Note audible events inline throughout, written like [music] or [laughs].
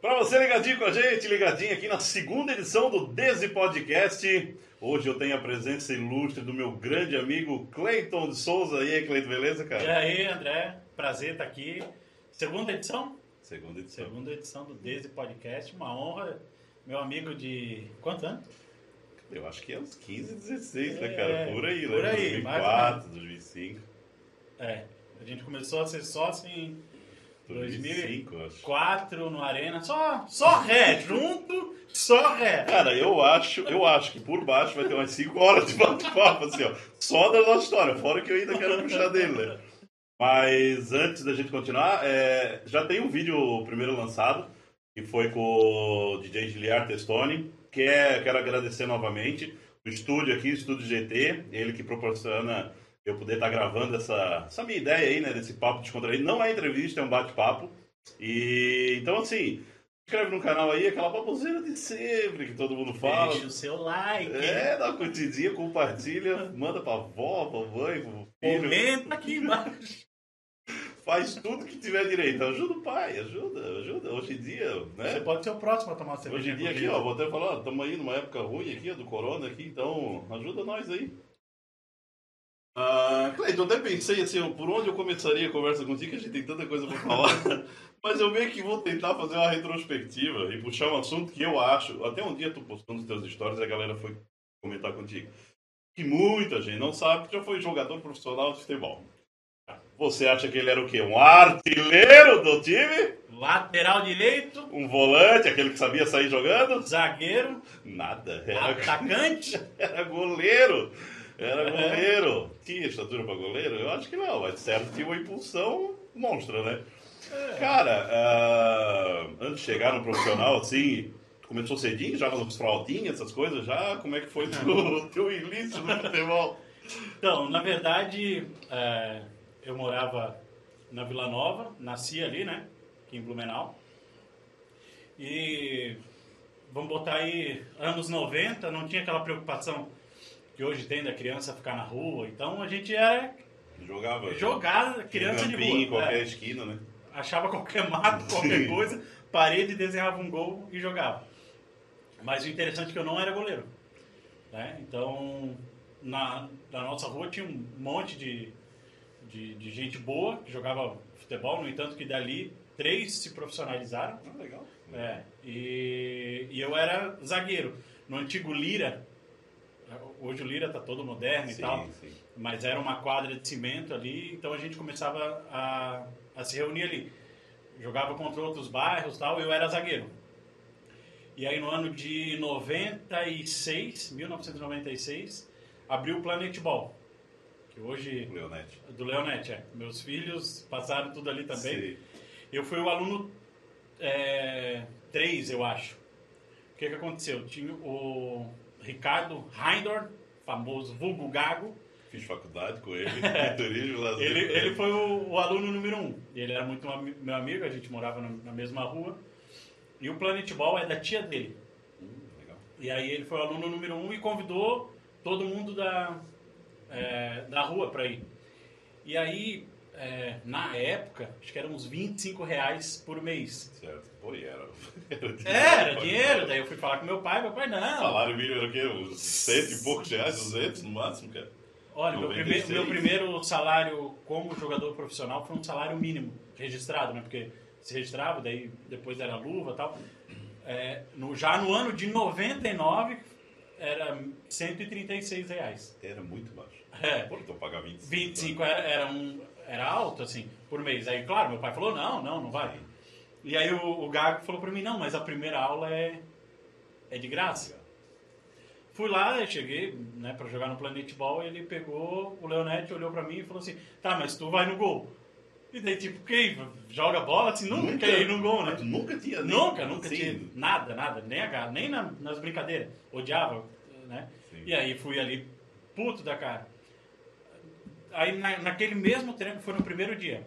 Para você ligadinho com a gente, ligadinho aqui na segunda edição do Desde Podcast. Hoje eu tenho a presença ilustre do meu grande amigo Cleiton de Souza. E aí, Cleiton, beleza, cara? E aí, André, prazer estar aqui. Segunda edição? Segunda edição. Segunda edição do Desde Podcast, uma honra. Meu amigo de quantos anos? Eu acho que é uns 15, 16, né, É, cara? Por aí, por né? aí, mais ou 2004, 2005. É, a gente começou a ser sócio em 2005, eu acho. 2004 no Arena, só, só ré, junto, só ré. Cara, eu acho, eu acho que por baixo vai ter umas 5 horas de bate-papo, assim, ó. Só da nossa história, fora que eu ainda quero puxar dele, né? Mas antes da gente continuar, é, já tem um vídeo primeiro lançado, que foi com o DJ Giliar Testoni, que é, quero agradecer novamente, o estúdio aqui, o Estúdio GT, ele que proporciona eu poder estar gravando essa, essa minha ideia aí, né, desse papo descontraído. Não é entrevista, é um bate-papo. E então, assim, inscreve no canal aí, aquela baboseira de sempre que todo mundo fala. Deixa o seu like, É, dá uma curtidinha, compartilha, manda pra avó, pra mãe, pro filho. comenta aqui embaixo. [laughs] Faz tudo que tiver direito. Ajuda o pai, ajuda, ajuda. Hoje em dia, Você né? pode ser o próximo a tomar uma Hoje cerveja em dia aqui, ó, vou até falar, estamos aí numa época ruim aqui, do corona aqui, então ajuda nós aí. Ah, Cleiton, até pensei assim, ó, por onde eu começaria a conversa contigo, que a gente tem tanta coisa pra [laughs] falar. Mas eu meio que vou tentar fazer uma retrospectiva e puxar um assunto que eu acho, até um dia tu postou nos teus stories e a galera foi comentar contigo. Que muita gente não sabe que já foi jogador profissional de futebol. Você acha que ele era o quê? Um artilheiro do time? Lateral direito, Um volante, aquele que sabia sair jogando? zagueiro, Nada. Era, atacante. [laughs] era goleiro. Era goleiro. Tinha estatura pra goleiro? Eu acho que não, mas certo tinha uma impulsão monstra, né? Cara, ah, antes de chegar no profissional, assim, começou cedinho, já nos fraldinhas, essas coisas já? Como é que foi o [laughs] teu início no futebol? Então, na verdade, é, eu morava na Vila Nova, nasci ali, né? Aqui em Blumenau. E vamos botar aí anos 90, não tinha aquela preocupação que hoje tem da criança ficar na rua. Então a gente era Jogava. jogar criança de campinho em rua. qualquer é. esquina, né? achava qualquer mato, qualquer coisa, parede, desenhava um gol e jogava. Mas o interessante é que eu não era goleiro. Né? Então, na, na nossa rua tinha um monte de, de, de gente boa que jogava futebol, no entanto que dali três se profissionalizaram. Ah, legal. É, e, e eu era zagueiro. No antigo Lira, hoje o Lira tá todo moderno e tal, Sim, sim. mas era uma quadra de cimento ali, então a gente começava a, a se reunir ali. Jogava contra outros bairros e tal, eu era zagueiro. E aí no ano de 96, 1996, abriu o Planet Ball, que hoje Leonete. do Leonete, é. Meus filhos passaram tudo ali também. Sim. Eu fui o aluno 3, eu acho. O que, que aconteceu? Tinha o Ricardo Heindor, famoso vulgo Gago. Fiz faculdade com ele, em [laughs] turismo, lazer. Ele, ele foi o, o aluno número 1. Um. Ele era muito meu amigo, a gente morava na, mesma rua. E o Planet Ball é da tia dele. Hum, legal. E aí ele foi o aluno número 1 um e convidou todo mundo da, é, da rua para ir. E aí, é, na época, acho que eram uns 25 reais por mês. Certo. Pô, e era. [laughs] Era dinheiro. Era dinheiro, daí eu fui falar com meu pai, meu pai, não. Salário mínimo era o quê? Uns cento e poucos reais, 200 no máximo, cara? Olha, meu 96. primeiro, meu primeiro salário como jogador profissional foi um salário mínimo, registrado, né? Porque se registrava, daí depois era luva e tal. É, no, já no ano de 99, era 136 reais. Era muito baixo. É. Pô, então pagar 25. 25 era, era, um, era alto, assim, por mês. Aí, claro, meu pai falou, não, não, não vai. E aí o, o Gago falou pra mim, não, mas a primeira aula é, é de graça. Fui lá, cheguei, né, pra jogar no Planet Ball, ele pegou o Leonete, olhou pra mim e falou assim, tá, mas tu vai no gol. E daí, tipo, quem joga bola, assim, nunca, quer ir no gol, né? Tu nunca tinha nem- Nunca, nunca Sim. tinha nada, nada, nem, a, nem na- nas brincadeiras. Odiava, né? Sim. E aí fui ali, puto da cara. Aí na- naquele mesmo treino, foi no primeiro dia,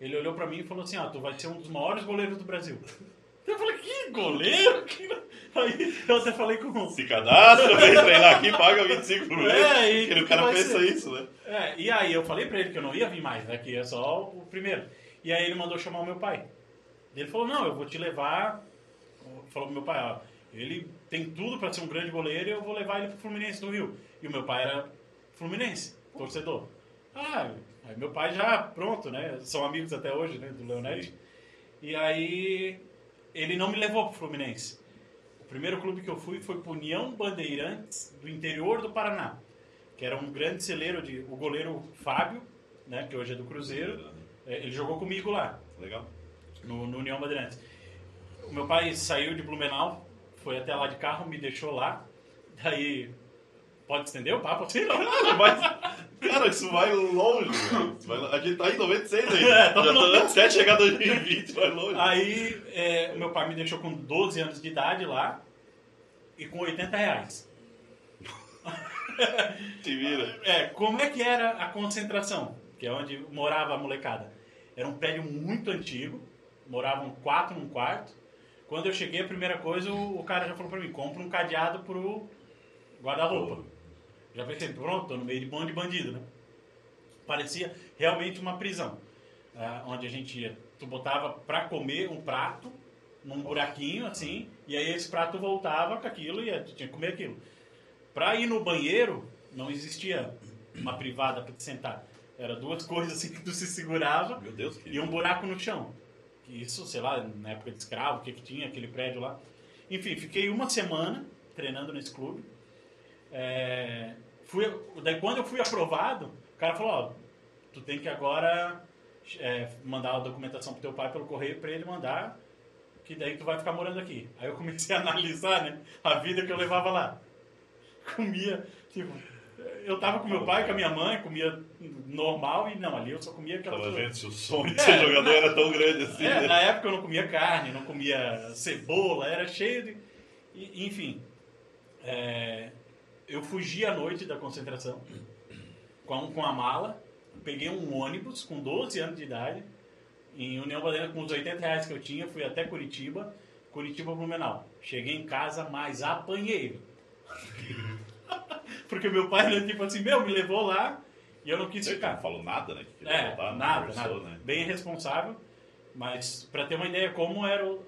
ele olhou pra mim e falou assim, ah, tu vai ser um dos maiores goleiros do Brasil. [laughs] Eu falei, que goleiro? [laughs] Que- Aí eu até falei com... Se cadastra, vem treinar aqui, paga 25 por mês. É, e o que cara pensa ser? isso, né? É, e aí eu falei pra ele que eu não ia vir mais, né? Que é só o primeiro. E aí ele mandou chamar o meu pai. Ele falou, não, eu vou te levar falou pro meu pai, ó, ele tem tudo para ser um grande goleiro e eu vou levar ele pro Fluminense do Rio. E o meu pai era Fluminense, torcedor. Ah, aí meu pai já, pronto, né? São amigos até hoje, né? Do Leonete. E aí ele não me levou pro Fluminense. O primeiro clube que eu fui foi pro União Bandeirantes, do interior do Paraná. Que era um grande celeiro de... O goleiro Fábio, né? Que hoje é do Cruzeiro. é, Ele jogou comigo lá Legal. no, no União Bandeirantes. O meu pai saiu de Blumenau, foi até lá de carro, me deixou lá. Daí, pode estender o papo assim? Não? Claro, mas, cara, isso vai longe, velho. Isso vai A gente tá em 96 ainda. É, tá Já tá- até chegar 2020 vai longe. Aí, é, o meu pai me deixou com 12 anos de idade lá e com 80 reais. [laughs] Te vira. É, como é que era a concentração? Que é onde morava a molecada. Era um prédio muito antigo, moravam quatro num quarto. Quando eu cheguei, a primeira coisa, o, o cara já falou pra mim, compra um cadeado pro guarda-roupa. Já pensei, pronto, tô no meio de bando de bandido, né? Parecia realmente uma prisão. ah, onde a gente ia, tu botava pra comer um prato num buraquinho assim, e aí esse prato voltava com aquilo e tu tinha que comer aquilo. Pra ir no banheiro, não existia uma privada pra te sentar. Era duas [laughs] coisas assim que tu se segurava Meu Deus, que. e um buraco no chão. Isso, sei lá, na época de escravo, o que, que tinha, aquele prédio lá. Enfim, fiquei uma semana treinando nesse clube. É, fui, daí quando eu fui aprovado, o cara falou, ó, tu tem que agora é, mandar a documentação pro teu pai pelo correio para ele mandar, que daí tu vai ficar morando aqui. Aí eu comecei a [laughs] analisar, né, a vida que eu levava lá. Comia, tipo, eu tava com meu pai, com a minha mãe, comia normal e não, ali eu só comia aquela Tava coisa. vendo se o sonho de ser jogador era tão grande assim. É, né? na época eu não comia carne, não comia cebola, era cheio de. e- Enfim. é, eu fugi à noite da concentração com, com a mala, peguei um ônibus com 12 anos de idade, em União Bandeira, com os 80 reais que eu tinha, fui até Curitiba, Curitiba Blumenau. Cheguei em casa, mas apanhei. [laughs] Porque meu pai, né, tipo assim, meu, me levou lá e eu não quis Você ficar. não falou nada, né? Que É, voltar, nada, nada. né? Bem irresponsável, mas pra ter uma ideia como eram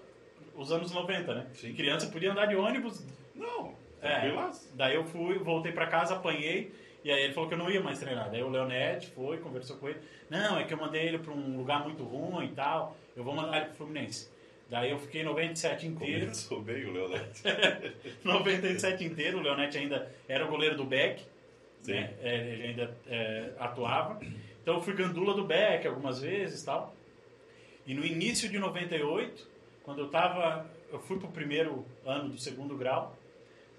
os anos 90, né? Sim. Criança podia andar de ônibus. Não, É, daí eu fui, voltei pra casa, apanhei, e aí ele falou que eu não ia mais treinar. Daí o Leonete foi, conversou com ele. Não, é que eu mandei ele pra um lugar muito ruim e tal, eu vou mandar ele pro Fluminense. Daí eu fiquei 97 inteiro. Começou bem o Leonete. [laughs] 97 inteiro, o Leonete ainda era o goleiro do Beck, Sim. né? É, ele ainda é, atuava. Então eu fui gandula do Beck algumas vezes e tal. E no início de 98, quando eu tava, eu fui pro primeiro ano do segundo grau,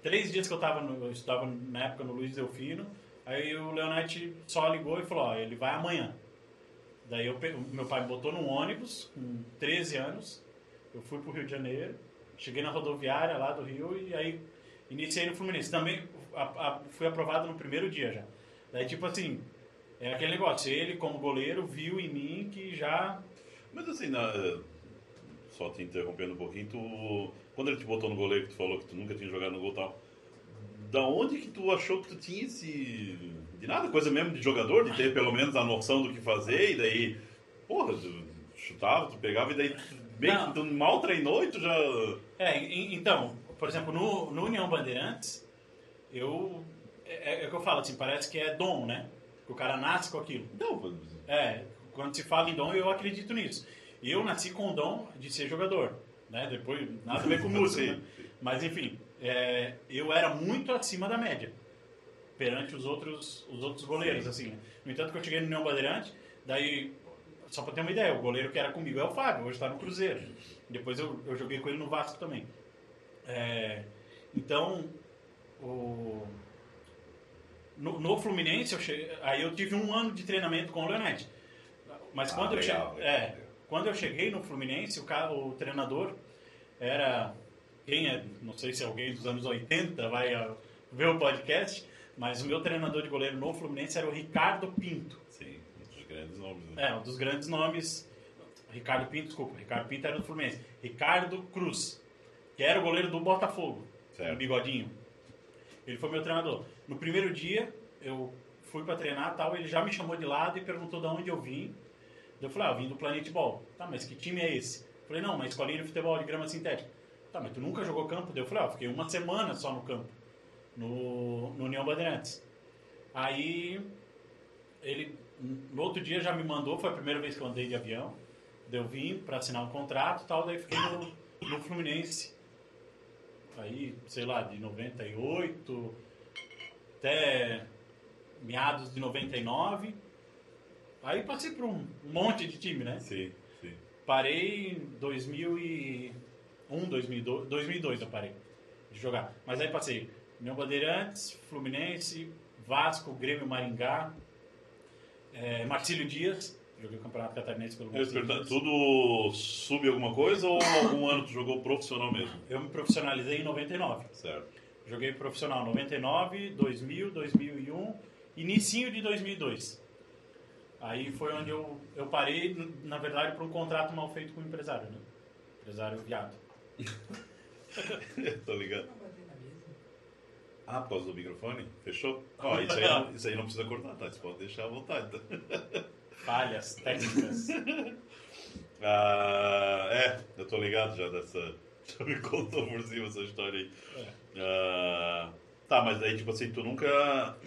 três dias que eu tava, no, eu na época no Luiz Delfino, aí o Leonete só ligou e falou, ó, ele vai amanhã. Daí eu, meu pai me botou num ônibus com 13 anos, eu fui pro Rio de Janeiro, cheguei na rodoviária lá do Rio e aí iniciei no Fluminense. Também a- a- fui aprovado no primeiro dia já. Daí tipo assim, é aquele negócio, ele como goleiro viu em mim que já Mas assim, na- só te interrompendo um pouquinho, tu, quando ele te botou no goleiro, que tu falou que tu nunca tinha jogado no gol e tal, da onde que tu achou que tu tinha esse... De nada, coisa mesmo de jogador, de ter pelo menos a noção do que fazer, e daí, porra, tu chutava, tu pegava, e daí tu, bem, Não. tu mal treinou e tu já... É, então, por exemplo, no, no União Bandeirantes, eu. É, é o que eu falo, assim, parece que é dom, né? Que o cara nasce com aquilo. Não, É, quando se fala em dom, eu acredito nisso. Eu nasci com o dom de ser jogador, né? Depois, nada a ver com música, [laughs] né? Sim. Mas, enfim, é, eu era muito acima da média perante os outros, os outros goleiros, assim. né? No entanto, que eu cheguei no União Bandeirante, daí, só pra ter uma ideia, o goleiro que era comigo é o Fábio, hoje está no Cruzeiro. Depois eu, eu joguei com ele no Vasco também. É, então, o, no, no Fluminense, eu cheguei, aí eu tive um ano de treinamento com o Leonete. Mas Ah, quando, eu legal, cheguei, é, quando eu cheguei no Fluminense, o, cara, o treinador era. Quem é, não sei se alguém dos anos 80 vai ah, ver o podcast, mas o meu treinador de goleiro no Fluminense era o Ricardo Pinto. Sim, um dos grandes nomes, né? É, um dos grandes nomes. Ricardo Pinto, desculpa, Ricardo Pinto era do Fluminense. Ricardo Cruz, que era o goleiro do Botafogo, Certo. o bigodinho. Ele foi meu treinador. No primeiro dia, eu fui pra treinar tal, ele já me chamou de lado e perguntou de onde eu vim. Eu falei, ah, eu vim do Planet Ball. Tá, mas que time é esse? Eu falei, não, uma escolinha de futebol de grama sintética. Tá, mas tu nunca jogou campo? Eu falei, ó, fiquei uma semana só no campo, no, no União Bandeirantes. Aí, ele, no outro dia já me mandou, foi a primeira vez que eu andei de avião. Daí eu vim pra assinar um contrato e tal, daí fiquei no, no Fluminense. Aí, sei lá, de 98 até meados de 99. Aí passei por um monte de time, né? Sim, sim. Parei em 2001, 2002, 2002 eu parei de jogar. Mas aí passei União Bandeirantes, Fluminense, Vasco, Grêmio Maringá, é, Marcílio Dias, joguei o Campeonato Catarinense pelo Marcílio Dias. tudo sub alguma coisa ou algum ano tu jogou profissional mesmo? Eu me profissionalizei em 99. Certo. Joguei profissional 99, 2000, 2001, inicinho de 2002. Aí foi onde eu, eu parei, na verdade, por um contrato mal feito com o empresário, né? Empresário viado. [laughs] Tô ligado. Ah, por causa do microfone? Fechou? Ó, isso, aí não, isso aí não precisa cortar, tá? Você pode deixar à vontade. Tá? [laughs] Falhas técnicas. [laughs] Ah, é, eu tô ligado já dessa. Já me contou por cima essa história aí. É. Ah, tá, mas aí, tipo assim, tu nunca.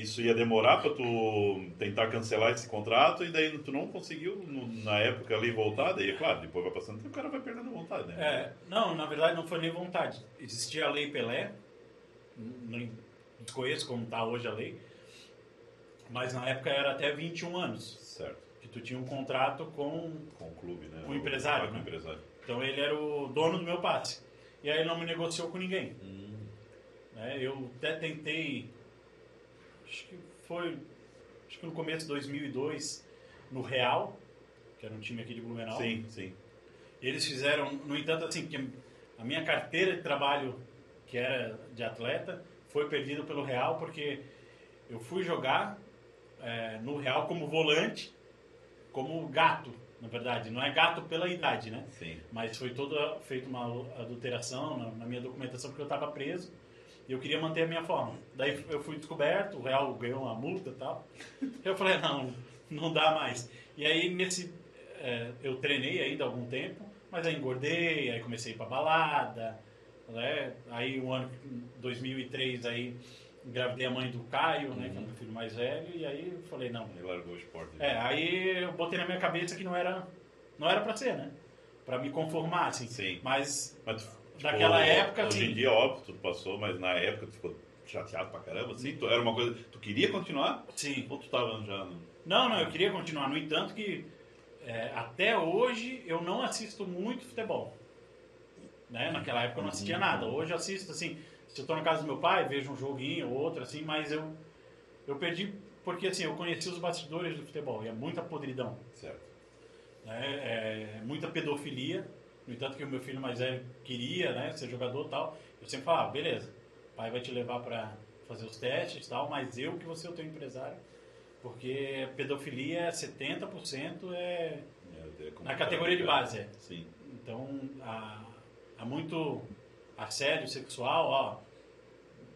Isso ia demorar pra tu tentar cancelar esse contrato e daí tu não conseguiu no- na época ali voltar, daí, é claro, depois vai passando tempo, o cara vai perdendo vontade, né? É, não, na verdade não foi nem vontade. Existia a Lei Pelé, não desconheço como está hoje a lei, mas na época era até 21 anos, Certo. que tu tinha um contrato com Com o clube, né? O empresário, Com né? empresário. Então ele era o dono do meu passe. E aí não me negociou com ninguém. Hum, né? Eu até tentei, acho que foi, acho que no começo de 2002, no Real, que era um time aqui de Blumenau. Sim, sim. Eles fizeram, no entanto, assim, que a minha carteira de trabalho, que era de atleta, foi perdida pelo Real porque eu fui jogar é, no Real como volante, como gato, na verdade. Não é gato pela idade, né? Sim. Mas foi toda feita uma adulteração na, na minha documentação porque eu estava preso e eu queria manter a minha forma. Daí eu fui descoberto, o Real ganhou uma multa e tal. Eu falei, não, não dá mais. E aí nesse é, eu treinei ainda há algum tempo, mas aí engordei, aí comecei a ir pra balada, né? Aí o ano 2003 aí engravidei a mãe do Caio, né, que é o meu filho mais velho, e aí eu falei, não, Ele largou o esporte. é, aí eu botei na minha cabeça que não era, não era pra ser, né? Pra me conformar, assim. Sim. Mas, Mas tipo, Daquela época, Hoje assim- em dia, óbvio, tu passou, mas na época tu ficou chateado pra caramba, assim? Tu, era uma coisa... Tu queria continuar? sim. Ou tu tava já... No... Não, não, eu queria continuar. No entanto que, é, até hoje, eu não assisto muito futebol. Né? Naquela época eu não assistia nada. Hoje eu assisto, assim, se eu tô na casa do meu pai, vejo um joguinho ou outro, assim, mas eu, eu perdi porque, assim, eu conheci os bastidores do futebol e é muita podridão. Certo. né? É, muita pedofilia. No entanto que o meu filho mais velho queria, né, ser jogador e tal. Eu sempre falava, beleza, o pai vai te levar para fazer os testes e tal, mas eu que vou ser o teu empresário. Porque pedofilia é 70% é... É, é Na complicado, categoria de base, é. Sim. Então, há, há muito assédio sexual, ó,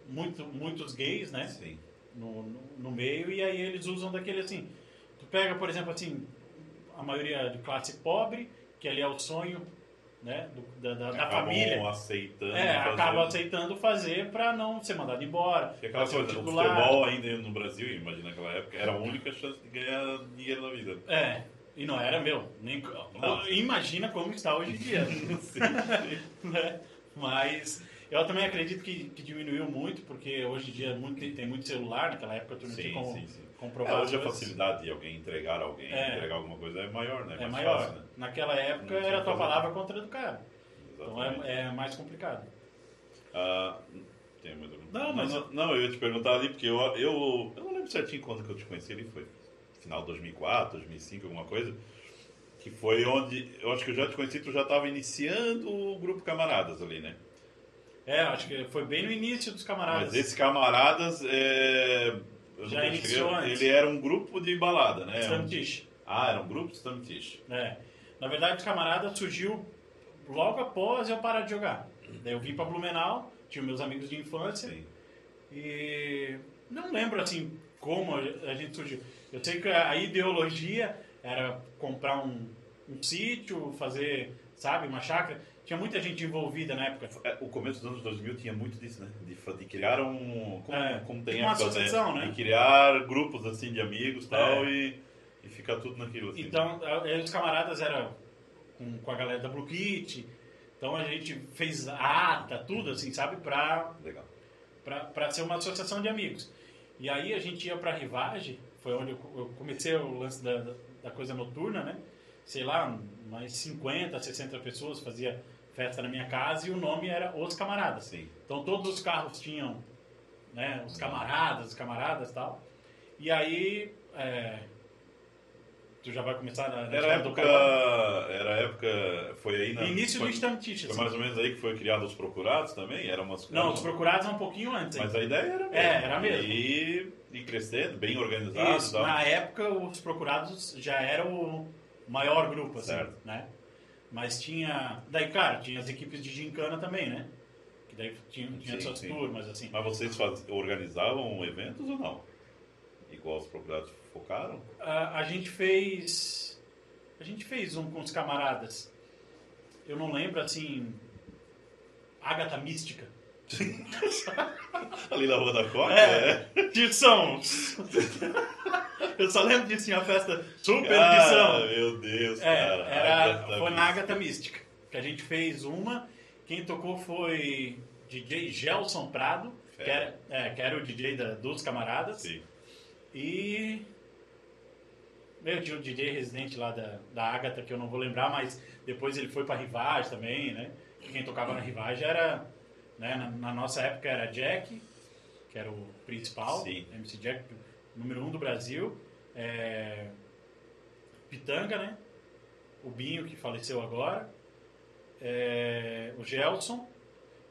muito, muitos gays, né? Sim. no, no, no meio e aí eles usam daquele assim. Tu pega, por exemplo, assim, a maioria de classe pobre, que ali é o sonho né, do- da, da, da família. aceitando. É, fazer- acaba aceitando fazer para não ser mandado embora. E aquela coisa, o futebol ainda no Brasil, imagina naquela época, era a única chance de ganhar dinheiro na vida. É, e não era meu. Nem, Não. Imagina como está hoje em dia. [laughs] [laughs] né? Mas eu também acredito que, que diminuiu muito, porque hoje em dia muito, tem muito celular, naquela época tu não tinha como sim, sim. comprovar. É, hoje a facilidade de alguém entregar alguém, É. entregar alguma coisa é maior, né? É Mais maior. fácil, né? Naquela época era a tua palavra contra a do cara. Então Exatamente. é, é mais complicado. Ah, tem mais alguma Não, mas- não, não, eu ia te perguntar ali, porque eu, eu, eu não lembro certinho quando que eu te conheci ali, foi final de 2004, 2005, alguma coisa, que foi onde, eu acho que eu já te conheci, tu já estava iniciando o grupo Camaradas ali, né? É, acho que foi bem no início dos camaradas. Mas esse Camaradas, é, Já iniciou antes. ele era um grupo de balada, né? Stamtish. ah, era um grupo de Stamtish. É. Na verdade, os camaradas surgiu logo após eu parar de jogar. Daí eu vim pra Blumenau, tinha meus amigos de infância Sim. e não lembro assim como a gente surgiu. Eu sei que a ideologia era comprar um, um sítio, fazer sabe? Uma chácara. Tinha muita gente envolvida na época. É, o começo dos anos 2000 tinha muito disso, né? De, de criar um. Como, É, como tem uma épocas, associação, né? De criar grupos assim de amigos e tal É. e, e ficar tudo naquilo. Assim. Então, os camaradas eram com, com a galera da Blue Kit. Então a gente fez ata, tudo assim, sabe? Pra, Legal. pra, pra ser uma associação de amigos. E aí a gente ia pra Rivage, foi onde eu, comecei o lance da, da, da coisa noturna, né? Sei lá, mais 50, 60 pessoas fazia festa na minha casa e o nome era Os Camaradas. Sim. Então todos os carros tinham né, os camaradas, os camaradas e tal. E aí, é, tu já vai começar na, na Era época. Era época. Foi aí na. Início foi, do Instantiche. Foi mais ou menos aí que foi criado os procurados também? Era umas Não, os procurados é um pouquinho antes. Mas a ideia era mesmo. É, era mesmo. E, e crescendo, bem organizado Isso, na época os procurados já era o maior grupo, assim, Certo. né? Mas tinha... Daí, claro, tinha as equipes de gincana também, né? Que daí tinha, tinha Sim, suas sim. turmas, assim. Mas vocês faz... organizavam eventos ou não? Igual os procurados focaram? A, a gente fez. A gente fez um com os camaradas. Eu não lembro assim. Agatha Mística. [laughs] Ali na Rua da Coca? É, Tição! [laughs] Eu só lembro disso, tinha uma festa super Ah, Tição. meu Deus, É, cara. era, Agatha foi na. Agatha Mística. Que a gente fez uma. Quem tocou foi DJ Gelson Prado, que era, é, que era o DJ da- dos camaradas. Sim. E. Meu, tinha o DJ residente lá da, da Agatha, que eu não vou lembrar, mas depois ele foi pra Rivage também, né? Que Quem tocava na Rivage era. Né, na, na nossa época era Jack, que era o principal, Sim. MC Jack, número um do Brasil. É, Pitanga, né? O Binho, que faleceu agora. É, o Gelson.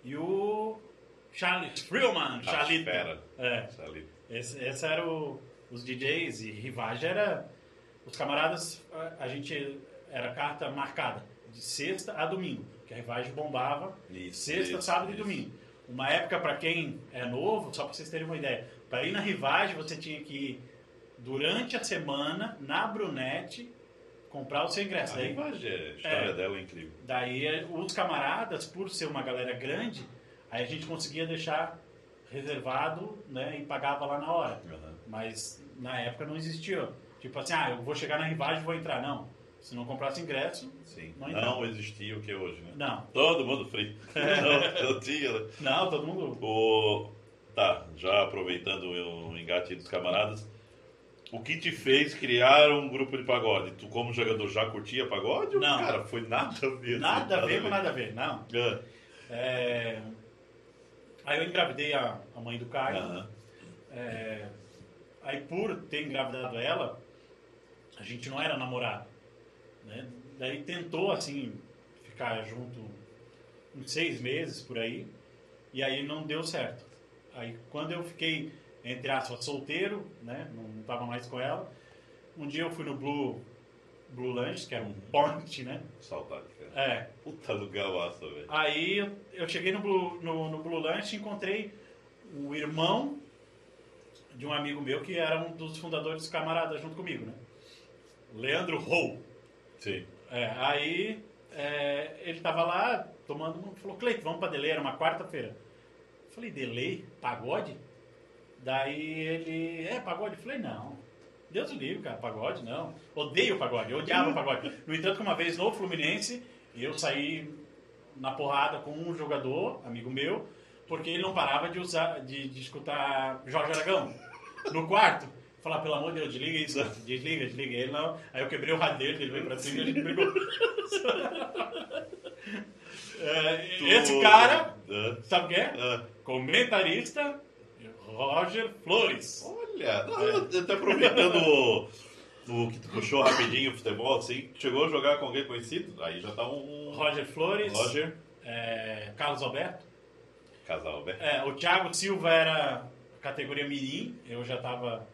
E o Charles Freeman, Ah, Charlito. espera. É. Esse era o, os DJs e Rivage era os camaradas a, a gente era carta marcada de sexta a domingo que a Rivage bombava Isso, sexta isso, sábado e isso. domingo uma época para quem é novo só para vocês terem uma ideia para ir na Rivage você tinha que ir durante a semana na Brunete comprar o seu ingresso A daí Rivage, a história É. dela é incrível. Daí eh, os camaradas, por ser uma galera grande, aí a gente conseguia deixar reservado, né, e pagava lá na hora. Aham. Mas na época não existia. Tipo assim, ah, eu vou chegar na rivagem e vou entrar. Não. Se não comprasse ingresso, Sim. Não Não, existia o que é hoje, né? não. Todo mundo free. [laughs] não, não tinha, né? Não, todo mundo. O... Tá, já aproveitando o engate dos camaradas, o que te fez criar um grupo de pagode? Tu, como jogador, já curtia pagode? ou, Não. Cara, foi nada a ver. Nada a ver com nada a ver, não. Ah, É, Aí eu engravidei a, a mãe do Caio. É, Aí por ter engravidado ela, a gente não era namorado. Né? Daí tentou, assim, ficar junto uns seis meses por aí, e aí não deu certo. Aí quando eu fiquei, entre aspas, solteiro, né? não estava mais com ela, um dia eu fui no Blue, Blue Lunch, que era um point, né? Saudade, cara. É, Puta lugar massa, velho. Aí eu- cheguei no Blue, no, no Blue Lunch e encontrei o irmão de um amigo meu que era um dos fundadores dos camaradas junto comigo, né? Leandro Rou. Sim. É, aí é, ele tava lá tomando, uma- falou, Cleito, vamos pra Delay, era uma quarta-feira. Falei, Delay? Pagode? Daí ele, é, pagode? Falei, não. Deus livre, cara, pagode não. Odeio pagode, eu odiava pagode. No entanto, uma vez no Fluminense, eu saí na porrada com um jogador, amigo meu, porque ele não parava de usar, de, de escutar Jorge Aragão no quarto. Falar, pelo amor de Deus, desliga isso, [laughs] desliga, desliga. Ele não. Aí eu quebrei o dele, ele veio pra cima e a gente brigou. [laughs] É, esse cara, Ah, sabe o que é? ah. Comentarista Roger Flores. Olha, eu- até aproveitando o, o que tu puxou rapidinho o futebol, assim, chegou a jogar com alguém conhecido? Aí já tá um. Roger Flores. Roger. é, Carlos Alberto. Casal, né? É, o Thiago Silva era categoria mirim, eu já estava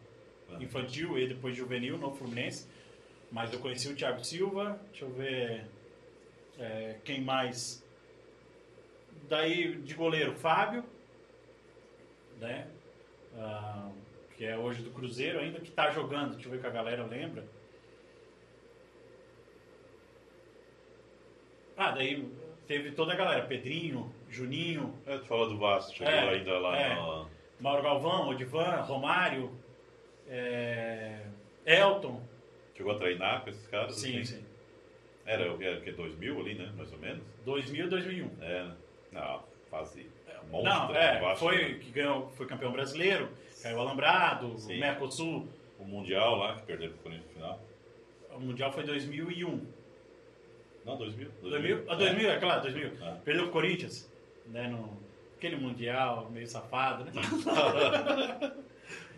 infantil e depois juvenil no Fluminense. Mas eu conheci o Thiago Silva, deixa eu ver é, quem mais. Daí de goleiro, Fábio, né? Ah, que é hoje do Cruzeiro ainda, que está jogando, deixa eu ver que a galera lembra. Ah, daí teve toda a galera, Pedrinho, Juninho, É, tu fala do Vasco, chegou É, ainda lá é. na... Mauro Galvão, Odivan, Romário, é, Elton. Chegou a treinar com esses caras? Sim, assim? sim. Era o que? Era o que? 2000 ali, né? Mais ou menos? 2000 2001. É, né? Não, fase. Monstro, Não, é, Vasco, foi né? que ganhou, foi campeão brasileiro, caiu Alambrado, Sim. Mercosul. O Mundial lá, que perderam pro Corinthians no final. O Mundial foi 2001. Não, 2000. 2000? Ah, 2000, é claro, 2000. Ah. Perdeu pro Corinthians, né, no, aquele Mundial meio safado, né? [laughs]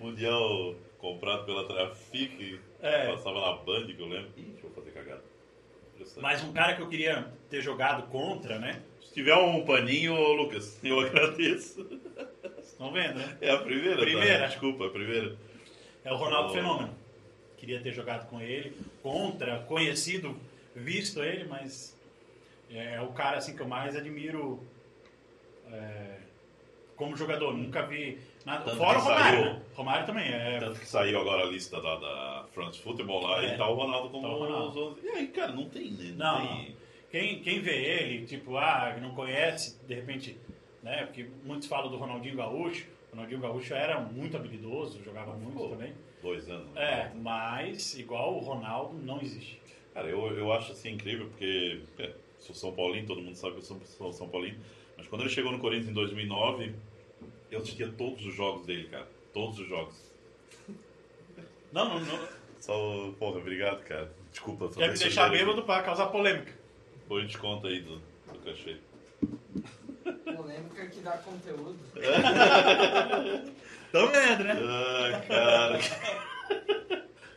Mundial comprado pela Trafic, É. passava na Band, que eu lembro. Ih, deixa eu fazer cagada. Mas um cara que eu queria ter jogado contra, né? Se tiver um paninho, Lucas, [laughs] eu agradeço. Estão vendo, né? É a primeira, tá? Primeira. Desculpa, a primeira. É o Ronaldo Oh. Fenômeno. Queria ter jogado com ele, contra, conhecido, visto ele, mas é o cara assim que eu mais admiro é, como jogador. Nunca vi nada. Fora o Romário. saiu- né? Romário também é. Tanto que saiu agora a lista da, da France Football lá É. e tá o Ronaldo como Tá o Ronaldo. os 11. E aí, cara, não tem. né? Não, tem... Quem, quem vê ele, tipo, ah, não conhece, de repente, né? Porque muitos falam do Ronaldinho Gaúcho. O Ronaldinho Gaúcho era muito habilidoso, jogava muito também. Dois anos. né? É, mas igual o Ronaldo não existe. Cara, eu, eu acho assim incrível porque é, sou São Paulino, todo mundo sabe que eu sou, sou São Paulino. Mas quando ele chegou no Corinthians em 2009, eu assistia todos os jogos dele, cara. Todos os jogos. Não, não, não. Só, porra, obrigado, cara. Desculpa, Quer me deixa deixar bêbado pra causar polêmica. aqui. Põe desconto aí do, do cachê. Polêmica que dá conteúdo. [laughs] Tão vendo, né? Ah, cara.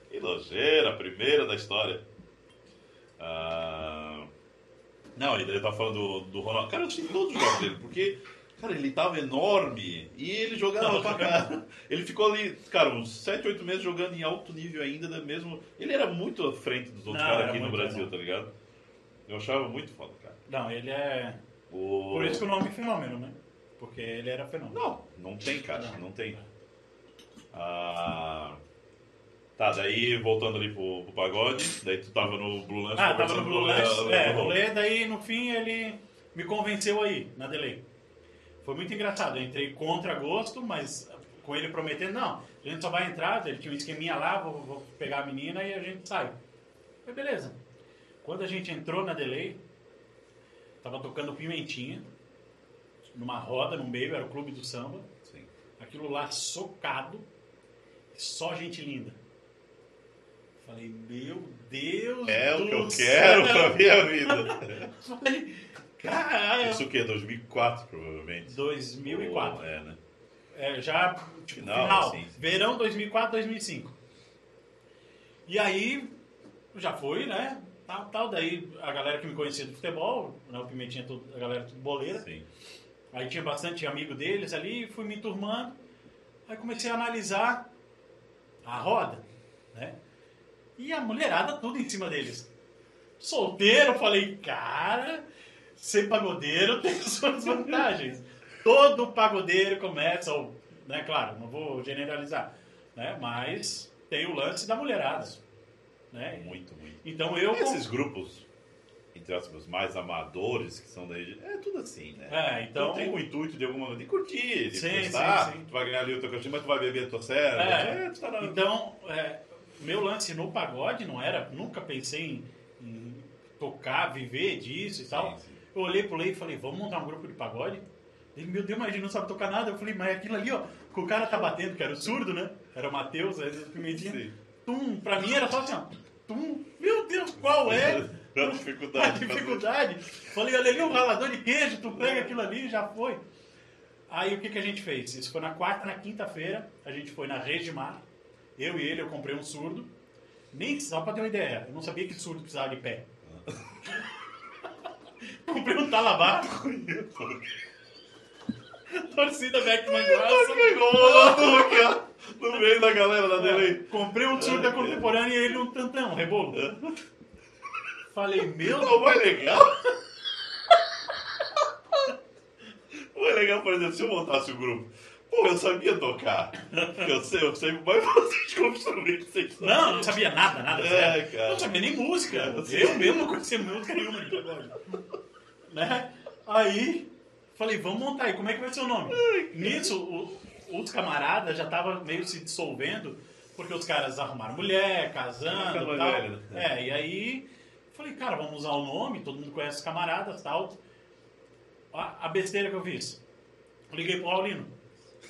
que nojeira, a primeira da história. Ah, não, e eu tava falando do, do Ronaldo. Cara, eu assisti todos os jogos dele, porque, cara, ele tava enorme e ele jogava pra cá. Ele ficou ali, cara, uns 7, 8 meses jogando em alto nível ainda, né, mesmo. Ele era muito à frente dos outros Não, caras aqui no Brasil, bom. tá ligado? Eu achava muito foda, cara. Não, ele é. O... Por isso que o nome é fenômeno, né? Porque ele era fenômeno. Não, não tem, cara, Não. não tem. Ah, tá, daí voltando ali pro, pro pagode, daí tu tava no Blue Lance Ah, tava no Blue Lance. Léo- É, Léo o Rolo. Lê, daí no fim ele me convenceu aí, na delay. Foi muito engraçado. Eu entrei contra gosto, mas com ele prometendo, não, a gente só vai entrar, ele tinha um esqueminha lá, vou, vou pegar a menina e a gente sai. Foi beleza. Quando a gente entrou na delay, tava tocando Pimentinha, numa roda no meio, era o clube do samba. Sim. Aquilo lá socado, só gente linda. Falei, meu Deus É do o que eu céu. quero pra minha vida. Falei, [laughs] caralho. Isso o quê? 2004, provavelmente. 2004. Ou- É, né? É, já, tipo, Final, final. assim. Verão 2004, 2005. E aí, já foi, né? Tal, tal. Daí, a galera que me conhecia do futebol, né, o Pimentinha, tudo- a galera tudo boleira. Sim. Aí tinha bastante amigo deles ali, fui me turmando. Aí comecei a analisar a roda, né? E a mulherada tudo em cima deles. Solteiro, falei, cara, ser pagodeiro tem suas vantagens. Todo pagodeiro começa, ou, né, claro, não vou generalizar, né? Mas tem o lance da mulherada, né? Muito, muito. Então eu... Esses grupos, entre aspas, mais amadores, que são daí, é tudo assim, né? É, então... Tem o intuito de alguma de curtir, de Sim, sim, sim. tu vai ganhar ali o teu cachê, mas tu vai beber a tua serva. É. É, tá na... Então, é, meu lance no pagode não era, nunca pensei em, em tocar, viver disso e tal. Sim, sim. Eu olhei pro Lei e falei, vamos montar um grupo de pagode? Ele, meu Deus, mas a gente não sabe tocar nada. Eu falei, mas aquilo ali, ó, que o cara tá batendo, que era o surdo, né? Era o Matheus, aí o Pimentinha. Sim. Tum, pra mim era só assim, ó. Tum, meu Deus, qual é? [laughs] A A dificuldade. de fazer. dificuldade. Falei, olha ali o ralador de queijo, tu pega aquilo ali já foi. Aí o que, que a gente fez? Isso foi na quarta, na quinta-feira, a gente foi na Regimar, eu e ele, eu comprei um surdo. Nem só pra ter uma ideia, eu não sabia que surdo precisava de pé. [laughs] comprei um talabar, torcida aqui, ó, no meio da galera da delay. Comprei um surdo da contemporânea e ele um tantão, um rebolo. Falei, meu Não, foi legal. Foi legal, por exemplo, se eu montasse o grupo Pô, eu sabia tocar. Eu sei, eu sei mais vocês como instrumento vocês sabem. Não, não sabia nada, nada. É, cara. Não sabia nem música. Eu. Eu mesmo não conhecia música nenhuma de. Né? Aí, falei, vamos montar aí, como é que vai ser o nome? Nisso, o- os camaradas já estavam meio se dissolvendo, porque os caras arrumaram mulher, casando e tal. velho, né? É, e aí, falei, cara, vamos usar o nome, todo mundo conhece os camaradas e tal. A, a besteira que eu fiz. Liguei pro Raulino.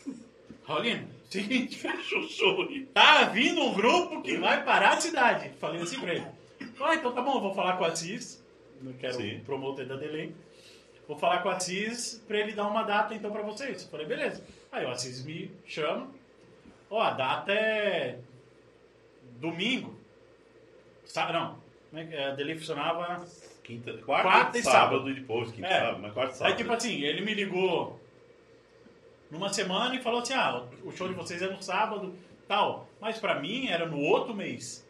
[laughs] Raulino, seguinte, Fecha o show aí. Tá vindo um grupo que vai parar a cidade. Falei assim pra ele. Ah, então tá bom, vou falar com a Assis, que era Sim. o promotor da Delay. Vou falar com a Assis pra ele dar uma data então pra vocês. Falei, beleza. Aí o Assis me chama. Ó, a data é domingo. Sa não, é é? a Delay funcionava Quinta, quarta, Quarta e sábado, sábado. e depois, quinta, É. sábado, mas quarta e sábado. Aí, tipo assim, ele me ligou numa semana e falou assim: ah, o show de vocês é no sábado, tal. Mas pra mim era no outro mês.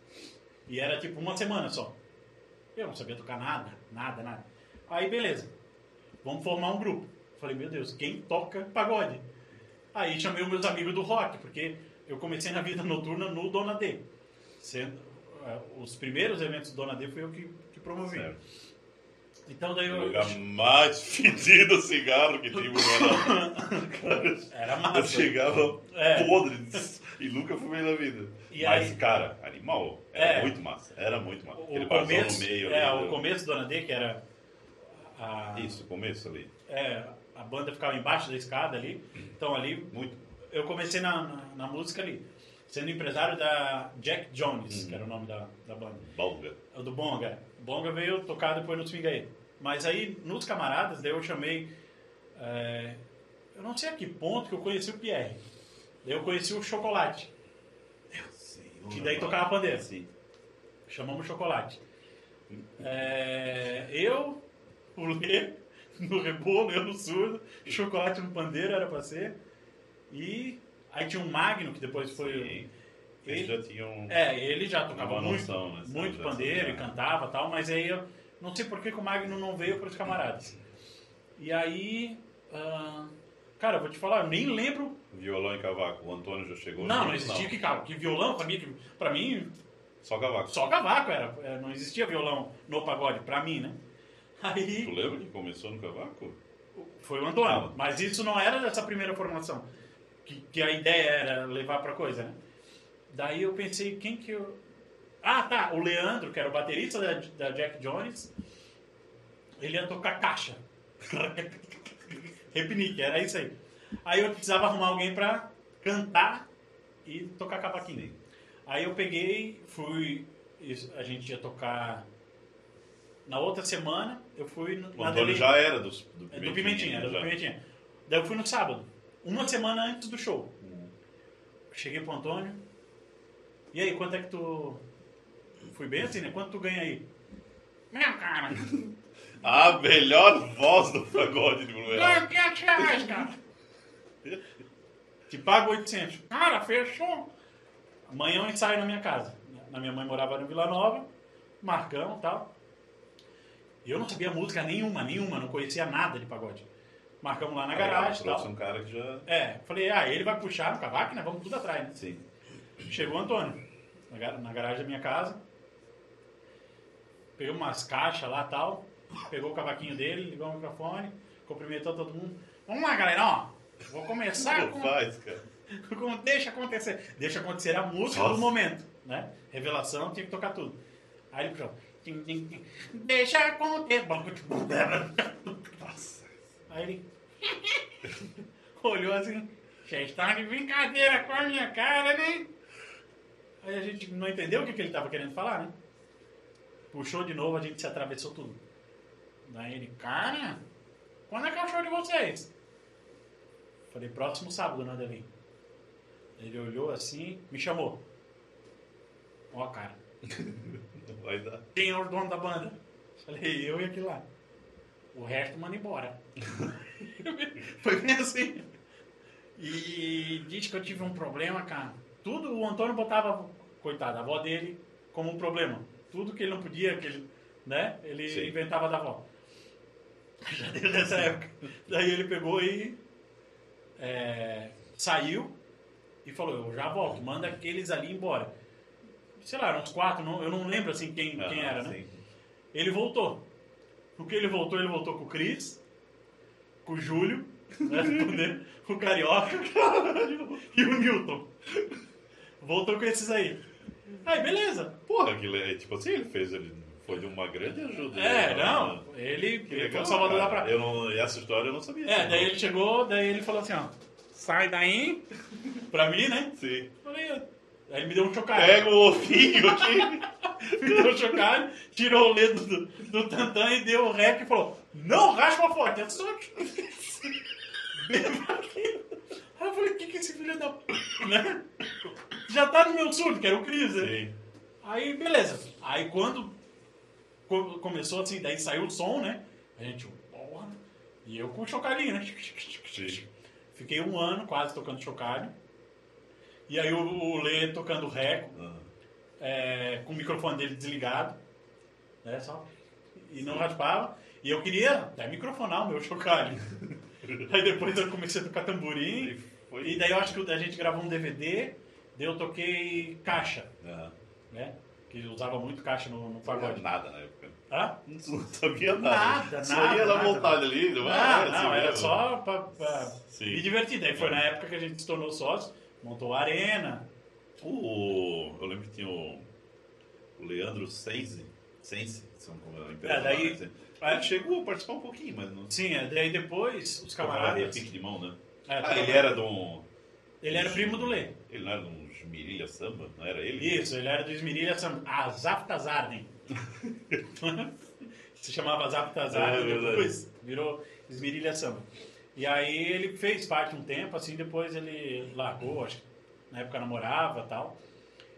E era tipo uma semana só. Eu não sabia tocar nada, nada, nada. Aí, beleza. Vamos formar um grupo. Falei, meu Deus, quem toca pagode? Aí chamei os meus amigos do rock, porque eu comecei na vida noturna no Dona D. Sendo, eh, os primeiros eventos do Dona D foi eu que, que promovi. Certo. Então daí O eu. lugar mais [laughs] fedido cigarro que tinha [laughs] Era eu massa. chegava É. podre e nunca fumei na vida. E Mas, aí- cara, animal. Era É. muito massa. Era muito massa. O barzão começo, no meio é, ali. o começo do Dona D, que era a, Isso, o começo ali. é, a banda ficava embaixo da escada ali. Então ali Muito. eu comecei na, na, na música ali, sendo empresário da Jack Jones, Uhum. que era o nome da, da banda. Balga. O do Bonga. O Bonga veio tocar depois no Swing aí. Mas aí, nos camaradas, daí eu chamei. é, eu não sei a que ponto que eu conheci o Pierre. Eu conheci o Chocolate. Sim, Que daí tocava pandeiro. Sim. Chamamos Chocolate. É, eu, o Lê, [laughs] no rebolo, eu no surdo, Chocolate no pandeiro era pra ser. E aí tinha um Magno, que depois foi. Sim. Eles Ele- já tinham. É, ele já tocava muito, noção, né? muito Já pandeiro e cantava tal, mas aí eu não sei por que, que o Magno não veio para os camaradas. E aí, ah, cara, eu vou te falar, eu nem lembro. Violão e cavaco. O Antônio já chegou. Não, não existia que, cara, que violão, pra mim, que- pra mim, Só cavaco. só cavaco era. é, Não existia violão no pagode, pra mim, né? Tu Aí lembra que começou no cavaco? foi o Antônio, Ah. mas isso não era dessa primeira formação. Que, que a ideia era levar pra coisa, né? Daí eu pensei, quem que eu. Ah, tá, o Leandro, que era o baterista da, da Jack Jones, ele ia tocar caixa. [laughs] Repinique, era isso aí. Aí eu precisava arrumar alguém pra cantar e tocar cavaquinho. Aí eu peguei, fui. A gente ia tocar. Na outra semana, eu fui no- O Antônio já era dos, do é do Pimentinha, era do. Pimentinha. Daí eu fui no sábado, uma semana antes do show. Cheguei pro Antônio. E aí, quanto é que tu. Fui bem assim, né? Quanto tu ganha aí? Meu cara, A melhor voz do pagode de Blumenau. ganho 500 reais, cara. Te pago 800. Cara, fechou. Amanhã eu ensaio na minha casa. Na minha mãe morava no Vila Nova, Marcão e tal. E eu não sabia música nenhuma, nenhuma, não conhecia nada de pagode. Marcamos lá na garagem e Trouxe tal. um cara que já. É, falei, ah, ele vai puxar no cavaco, né? Vamos tudo atrás, né? Sim. Chegou o Antônio, na ga- na garagem da minha casa. Pegou umas caixas lá e tal. Pegou o cavaquinho dele, ligou o microfone, cumprimentou todo mundo. Vamos lá, galera, ó. Vou começar com, faz, cara. [laughs] com Deixa Acontecer. Deixa Acontecer a música Nossa. do momento, né? Revelação, tinha que tocar tudo. Aí ele tim, Deixa acontecer. [laughs] Nossa. Aí ele [laughs] olhou assim, já está de brincadeira com a minha cara, né? Aí a gente não entendeu o que, que ele estava querendo falar, né? Puxou de novo, a gente se atravessou tudo. Daí ele, cara, quando é que é o show de vocês? Falei, próximo sábado, né, Adelim? Ele olhou assim, me chamou. Ó, cara, Não [laughs] vai dar. quem é o dono da banda? Falei, eu e aquele lá. O resto manda embora. [laughs] Foi bem assim. E disse que eu tive um problema, cara. Tudo o Antônio botava, coitado, a avó dele como um problema. Tudo que ele não podia, que ele, né? Ele Sim. inventava da avó. Já desde essa época. Daí ele pegou e é, saiu e falou, eu já volto, manda aqueles ali embora. Sei lá, eram uns quatro, não- eu não lembro assim quem, quem Ah, era, né? sim. Ele voltou. O que ele voltou? Ele voltou com o Cris, com o Júlio, né, [laughs] com o Carioca [laughs] e o Newton. Voltou com esses aí. Aí, beleza. Porra, que le- tipo assim, ele fez, ele foi de uma grande ajuda. É, né? não, ele, Que ele legal, Salvador da cara. Praia. Eu não, essa história eu não sabia. É, assim, daí não. ele chegou, daí ele falou assim, ó, sai daí, pra mim, né? Sim. Falei, aí ele me deu um chocalho. Pega o ovinho aqui. [laughs] Me deu um chocalho, tirou o dedo do, do tantã e deu o rec e falou, não raspa a foto, é só... [laughs] Aí eu falei, o que que esse filho da... Né? Já tá no meu surdo, que era o Cris, né? Sim. Aí, beleza. Aí quando começou assim, daí saiu o som, né? A gente, porra. E eu com o chocalhinho, né? Sim. Fiquei um ano quase tocando chocalho. E aí o, o Lê tocando reco, Ah, é, com o microfone dele desligado. Né, só. E não raspava. E eu queria até microfonar o meu chocalho. [laughs] aí depois eu comecei a tocar tamborim. E daí eu acho que a gente gravou um DVD, daí eu toquei caixa, Ah, né? Que usava muito caixa no, no não sabia pagode. nada na época. Hã? Não sabia nada. Nada, Só nada, ia na vontade ali. Não, Não, era não, assim era mesmo. só pra, pra Sim. me divertir. Daí foi na época que a gente se tornou sócio, montou a arena. O, eu lembro que tinha o, o Leandro Sense. Sense, são como é a empresa É, daí- lá, né? Ele chegou a participar um pouquinho, mas não Sim, é, daí depois os camaradas. repique de mão, né? É, Ah, ele era de um. Ele era primo do Lê. Ele não era um Mirilha Samba? Não era ele? Isso, ele era do Esmirilha Sam... Azaptazarden. [laughs] Se chamava Azaptazarden, É, depois virou Esmirilha Samba. E aí ele fez parte um tempo, assim, depois ele largou, acho que na época namorava e tal.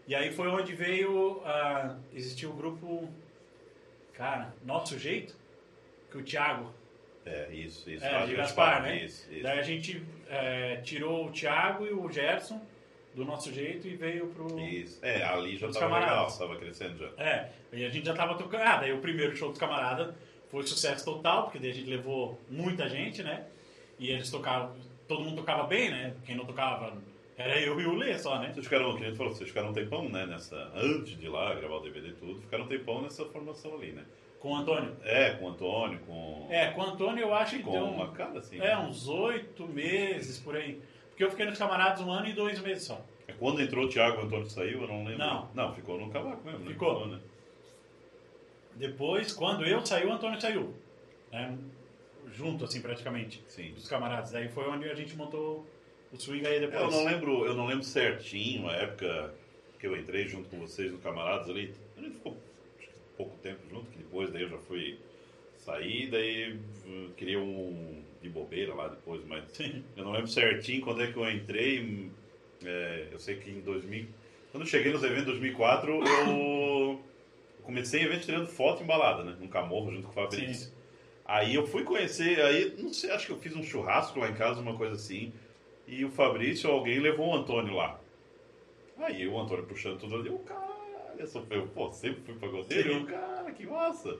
E aí foi onde veio, ah, existiu o grupo, cara, Nosso Jeito, que o Thiago, É, isso, isso. é, de Gaspar, né? Isso, isso. Daí a gente é, tirou o Thiago e o Gerson do Nosso Jeito e veio pro... Isso. É, ali já tava legal, camaradas. tava crescendo já. É, e a gente já tava tocando. Ah, daí o primeiro show dos camaradas foi sucesso total, porque daí a gente levou muita gente, né? E eles tocavam, todo mundo tocava bem, né? Quem não tocava era eu e o Lê só, né? Vocês ficaram, que a gente falou, vocês ficaram um tempão, né, nessa, antes de ir lá gravar o DVD e tudo, ficaram um tempão nessa formação ali, né? Com o Antônio. É, com o Antônio, com, É, com o Antônio eu acho que com deu uma cara assim. é, né? uns oito meses por aí. Porque eu fiquei nos camaradas um ano e dois meses só. É Quando entrou o Thiago e o Antônio saiu, eu não lembro. Não. Não, ficou no cavaco mesmo, né? Ficou. né? Depois, quando eu saí, o Antônio saiu. Né? Junto, assim, praticamente. Sim. Dos camaradas. Daí foi onde a gente montou o swing aí depois. Eu não lembro, eu não lembro certinho a época que eu entrei junto com vocês no Camaradas ali. A gente ficou pouco tempo junto, que depois daí eu já fui sair, daí uh, queria um de bobeira lá depois, mas [laughs] eu não lembro certinho quando é que eu entrei. hum, é, eu sei que em 2000, quando eu cheguei nos eventos em 2004, eu, eu [coughs] comecei em evento tirando foto embalada, né? Num camorro junto com o Fabrício. Sim. Aí eu fui conhecer, aí não sei, acho que eu fiz um churrasco lá em casa, uma coisa assim, e o Fabrício, alguém levou o Antônio lá. Aí o Antônio puxando tudo ali, o cara, eu sou eu, pô, sempre fui pagodeiro, eu, cara, que massa.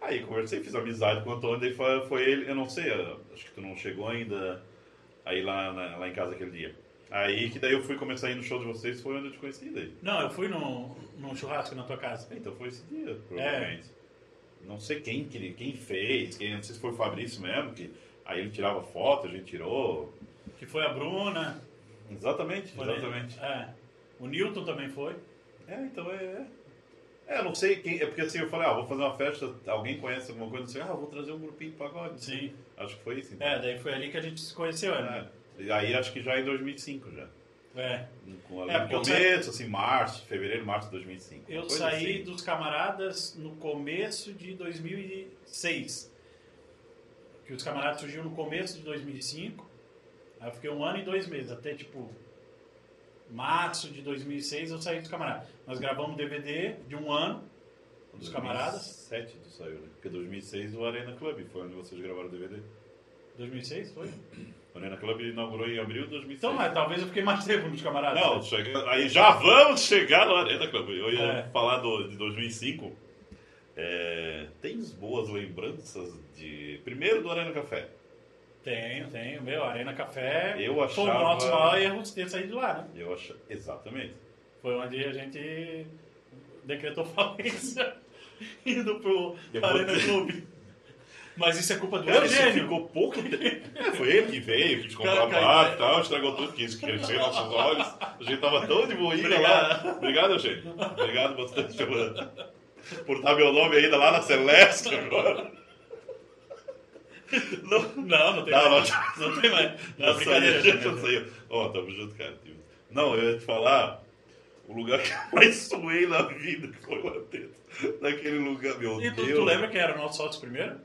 Aí conversei, fiz amizade com o Antônio, daí foi, foi ele, eu não sei, acho que tu não chegou ainda aí lá, na- lá em casa aquele dia. Aí que daí eu fui começar a ir no show de vocês, foi onde eu te conheci daí. Não, eu fui no, num churrasco na tua casa. Então foi esse dia, provavelmente. Não sei quem, que- quem fez, quem, não sei se foi o Fabrício mesmo, que aí ele tirava foto, a gente tirou. Que foi a Bruna. Exatamente, foi- exatamente. É. O Newton também foi. É, então é. É, eu não sei quem. É porque assim, eu falei, ah, vou fazer uma festa, alguém conhece alguma coisa, assim, ah, vou trazer um grupinho de pagode. Sim. Acho que foi isso. Então. É, daí foi ali que a gente se conheceu, né? É. E aí acho que já em 2005 já. É. Com, É, começo, assim, março, fevereiro, março de 2005. Eu saí assim. dos camaradas no começo de 2006. Que os camaradas surgiram no começo de 2005. Aí eu fiquei um ano e dois meses, até tipo março de 2006 eu saí dos camaradas. Nós gravamos um DVD de um ano dos camaradas. 2007 tu saiu, né? Porque 2006 o Arena Club foi onde vocês gravaram o DVD. 2006 foi? O Arena Club inaugurou em abril de 2006. Então, mas talvez eu fiquei mais tempo nos camaradas. Não, chega- aí já vamos chegar no Arena Club. Eu ia É. falar do, de 2005. É, tens boas lembranças de. Primeiro do Arena Café. Tenho, tenho. Meu, Arena Café. Eu Foi o achava- nosso maior erro ter saído de lá, né? Eu acho. Exatamente. Foi onde a gente decretou [laughs] falência indo pro Eu Arena Clube. Mas isso é culpa do Cara, Eugênio. ficou pouco tempo. É, foi ele que veio, comprar Cara, cara, bar e tal, estragou tudo, quis crescer nossos olhos. A gente tava tão de boinha Obrigado. lá. Obrigado, Eugênio. Obrigado bastante por, por estar meu nome ainda lá na Celeste agora. Não, Não, não tem Não, mais. não. Não tem mais. Não, não brincadeira. saiu, já saiu. Ó, tamo junto, cara. Não, eu ia te falar o lugar que eu mais suei na vida, que foi lá dentro. Naquele lugar, meu E tu, Deus. tu lembra quem era o nosso sócio primeiro?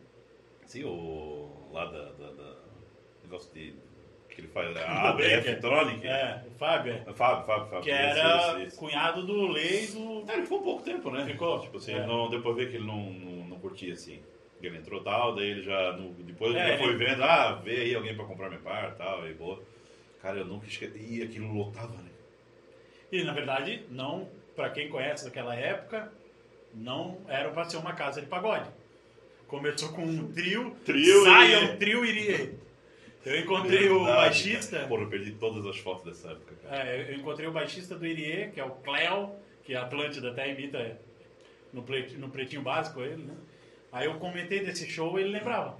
Sim, o. lá da. da, da negócio de. que ele faz. Do [laughs] A. ABF Tronic. É, o Fábio. é. Fábio, Fábio, Fábio. Que Esse, era esse, esse. cunhado do Lei do. É, ele ficou pouco tempo, né? Ficou. Tipo assim, É. não, depois ver que ele não, não, não curtia assim. Ele entrou tal, daí ele já. no- depois É, ele já foi vendo, ah, vê aí alguém pra comprar minha par tal, e boa. Cara, eu nunca esqueci. E aquilo lotava, né? E na verdade, não, pra quem conhece daquela época, não era pra ser uma casa de pagode. Começou com um trio, Trio saia um trio irie. Eu encontrei o Verdade, baixista, cara. Porra, eu perdi todas as fotos dessa época, cara. é, eu encontrei o baixista do Irie, que é o Cleo, que a Atlântida até imita no, no pretinho básico ele, né? Aí eu comentei desse show e ele lembrava.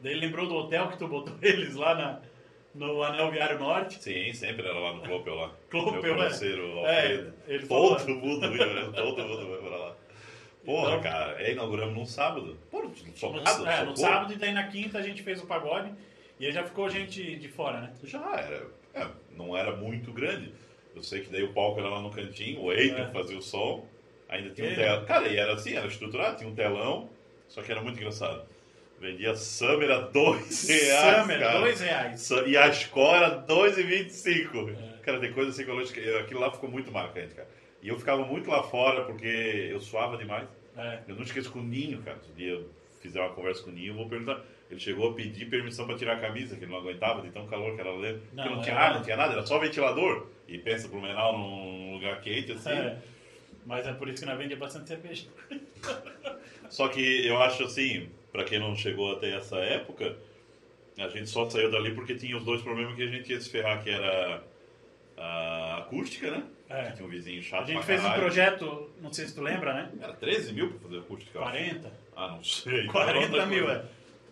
Daí ele lembrou do hotel que tu botou [laughs] eles lá na, no Anel Viário Norte. Sim, sempre era lá no Clopel lá. [laughs] Clopel, Meu é. parceiro, É, Alfredo. ele falou- [laughs] todo mundo ia, né? todo mundo vai pra lá. Porra, Então- cara, é, inauguramos num sábado. Porra, No, socado, é, no sábado e daí na quinta a gente fez o pagode e aí já ficou gente de fora, né? Já era. É, não era muito grande. Eu sei que daí o palco era lá no cantinho, o Eitan É. fazia o som, ainda tinha um telão. Cara, e era assim, era estruturado, tinha um telão, só que era muito engraçado. Vendia Summer a dois reais. Summer, cara. dois reais. Sa- E a escola era 2,25. É. Cara, tem coisa assim acho que aquilo lá ficou muito marcante, cara. E eu ficava muito lá fora porque eu suava demais. É. Eu não esqueço com o Ninho, cara. Se um dia eu fizer uma conversa com o Ninho, eu vou perguntar. Ele chegou a pedir permissão para tirar a camisa, que ele não aguentava de tão calor que era lá dentro. Não, não tinha era- ar, não tinha nada, era só ventilador. E pensa Blumenau num lugar quente assim. É. Mas é por isso que nós vendíamos bastante cerveja. [laughs] Só que eu acho assim, para quem não chegou até essa época, a gente só saiu dali porque tinha os dois problemas que a gente ia se ferrar, que era a acústica, né? É. Tinha um vizinho chato A gente pra fez um projeto, não sei se tu lembra, né? Era 13 mil pra fazer acústica? eu acho. 40. Ah, não sei. [laughs] 40 Outra mil, é.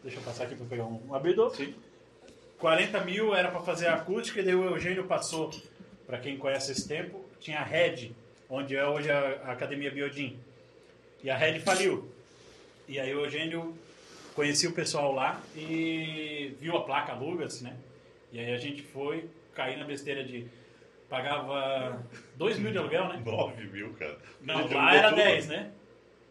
Deixa eu passar aqui para pegar um, abridor. Sim. 40 mil era para fazer a acústica e daí o Eugênio passou, para quem conhece esse tempo, tinha a Red, onde é hoje a, a Academia Biodin. E a Red faliu. E aí o Eugênio conhecia o pessoal lá e viu a placa Lugas, né? E aí a gente foi cair na besteira de pagava 2 mil de aluguel, né? [laughs] 9 mil, cara. Não, lá era tudo. 10, né?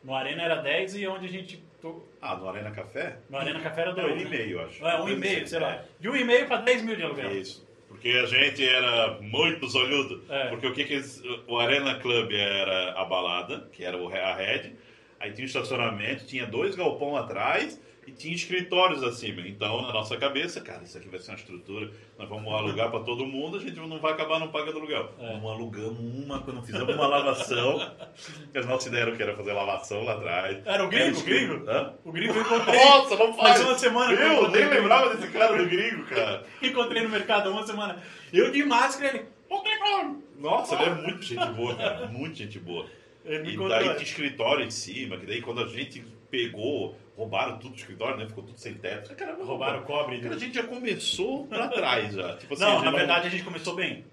No Arena era 10 e onde a gente. to- Ah, no Arena Café? No Arena Café era É 2. um meio, acho. É, um e meio, sei lá. É. De um e meio para 10 mil de aluguel. Isso. Porque a gente era muito zolhudo. É. Porque o que que eles- o Arena Club era a balada, que era a Red. Aí tinha um estacionamento, tinha dois galpão atrás e tinha escritórios acima. Então, na nossa cabeça, cara, isso aqui vai ser uma estrutura, nós vamos alugar para todo mundo, a gente não vai acabar não pagando aluguel. É. Não alugamos uma, quando fizemos uma lavação, que a nossa ideia era que era fazer lavação lá atrás. Era o gringo, Era o gringo? Hã? O gringo eu encontrei. Nossa, não faz! Faz uma semana eu Eu nem lembrava desse cara do gringo, cara. [laughs] Encontrei no mercado há uma semana. Eu de máscara, ele. Nossa, ele é muito gente boa, cara. Muito gente boa. Ele E daí tinha escritório em cima, que daí quando a gente pegou, roubaram tudo do escritório, né? Ficou tudo sem teto. Caramba, Roubaram o cobre. Cara, a gente já começou pra trás já. Tipo assim, Não, na verdade a gente começou bem.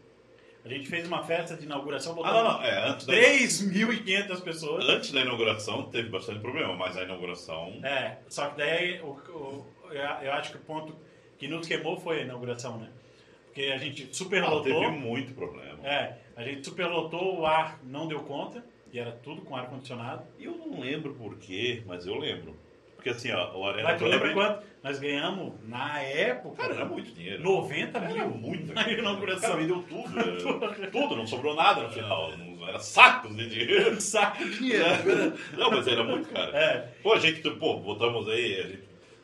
A gente fez uma festa de inauguração, Ah, botamos não, não. É, antes da, 3.500 pessoas. antes da inauguração teve bastante problema, mas a inauguração. É, só que daí o, o- eu, acho que o ponto que nos queimou foi a inauguração, né? Porque a gente Ah, superlotou. teve muito problema. É, a gente superlotou, o ar não deu conta, e era tudo com ar-condicionado. E eu não lembro porquê, mas eu lembro. Porque assim, ó, o Arena Mas tu Club. lembra quanto? Nós ganhamos, na época, Cara, era muito dinheiro. 90 Era mil muito. [laughs] na inauguração. Cara, vendeu tudo. [laughs] era- tudo, não sobrou nada no final. Não, era sacos de dinheiro. [laughs] Saco de dinheiro. Não, mas era muito caro. É, Pô, a gente, pô, botamos aí, a gente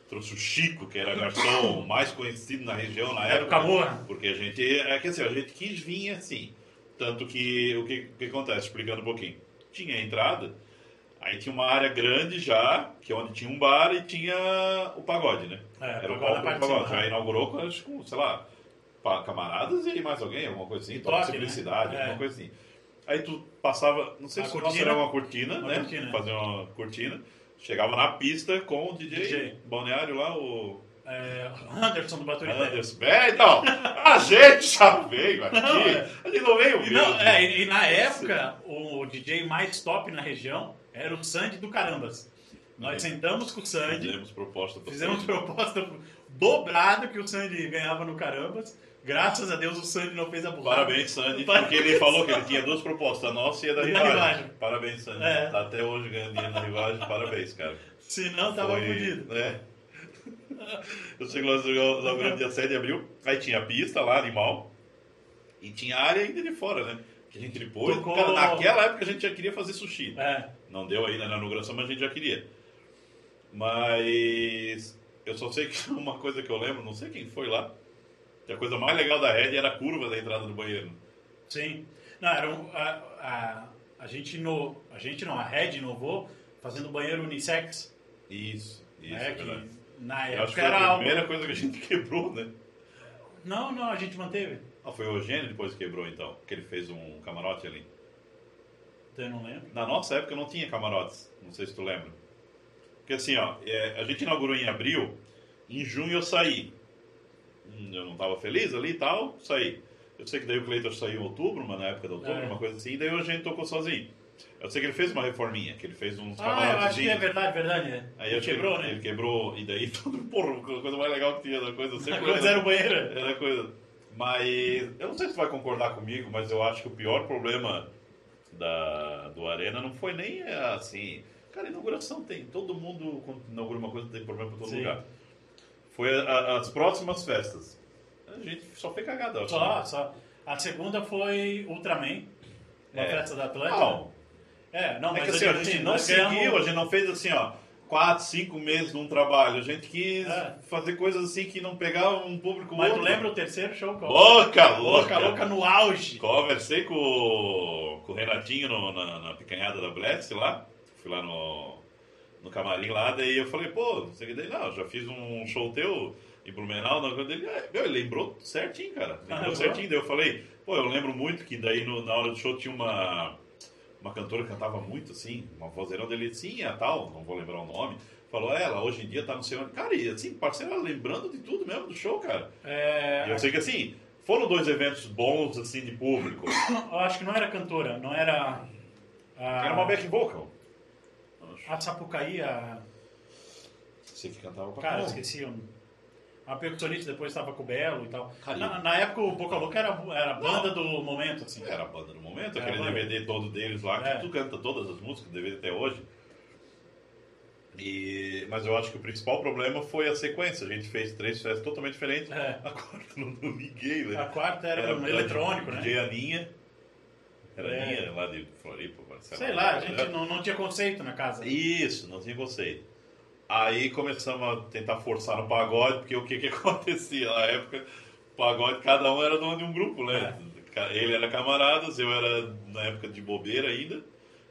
trouxe o Chico, que era garçom mais conhecido na região na era o época. Camorra. Porque a gente, é que assim, a gente quis vir assim. Tanto que, o que, o que acontece, explicando um pouquinho. Tinha a entrada, aí tinha uma área grande já, que é onde tinha um bar e tinha o pagode, né? É, Era o palco do pagode. Já inaugurou com, acho, com, sei lá, camaradas e mais alguém, alguma coisa assim, toque né? simplicidade, É. alguma coisa assim. Aí tu passava, não sei A se cortina. cortina, era uma cortina, Uma né? cortina. Fazer uma cortina. Chegava na pista com o DJ, DJ. balneário lá, o É, Anderson do Baturité. Anderson. É, então, a gente já veio aqui. Não, é. A gente não veio E, não, é, e, e na época, o DJ mais top na região era o Sandy do Carambas. Nós sentamos com o Sandy, Fizemos proposta fizemos você. proposta dobrado que o Sandy ganhava no Carambas. Graças a Deus o Sandy não fez a burrada. Parabéns, Sandy, Parabéns. porque ele falou que ele tinha duas propostas, a nossa e a da rivagem. Parabéns, Sandy. É. Tá até hoje ganhando dinheiro na rivagem, parabéns, cara. Senão tava Foi- fudido. É. Eu sei que nós inauguramos dia 7 de abril, aí tinha a pista lá, animal, e tinha a área ainda de fora, né? Que a gente depois. Tocou- Cara, naquela época a gente já queria fazer sushi. É, Não deu ainda na inauguração, mas a gente já queria. Mas eu só sei que [laughs] uma coisa que eu lembro, não sei quem foi lá, que a coisa mais legal da Red era a curva da entrada do banheiro. sim. Não, era um, a, a, a gente no, a gente não, a Red inovou fazendo banheiro unissex. Isso, isso, né, é que verdade. Na Eu acho que época foi era a algo. primeira coisa que a gente [laughs] quebrou, né? Não, não, a gente manteve. Ah, foi o Eugênio depois que quebrou então, que ele fez um camarote ali. Eu não lembro. Na nossa época não tinha camarotes, não sei se tu lembra. Porque assim, ó, é, a gente inaugurou em abril, em junho eu saí. Hum, Eu não estava feliz ali e tal, saí. Eu sei que daí o Cleiton saiu em outubro, mas na época de outubro, É. uma coisa assim, e daí a gente tocou sozinho. Eu sei que ele fez uma reforminha, que ele fez uns Ah, eu acho que é verdade, verdade. né? Aí Ele quebrou, né? Ele quebrou, e daí [laughs] tudo, porra, a coisa mais legal que tinha da coisa sempre coisa era o banheiro. era coisa. Mas eu não sei se tu vai concordar comigo, mas eu acho que o pior problema da, do Arena não foi nem é, assim. Cara, inauguração tem. Todo mundo, quando inaugura uma coisa, tem problema por todo Sim. lugar. Foi a- as próximas festas. A gente só foi cagada. Só, só. A segunda foi Ultraman, uma É. festa da Atlântica. Não, É, não, é mas que assim, a gente assim, não seguiu, a gente não fez assim, ó. Quatro, cinco meses num trabalho. A gente quis É. fazer coisas assim que não pegavam um público Mas tu outro. lembra o terceiro show? Qual? Louca, louca. Louca, louca no auge. Conversei com, o- com o Renatinho no- na, na picanhada da Bless lá. Fui lá no, no camarim lá, daí eu falei, pô, não sei o que daí, não, já fiz um show teu em Blumenau, na coisa dele, é, meu, ele lembrou certinho, cara. Lembrou lembrou? certinho. Daí eu falei, pô, eu lembro muito que daí no- na hora do show tinha uma, uma cantora que cantava muito assim, uma vozeirão dele, sim, a tal, não vou lembrar o nome. Falou, é, ela hoje em dia tá no seu. Cara, e assim, parceiro, ela lembrando de tudo mesmo do show, cara. É, E eu sei que assim, foram dois eventos bons, assim, de público. [coughs] eu acho que não era cantora, não era. A, Era uma back vocal. A Sapucaí, a. Você que cantava pra Cara, esqueci o. A percussionista depois estava com o Belo e tal. Na, na época o Boca Louca era, era a banda do momento, assim. Era a banda do momento, Era aquele. DVD todo deles lá, que É. tu canta todas as músicas, DVD até hoje. E, mas eu acho que o principal problema foi a sequência. A gente fez três festas totalmente diferentes. É. [laughs] A quarta não, liguei, né? A quarta era, um eletrônico, né? DJ Aninha. Era É. Aninha lá de Floripa, Marcelo. Sei lá, a gente não, não tinha conceito na casa. Isso, não tinha conceito. Aí começamos a tentar forçar no pagode, porque o que que [laughs] acontecia na época? Pagode, cada um era dono de um grupo, né? É. Ele era camaradas, eu era na época de bobeira ainda,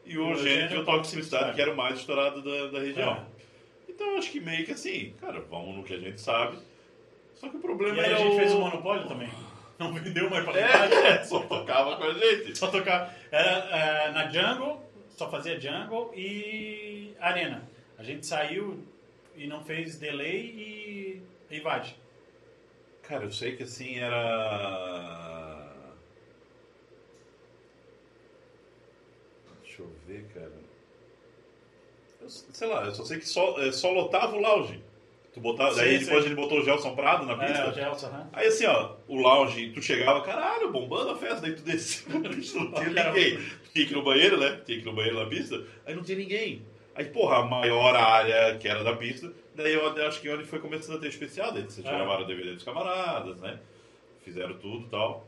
e o O Eugênio Eugênio tinha o é Toque Simplicidade, que era o mais estourado da, da região. É. Então eu acho que meio que assim, cara, vamos no que a gente sabe. Só que o problema E aí era a gente o... fez o monopólio também. Não vendeu mais pra cidade. É, só tocava com a gente. Só tocava. Era é, na Jungle, só fazia Jungle e Arena. A gente saiu e não fez delay e invade. Cara, eu sei que assim era. Deixa eu ver, cara. Eu, sei lá, eu só sei que só, é, só lotava o lounge. Tu botava, Sim, daí sim. depois a gente botou o Gelson Prado na pista. É, o Gelson. Aí assim, ó, o lounge, tu chegava, caralho, bombando a festa, daí tu descia [laughs] não tinha ninguém. [laughs] Tinha que ir no banheiro, né? Tinha que ir no banheiro na pista, aí não tinha ninguém. Aí, porra, a maior área que era da pista, daí eu acho que onde foi começando a ter especial, daí vocês Ah. gravaram o DVD dos camaradas, né? Fizeram tudo e tal.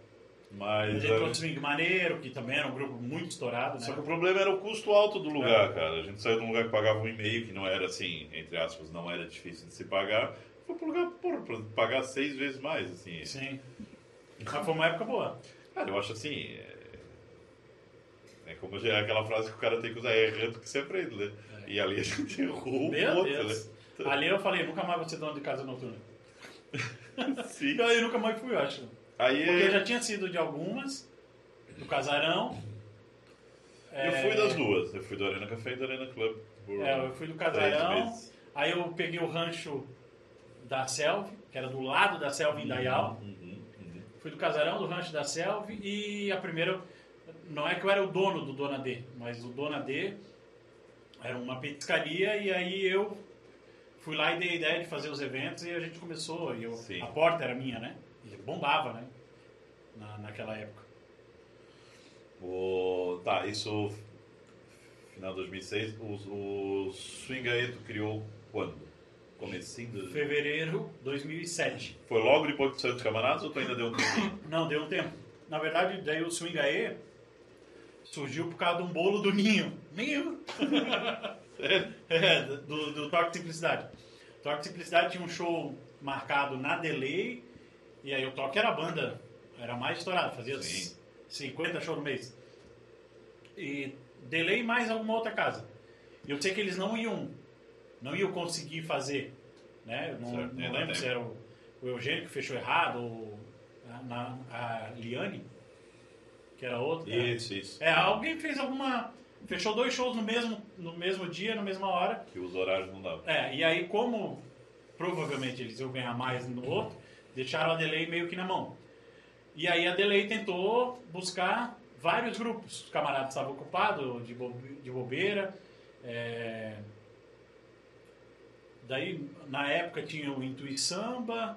A Mas. gente é, trouxe Swing Maneiro, que também era um grupo muito estourado, né? Só que o problema era o custo alto do lugar, É. cara. A gente saiu de um lugar que pagava um e-mail, que não era assim, entre aspas, não era difícil de se pagar. Foi pro lugar, porra, pra pagar seis vezes mais, assim. Sim. Mas foi uma época boa. Cara, eu acho assim. é, É como já é aquela frase que o cara tem que usar, é errando que você aprende, né? É. E ali a gente [laughs] errou Meu Deus. né? Ali eu falei, nunca mais vou ser dono de casa noturna. [laughs] Sim. E aí eu nunca mais fui, eu acho. Aí Porque eu já tinha sido de algumas, do casarão. eu fui das duas. Eu fui do Arena Café e do Arena Club. É, eu fui do casarão. Aí eu peguei o rancho da Selvi, que era do lado da Selvi em Dayal. Uhum, uhum. Fui do casarão, do rancho da Selvi e a primeira. Não é que eu era o dono do Dona D, mas o Dona D era uma petiscaria e aí eu fui lá e dei a ideia de fazer os eventos e a gente começou. E eu, Sim. a porta era minha, né? E bombava, né? Na, naquela época. O... Tá, isso. Final de 2006. O, o tu criou quando? Comecinho de... Fevereiro 2007. Foi logo depois que saiu dos camaradas ou tu ainda deu um tempinho? Não, deu um tempo. Na verdade, daí o Swing Aê surgiu por causa de um bolo do Ninho. Ninho! [laughs] é, do, do Toque de Simplicidade. O Toque de Simplicidade tinha um show marcado na Delay, e aí o Toque era a banda, era mais estourado, fazia Sim. 50 shows no mês. E Delay mais alguma outra casa. E eu sei que eles não iam, não iam conseguir fazer, né? Eu Não, Certo, não ainda lembro se era o, o Eugênio que fechou errado, ou a, na- a Liane, que era outra. Isso, isso. É, alguém fez alguma. Fechou dois shows no mesmo, no mesmo dia, na mesma hora. Que os horários não davam. É, e aí, como provavelmente eles iam ganhar mais no outro, deixaram a Delay meio que na mão. E aí a Delay tentou buscar vários grupos. Os camaradas estavam ocupados, de, de bobeira. é, Daí, na época, tinha o Intui Samba.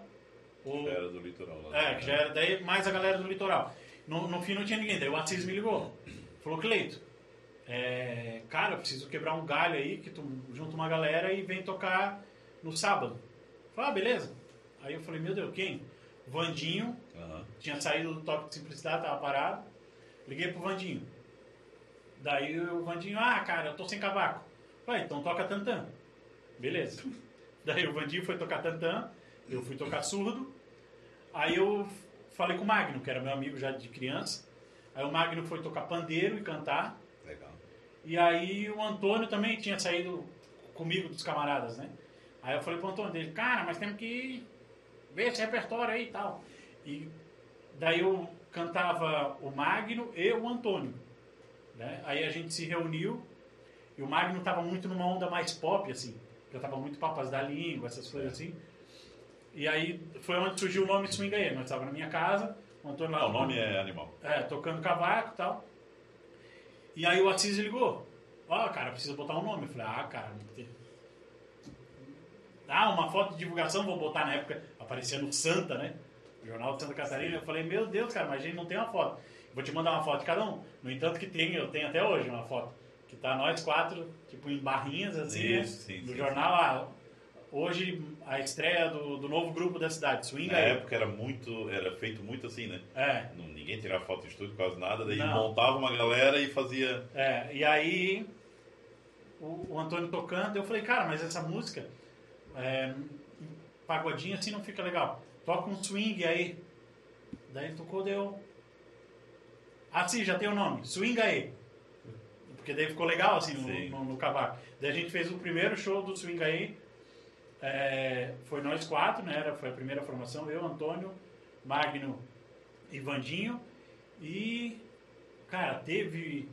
O... Era do litoral lá. É, que já era daí mais a galera do litoral. No, no fim não tinha ninguém, daí o Assis me ligou. Falou, Cleito, é, cara, eu preciso quebrar um galho aí, que tu junta uma galera e vem tocar no sábado. Falei, ah, beleza. Aí eu falei, meu Deus, quem? Vandinho, Aham. tinha saído do Toque de Simplicidade, tava parado. Liguei pro Vandinho. Daí o Vandinho, ah, cara, eu tô sem cavaco. Falei, então toca tantã. Beleza. [laughs] Daí o Vandinho foi tocar tantã, eu fui tocar surdo. Aí eu falei com o Magno, que era meu amigo já de criança. Aí o Magno foi tocar pandeiro e cantar. Legal. E aí o Antônio também tinha saído comigo dos camaradas, né? Aí eu falei pro Antônio dele, cara, mas temos que ver esse repertório aí e tal. E daí eu cantava o Magno e o Antônio. Né? Aí a gente se reuniu e o Magno tava muito numa onda mais pop, assim. Cantava muito Papas da Língua, essas coisas assim. E aí foi onde surgiu o nome Swing Aí. Nós estávamos na minha casa, o Antônio lá Não, o nome é animal. é, tocando cavaco e tal. E aí o Assis ligou. Ó, cara, precisa botar um nome. Eu falei, ah, cara, não tem. Ah, uma foto de divulgação, vou botar na época, aparecia no Santa, né? Jornal de Santa Catarina. Eu falei, meu Deus, cara, mas a gente não tem uma foto. Vou te mandar uma foto de cada um. No entanto, que tem, eu tenho até hoje uma foto. Que tá nós quatro, tipo, em barrinhas, assim, né? Isso, sim, no sim, jornal. Ah, hoje, a estreia do, do novo grupo da cidade, Swing Na Aí. época era muito, era feito muito assim, né? É, Não- Ninguém tirava foto de estúdio, quase nada, daí Não. montava uma galera e fazia. É, e aí o, o Antônio tocando, eu falei, cara, mas essa música, é, pagodinho assim não fica legal. Toca um swing aí. Daí ele tocou, deu. Ah, sim, já tem o nome. Swing aí. Porque daí ficou legal assim Sim. no, no, no cavaco. Daí a gente fez o primeiro show do Swing aí. É, foi nós quatro, né? Era, foi a primeira formação, eu, Antônio, Magno e Vandinho. E, cara, teve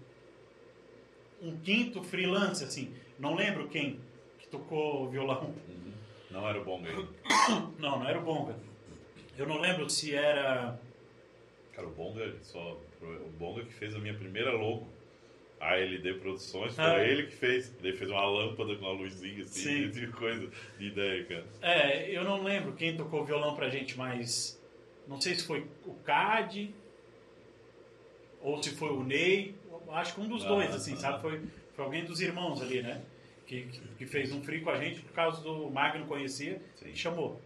um quinto freelance, assim. Não lembro quem que tocou violão. Não era o bom aí. [coughs] Não, não era o Bonga. Eu não lembro se era. Cara, o Bonga, só. O Bonga que fez a minha primeira logo. A LD Produções, foi Ah. ele que fez. Ele fez uma lâmpada com uma luzinha assim, Sim. de coisa, de ideia, cara. É, eu não lembro quem tocou violão pra gente, mas. Não sei se foi o Cad ou se foi o Ney. Acho que um dos Ah, dois, assim, ah. sabe? Foi, foi alguém dos irmãos ali, né? Que, que, fez um free com a gente por causa do Magno conhecia Sim. e chamou.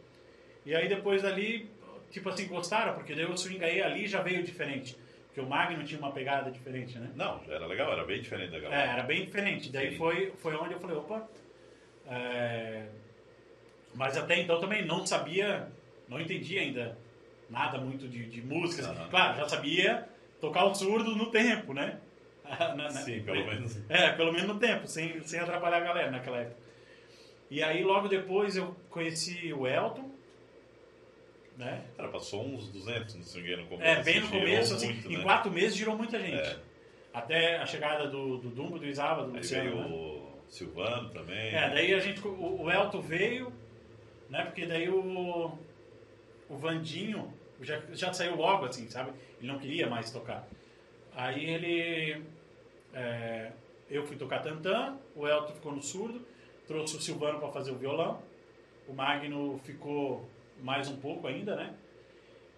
E aí depois dali, tipo assim, gostaram, porque daí o swing aí ali já veio diferente. Porque o Magno tinha uma pegada diferente, né? Não, era legal, era bem diferente da É, galera. era bem diferente. Daí Sim. foi, foi onde eu falei, opa. é, Mas até então também não sabia, não entendia ainda nada muito de, de música. assim. Aham. Claro, já sabia tocar o surdo no tempo, né? [laughs] Na- na- Sim, pelo menos. É, pelo menos no tempo, sem, sem atrapalhar a galera naquela época. E aí logo depois eu conheci o Elton, né? Cara, passou uns 200 no swing no começo. É, bem no começo, assim, muito, em né? quatro meses girou muita gente. É. Até a chegada do, do Dumbo, do Isaba, do Aí Luciano. veio né? o Silvano também. É, daí a gente. O, o Elton veio, né? Porque daí o. O Vandinho já, já saiu logo, assim, sabe? Ele não queria mais tocar. Aí ele. é, eu fui tocar tantã, o Elton ficou no surdo, trouxe o Silvano para fazer o violão, o Magno ficou mais um pouco ainda, né?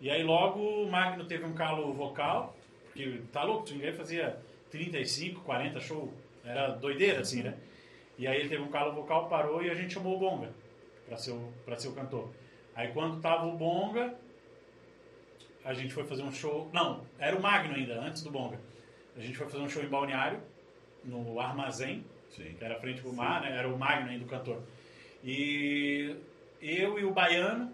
E aí logo o Magno teve um calo vocal, porque tá louco, ninguém fazia 35, 40 show, era doideira assim, né? E aí ele teve um calo vocal, parou e a gente chamou o Bonga para ser, o- pra ser o cantor. Aí quando tava o Bonga, a gente foi fazer um show. Não, era o Magno ainda, antes do Bonga. A gente foi fazer um show em Balneário, no Armazém, Sim. que era frente pro mar, né? Era o Magno ainda, o cantor. E eu e o baiano,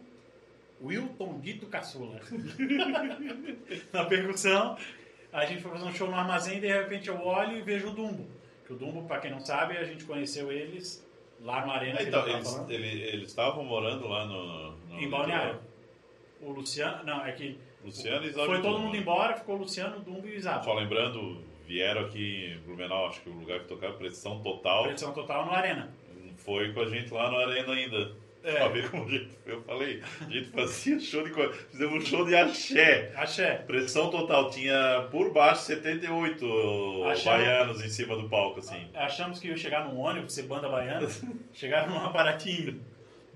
Wilton Guito Caçula, [laughs] na percussão. A gente foi fazer um show no Armazém e de repente eu olho e vejo o Dumbo. Que o Dumbo, pra quem não sabe, a gente conheceu eles lá no Arena. Então, eles ele- eles estavam morando lá no. no Em Balneário. O Luciano, não, é que Luciano e Isabel. foi todo mundo embora, ficou o Luciano, o Dumbo e o Isabel. Só lembrando, vieram aqui em Blumenau, acho que o lugar que tocaram, Pressão Total. Pressão total no Arena. Foi com a gente lá no Arena ainda. É. Pra ver como a gente, eu falei, a gente fazia show de coisa. Fizemos um show de axé. Axé. Pressão total, tinha por baixo 78 Axé. baianos em cima do palco, assim. Achamos que ia chegar num ônibus, ser banda baiana. [laughs] Chegaram num aparatinho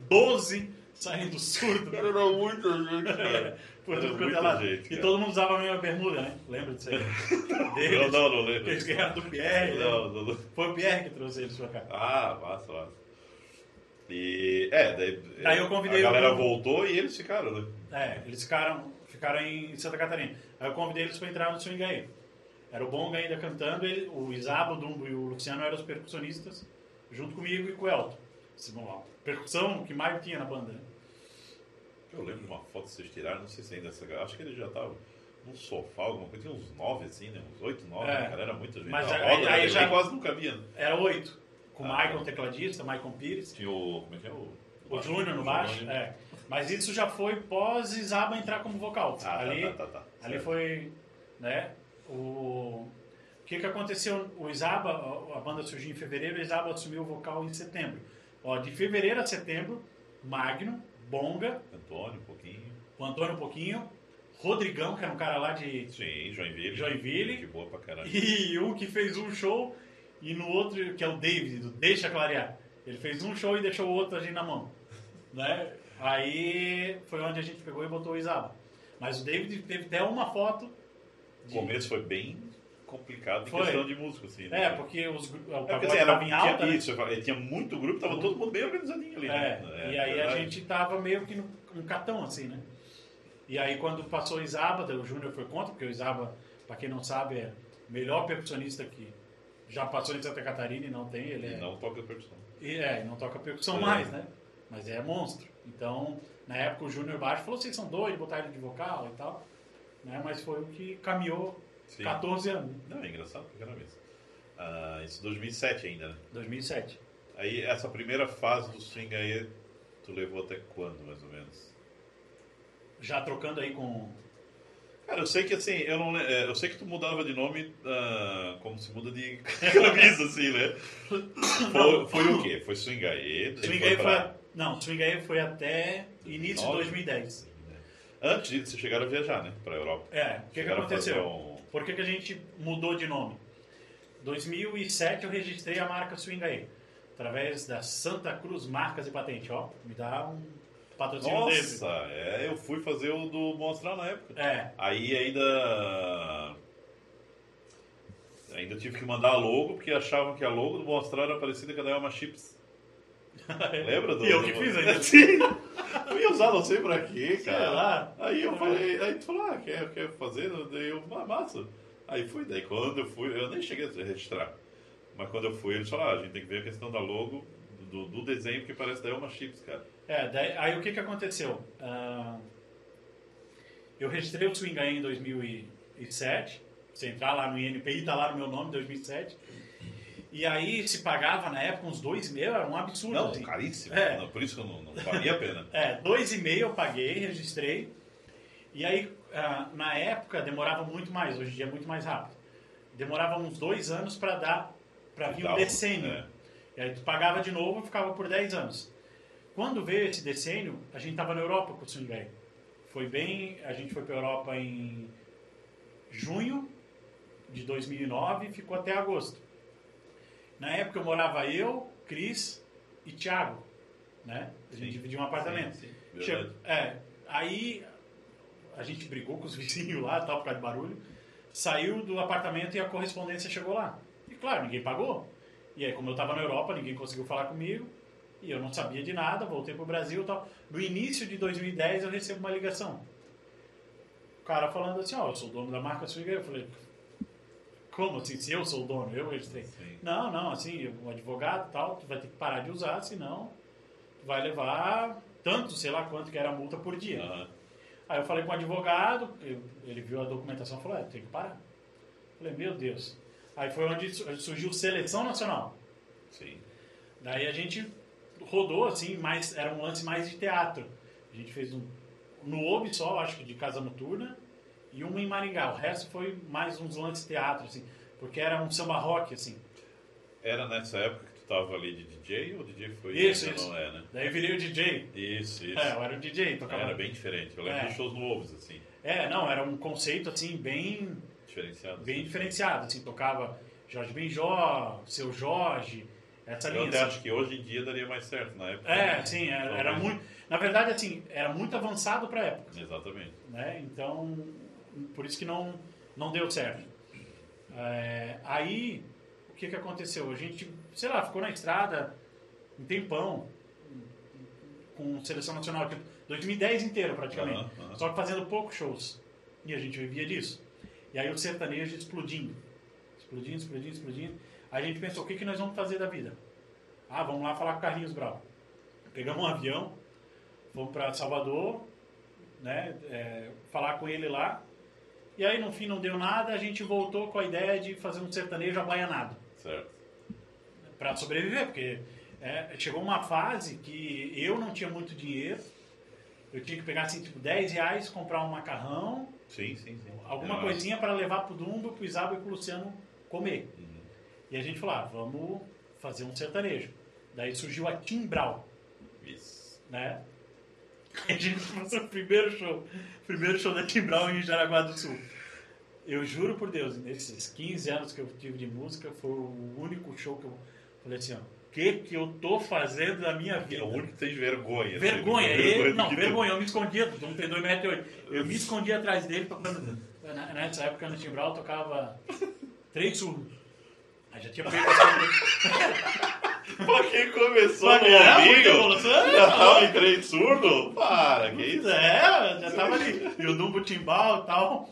12 saindo surdo. Era muita gente, cara. Por Era tudo quanto é muita lado. gente, E todo mundo usava a mesma bermuda, né? Lembra disso aí? Não, [laughs] Deles. não, não lembro. Eles ganharam do Pierre. né? Não, não, não. Foi o Pierre que trouxe eles pra cá. Ah, massa, massa. E, é, daí, Daí eu convidei a galera voltou e eles ficaram, né? É, eles ficaram, ficaram em Santa Catarina. Aí eu convidei eles para entrar no swing aí. Era o Bonga ainda cantando, ele, o Isabo, o Dumbo e o Luciano eram os percussionistas, junto comigo e com o Elton. A percussão que mais tinha na banda, né? Eu lembro de uma foto que vocês tiraram, não sei se ainda essa Acho que ele já tava num sofá, alguma coisa. Tinha uns nove assim, né? Uns oito, nove, É. né, cara? Era muita gente. Mas a aí- roda, aí né? já- quase não cabia. né? Era oito. Com o Ah, tá. tecladista, Maicon Pires, Tinha o. Como é que é? O, o Júnior no baixo. Júnior. É. Mas isso já foi pós Isaba entrar como vocal. Ah, ali tá, tá, tá, tá. ali Certo. foi, né? O, o que que aconteceu? O Isaba, a- banda surgiu em fevereiro, o Isaba assumiu o vocal em setembro. Ó, de fevereiro a setembro, Magno, Bonga, Antônio, um pouquinho. o Antônio um pouquinho, Rodrigão, que era um cara lá de. Sim, Joinville. Joinville. Que boa pra caralho. E um que fez um show, e no outro, que é o David, do Deixa Clarear. Ele fez um show e deixou o outro a gente na mão. Né? Aí foi onde a gente pegou e botou o Isaba. Mas o David teve até uma foto. O de- começo foi bem complicado em Foi. questão de músico, assim. né? É, porque os, o É, pagode quer dizer, era, em alta, tinha, né? isso, falei, tinha muito grupo, tava todo mundo bem organizadinho ali. É, né? e aí a gente tava meio que no, um catão, assim, né? E aí quando passou o Isaba, o Júnior foi contra, porque o Isaba, pra quem não sabe, é o melhor percussionista que já passou em Santa Catarina e não tem, ele é... não toca percussão. E, é, não toca percussão É. mais, né? Mas é monstro. Então, na época o Júnior Baixo falou, vocês são doidos, botar ele de vocal e tal. Né? Mas foi o que caminhou Sim. 14 anos, Não, é engraçado pra caramba isso. Ah, isso 2007 ainda, né? 2007. Aí essa primeira fase do swing aí, tu levou até quando, mais ou menos? Já trocando aí com... Cara, eu sei que assim, eu não é, eu sei que tu mudava de nome ah, como se muda de [laughs] camisa, assim, né? Foi, foi o quê? Foi Swingaê? daí Swing aí foi... pra- a- Não, Swing aí foi até início de 2009? 2010. Antes disso, vocês chegaram a viajar, né? Pra Europa. É, o que, que aconteceu? um- Por que, que a gente mudou de nome? 2007 eu registrei a marca Swing aí, através da Santa Cruz Marcas e Patente. Ó, me dá um patrocínio desse. Nossa, é, eu fui fazer o do Monstral na época. É, Aí ainda. Ainda tive que mandar a logo, porque achavam que a logo do Monstral era parecida com a da Elma Chips. [laughs] Lembra do. E eu que fiz ainda. [laughs] Sim! Eu ia usar não sei pra quê, cara. Aí eu falei, aí tu falou, ah, quer, quer fazer? Daí eu, ah, massa. Aí fui, daí quando eu fui, eu nem cheguei a registrar. Mas quando eu fui, eles falaram, ah, a gente tem que ver a questão da logo, do, do desenho, que parece da Elma Chips, cara. É, daí- aí o que que aconteceu? Ah, eu registrei o Swing aí em 2007, Você entrar lá no INPI, tá lá no meu nome, 2007. E aí se pagava na época uns dois mil, era um absurdo. Não, assim. caríssimo. É. Não, por isso que eu não, não valia a pena. É, dois e meio eu paguei, registrei. E aí, ah, na época, demorava muito mais. Hoje em dia é muito mais rápido. Demorava uns dois anos para dar, para vir um decênio. é. E aí tu pagava de novo e ficava por 10 anos. Quando veio esse decênio, a gente estava na Europa com o Swing Bag. Foi bem, a gente foi para Europa em junho de 2009 e ficou até agosto. Na época eu morava eu, Cris e Thiago, né? A gente Sim. dividia um apartamento. Sim, sim. Chegou- é, aí a gente brigou com os [laughs] vizinhos lá, tal, por causa de barulho. Saiu do apartamento e a correspondência chegou lá. E claro, ninguém pagou. E aí, como eu estava na Europa, ninguém conseguiu falar comigo. E eu não sabia de nada, voltei pro Brasil e tal. No início de 2010 eu recebo uma ligação. O cara falando assim, ó, eu sou dono da marca Swing. Eu falei, como assim? Se eu sou o dono, eu registrei. Sim. Não, não, assim, o advogado e tal, tu vai ter que parar de usar, senão tu vai levar tanto, sei lá quanto que era a multa por dia. Aham. Aí eu falei com o advogado, ele viu a documentação e falou, é, tem que parar. Eu falei, meu Deus. Aí foi onde su- surgiu Seleção Nacional. Sim. Daí a gente rodou, assim, mais, era um lance mais de teatro. A gente fez um no OB só, acho que de Casa Noturna, e uma em Maringá. O resto foi mais uns lances de teatro, assim, porque era um samba rock, assim. Era nessa época que tu tava ali de DJ ou o DJ foi Isso, isso. não é, né? Daí eu virei o DJ. Isso, isso. É, eu era o DJ, tocava. Era bem diferente. Eu lembro É. de shows novos, assim, É, não, era um conceito, assim, bem diferenciados. bem assim. diferenciado, assim, tocava Jorge Benjó, Seu Jorge, essa Eu linha. até assim. acho que hoje em dia daria mais certo, na época. É, né? sim, era, Talvez. era muito. Na verdade, assim, era muito avançado para época, Exatamente. né? Então, por isso que não não deu certo. É, aí, o que que aconteceu? A gente, sei lá, ficou na estrada um tempão com seleção nacional, tipo, 2010 inteiro praticamente, só que fazendo poucos shows. E a gente vivia disso. E aí o sertanejo explodindo, explodindo, explodindo, explodindo. A gente pensou, o que, que nós vamos fazer da vida? Ah, vamos lá falar com o Carlinhos Brau. Pegamos um avião, fomos para Salvador, né, é, falar com ele lá. E aí no fim não deu nada, a gente voltou com a ideia de fazer um sertanejo abaianado Certo. para sobreviver, porque é, chegou uma fase que eu não tinha muito dinheiro, eu tinha que pegar assim, tipo, 10 reais, comprar um macarrão, Sim, sim, sim. alguma Era- coisinha para levar pro Dumbo, pro Isabo e pro Luciano comer. Uhum. E a gente falou, ah, vamos fazer um sertanejo. Daí surgiu a Timbral, Isso. né? [laughs] A gente fez o primeiro show, primeiro show da Timbral em Jaraguá do Sul. Eu juro por Deus, nesses 15 anos que eu tive de música, foi o único show que eu falei assim, ó, o que que eu tô fazendo da minha É vida? o único que tem vergonha. Vergonha, assim, ele, do não, vergonha, eu me escondia, não tem 2,8m. Eu me escondia atrás dele tocando. na- Nessa época no Timbral eu tocava três surdos. Aí já tinha pego [laughs] Pra quem começou Pra no ouvido, já tava em trem surdo? Para, que isso? É, já tava ali. E o Dumbo Timbal e tal.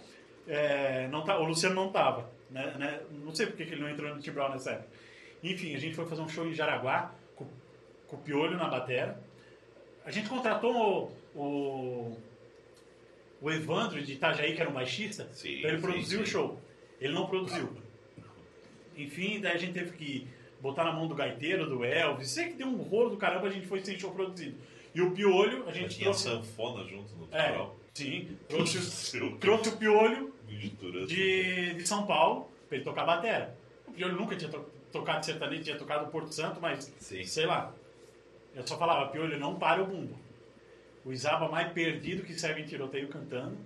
é, não tá, o Luciano não tava. Né, né? Não sei porque que ele não entrou no Timbral nessa época. Enfim, a gente foi fazer um show em Jaraguá com, com o Piolho na batera. A gente contratou o, o, o Evandro de Itajaí, que era um baixista, Sim, para ele sim, produzir o sim. show. Ele não produziu. Enfim, daí a gente teve que botar na mão do gaiteiro, do Elvis. Sei que deu um rolo do caramba, a gente foi sem show produzido. E o Piolho, a gente tinha sanfona junto no É, tutorial. sim. [laughs] Trouxe, trouxe o Piolho de, de São Paulo pra ele tocar batera. O Piolho nunca tinha to- tocado sertanejo, tinha tocado Porto Santo, mas Sim. sei lá. Eu só falava, Piolho, não para o bumbo. O Isaba mais perdido que segue em tiroteio cantando.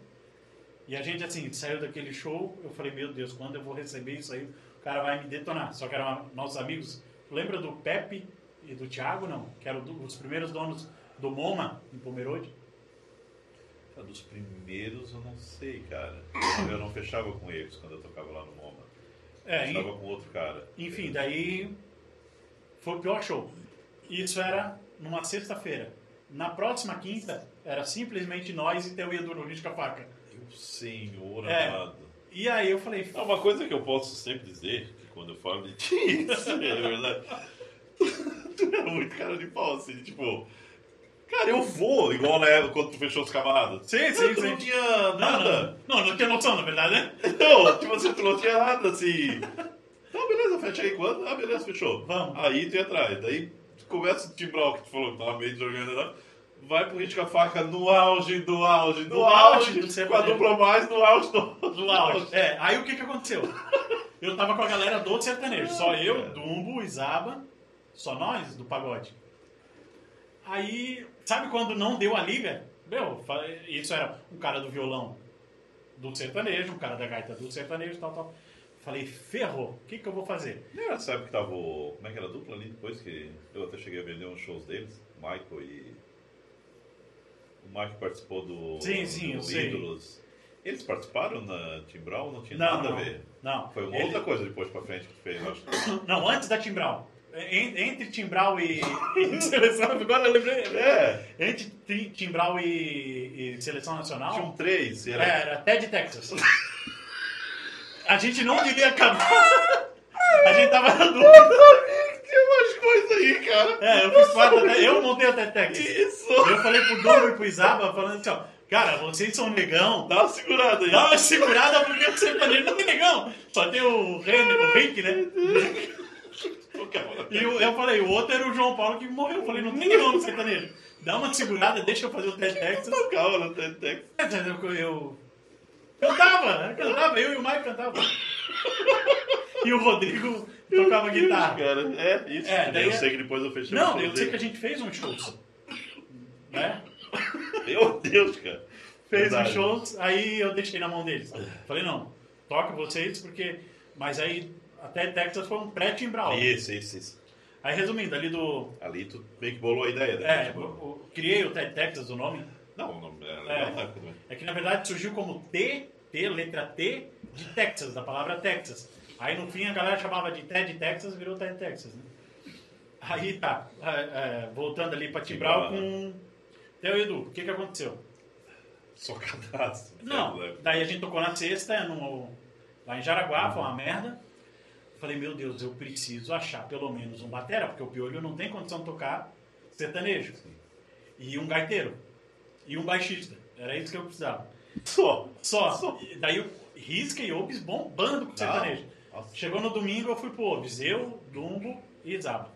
E a gente, assim, saiu daquele show, eu falei, meu Deus, quando eu vou receber isso aí, cara vai me detonar. Só que eram nossos amigos. Lembra do Pepe e do Thiago, não? Que eram do- os primeiros donos do MoMA, em Pomerode. Dos primeiros eu não sei, cara. Eu não fechava com eles quando eu tocava lá no MoMA. É, e- fechava com outro cara. Enfim, daí foi o pior show. Isso era numa sexta-feira. Na próxima quinta, era simplesmente nós e Teu Edu no Risco a Faca. Meu senhor É. amado. E aí eu falei, É uma coisa que eu posso sempre dizer, que quando eu falo de ti, isso [laughs] é verdade. tu é muito cara de pau, assim, tipo. Cara, eu vou, igual na época quando tu fechou os camaradas. Sim, sim, tu sim. não tinha Não, nada. não, não, não tinha noção, na verdade, né? Não, tipo assim, tu não tinha nada assim. Então, beleza, fecha aí quando? Ah, beleza, fechou. Vamos. Aí tu ia atrás. Daí tu começa o que tu falou que tava meio desorganizado. Vai pro Risca Faca no auge do auge do No auge auge. com a dupla mais no auge do, Do auge. É, aí o que que aconteceu? Eu tava com a galera do sertanejo, só eu, cara. Dumbo, Isaba, só nós do pagode. Aí, sabe quando não deu a liga? Meu, isso era um cara do violão do sertanejo, um cara da gaita do sertanejo, tal, tal. Falei, ferrou, o que que eu vou fazer? Não era sabe que tava o. Como é que era a dupla ali depois que eu até cheguei a vender uns shows deles? Michael e. O Michael participou do. Sim, sim, do. Ídolos. Eles participaram na Tim Brown ou não tinha Não, nada não, a ver? não. Foi uma Ele- outra coisa depois pra frente que fez, acho. Não, antes da Timbral. En- Entre Timbral e, e [laughs] Seleção, agora eu lembrei. É, Entre Ti- Timbral e, e Seleção Nacional. tinham três. É, Era... era Ted Texas. A gente não devia acabar. [laughs] A gente tava na dúvida. Tem umas coisas aí, cara. É, eu fiz parte até. Eu montei o Ted Texas. Isso! Eu falei pro Domo e pro Isaba, falando assim, ó. Cara, vocês são negão. Dá uma segurada aí. Dá uma segurada porque o sertanejo não tem negão. Só tem o Ren, o Rick, né? E eu, eu falei, o outro era o João Paulo que morreu. Eu falei, não tem negão no sertanejo. Dá uma segurada, deixa eu fazer o Ted Texas. Calma, não tem tem- Eu, eu cantava, eu cantava, eu e o Mike cantava. E o Rodrigo tocava guitarra. Cara, é isso. É, daí eu é- sei que depois eu fechei o Não, eu sei que a gente fez um show. Né? Meu Deus, cara. Fez um Verdade. show, aí eu deixei na mão deles. Falei, não, toca vocês, porque. Mas aí até Texas foi um pré-timbral. Isso, isso, isso. Aí resumindo, ali do. Ali tu meio que bolou a ideia, né? É, Tipo, o- o- criei o Ted Texas, o nome. Não, não era É. na época também. É que na verdade surgiu como T, T, letra T, de Texas, da palavra Texas. Aí no fim a galera chamava de Ted Texas, virou Ted Texas, né? Aí tá, é, é, voltando ali pra Timbral Timbral, com Teu Edu, o que que aconteceu? Só cadastro. Não, né? daí a gente tocou na sexta, no, lá em Jaraguá, foi uma merda. Falei, meu Deus, eu preciso achar pelo menos um batera, porque o Piolho não tem condição de tocar sertanejo. E um gaiteiro. E um baixista. Era isso que eu precisava. Só. Só. Só. Daí o Risca e Obis bombando com Não. sertanejo. Chegou no domingo, eu fui pro Obis. Eu, Dumbo e Zaba.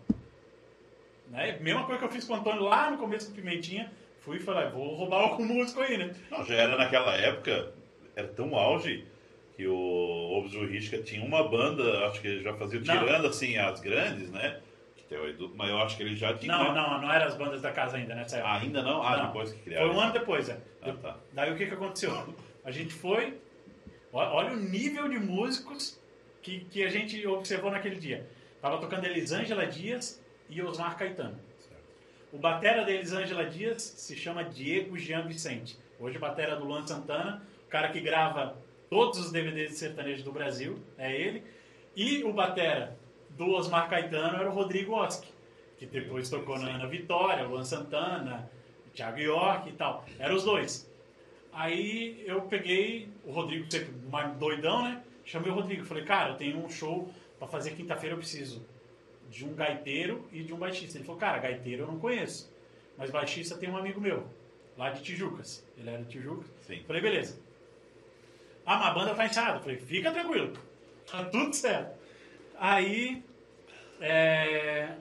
Né? Mesma coisa que eu fiz com o Antônio lá no começo do Pimentinha. Fui e falei, vou roubar algum músico aí, né? Não, já era naquela época, era tão auge que o Obso Risca tinha uma banda, acho que ele já fazia Não. tirando assim as grandes, né? Que tem o Edu, mas eu acho que ele já tinha. Não, não, não eram as bandas da casa ainda nessa época. Ainda não? Ah, Não. depois que criaram. Foi um ano depois, é. Ah, tá. Daí o que, que aconteceu? [laughs] A gente foi. Olha o nível de músicos que, que a gente observou naquele dia. Tava tocando Elisângela Dias e Osmar Caetano. O batera da Elisângela Dias se chama Diego Jean Vicente. Hoje batera do Luan Santana, o cara que grava todos os DVDs de sertanejo do Brasil, é ele. E o batera do Osmar Caetano era o Rodrigo Oski, que depois tocou na Ana Vitória, Luan Santana, Thiago York e tal. Eram os dois. Aí eu peguei, o Rodrigo sempre mais doidão, né? Chamei o Rodrigo, falei, cara, eu tenho um show pra fazer quinta-feira, eu preciso de um gaiteiro e de um baixista. Ele falou, cara, gaiteiro eu não conheço, mas baixista tem um amigo meu, lá de Tijucas. Ele era de Tijucas. Sim. Falei, beleza. Ah, mas a banda tá ensaiada. Falei, fica tranquilo, tá tudo certo. Aí, é...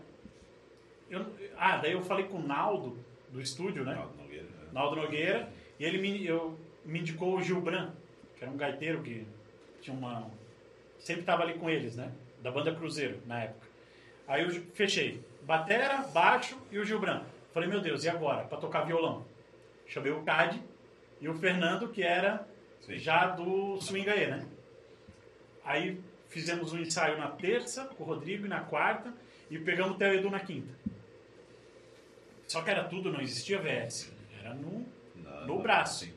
eu- ah, daí eu falei com o Naldo, do estúdio, né? Não, Nogueira, né? Naldo Nogueira, e ele me, eu, me indicou o Gilbran, que era um gaiteiro que tinha uma. Sempre estava ali com eles, né? Da banda Cruzeiro, na época. Aí eu fechei. Batera, baixo e o Gilbran. Falei, meu Deus, e agora? Para tocar violão. Chamei o Cade e o Fernando, que era Sim. já do Swingaê, né? Aí fizemos um ensaio na terça com o Rodrigo e na quarta e pegamos o Theo Edu na quinta. Só que era tudo, não existia VS. Era no, Não, no braço. sim.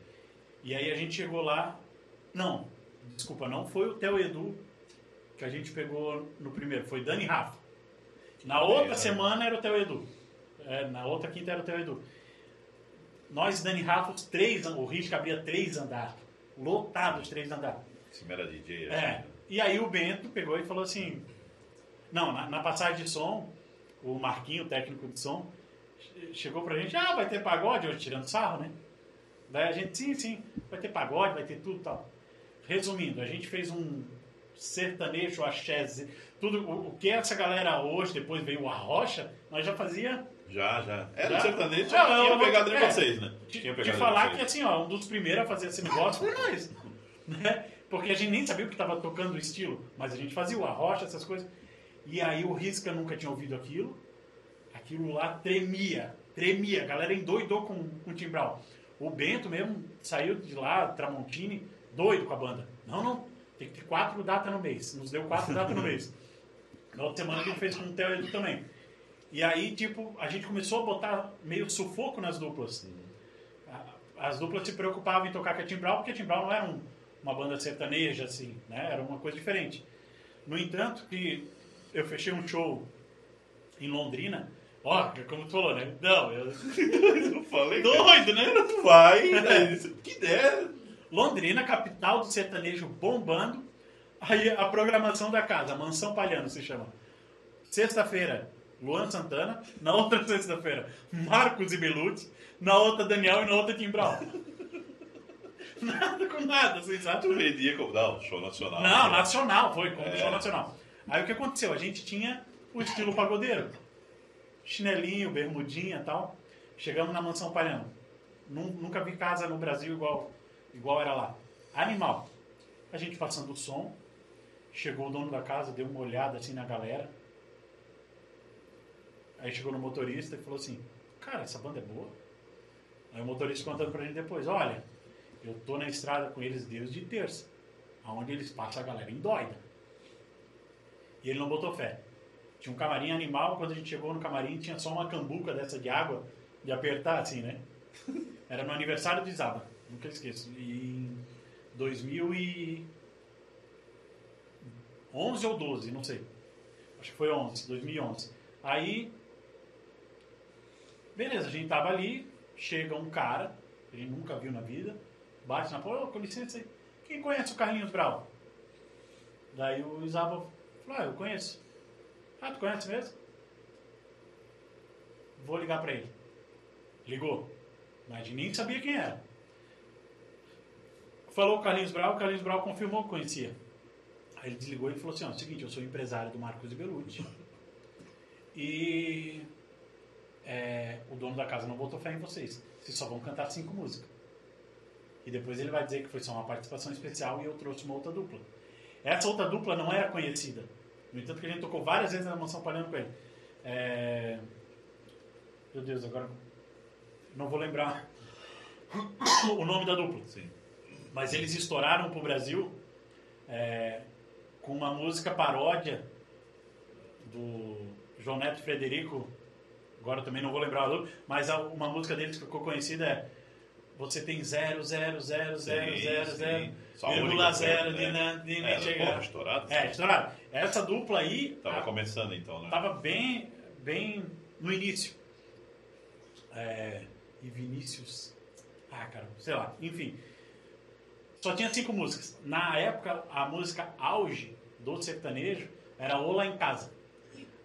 E aí a gente chegou lá. Não, desculpa, não foi o Theo Edu que a gente pegou no primeiro, foi Dani Rafa. Na outra É. semana era o Theo Edu. É, na outra quinta era o Theo Edu. Nós, Dani Rafa, os três, o Risco abria três andares. Lotado os três andares. Esse era DJ. É. assim, né? E aí o Bento pegou e falou assim. Não, na, na passagem de som, o Marquinho, o técnico de som, che- chegou pra gente, ah, vai ter pagode hoje, tirando sarro, né? Daí a gente, sim, sim, vai ter pagode, vai ter tudo e tal. Resumindo, a gente fez um sertanejo, axé, ze- tudo, o, o que essa galera hoje, depois veio o Arrocha, nós já fazia Já, já. Era Já? o sertanejo, já tinha vou- pegado em é. vocês, né? de, Tinha de em falar que vocês. assim, ó, um dos primeiros a fazer esse negócio foi nós. [laughs] Né? Porque a gente nem sabia o que estava tocando o estilo, mas a gente fazia o arrocha, essas coisas. E aí o Risca nunca tinha ouvido aquilo. Aquilo lá tremia, tremia. A galera endoidou com, com o Timbral. O Bento mesmo saiu de lá, Tramontini, doido com a banda. Não, não, tem que ter quatro datas no mês. Nos deu quatro datas no mês. Na outra semana ele fez com o Theo Edu também. E aí, tipo, a gente começou a botar meio sufoco nas duplas. A- As duplas se preocupavam em tocar com a Tim Brown, porque a Tim Brown não era um- uma banda sertaneja, assim, né? Era uma coisa diferente. No entanto, que eu fechei um show em Londrina, ó, como tu falou, né? Não, eu... [laughs] Eu falei, Doido, né? vai, né? que der. Londrina, capital do sertanejo bombando. Aí a programação da casa, Mansão Palhano se chama. Sexta-feira, Luan Santana. Na outra [laughs] sexta-feira, Marcos e Belucci. Na outra, Daniel e na outra, Tim Brown. [laughs] nada com nada, assim, sabe? Tu vendia como. Não, show nacional. Não, nacional, foi como É. show nacional. Aí o que aconteceu? A gente tinha o estilo pagodeiro. Chinelinho, bermudinha e tal. Chegamos na Mansão Palhano. Nun- Nunca vi casa no Brasil igual, igual era lá. Animal. A gente passando o som. Chegou o dono da casa, deu uma olhada assim na galera. Aí chegou no motorista e falou assim: Cara, essa banda é boa. Aí o motorista contando pra gente depois: Olha, eu tô na estrada com eles desde terça, aonde eles passam a galera em doida. E ele não botou fé. Tinha um camarim animal, quando a gente chegou no camarim, tinha só uma cambuca dessa de água, de apertar assim, né? [laughs] Era no aniversário do Isaba, nunca esqueço. E em 2011 ou 12, não sei. Acho que foi 11, 2011. Aí, beleza, a gente tava ali, chega um cara, que a gente nunca viu na vida, bate na porta, "Ô, com licença aí, quem conhece o Carlinhos Brau? Daí o Isaba falou, ah, eu conheço. Ah, tu conhece mesmo? Vou ligar pra ele. Ligou. Mas nem sabia quem era. Falou o Carlinhos Brau, o Carlinhos Brau confirmou que conhecia. Aí ele desligou e falou assim, ó, seguinte, eu sou empresário do Marcos de Belucci. E é, o dono da casa não botou fé em vocês. Vocês só vão cantar cinco músicas. E depois ele vai dizer que foi só uma participação especial e eu trouxe uma outra dupla. Essa outra dupla não era conhecida. No entanto, que a gente tocou várias vezes na Mansão Palhano com ele. É... Meu Deus, agora não vou lembrar [coughs] o nome da dupla. Sim. Mas eles estouraram pro Brasil é, com uma música paródia do João Neto Frederico. Agora também não vou lembrar o nome, mas uma música deles que ficou conhecida é Você tem zero, zero, zero, zero, Sim, zero, sim. zero, Só a vírgula única, zero né? de, na- de É, chegar. porra, estourado. É, estouraram. Essa dupla aí Tava a- começando então, né? tava bem, bem no início. É, e Vinícius. Ah, cara, sei lá. Enfim. Só tinha cinco músicas. Na época, a música auge do sertanejo era Ola em Casa.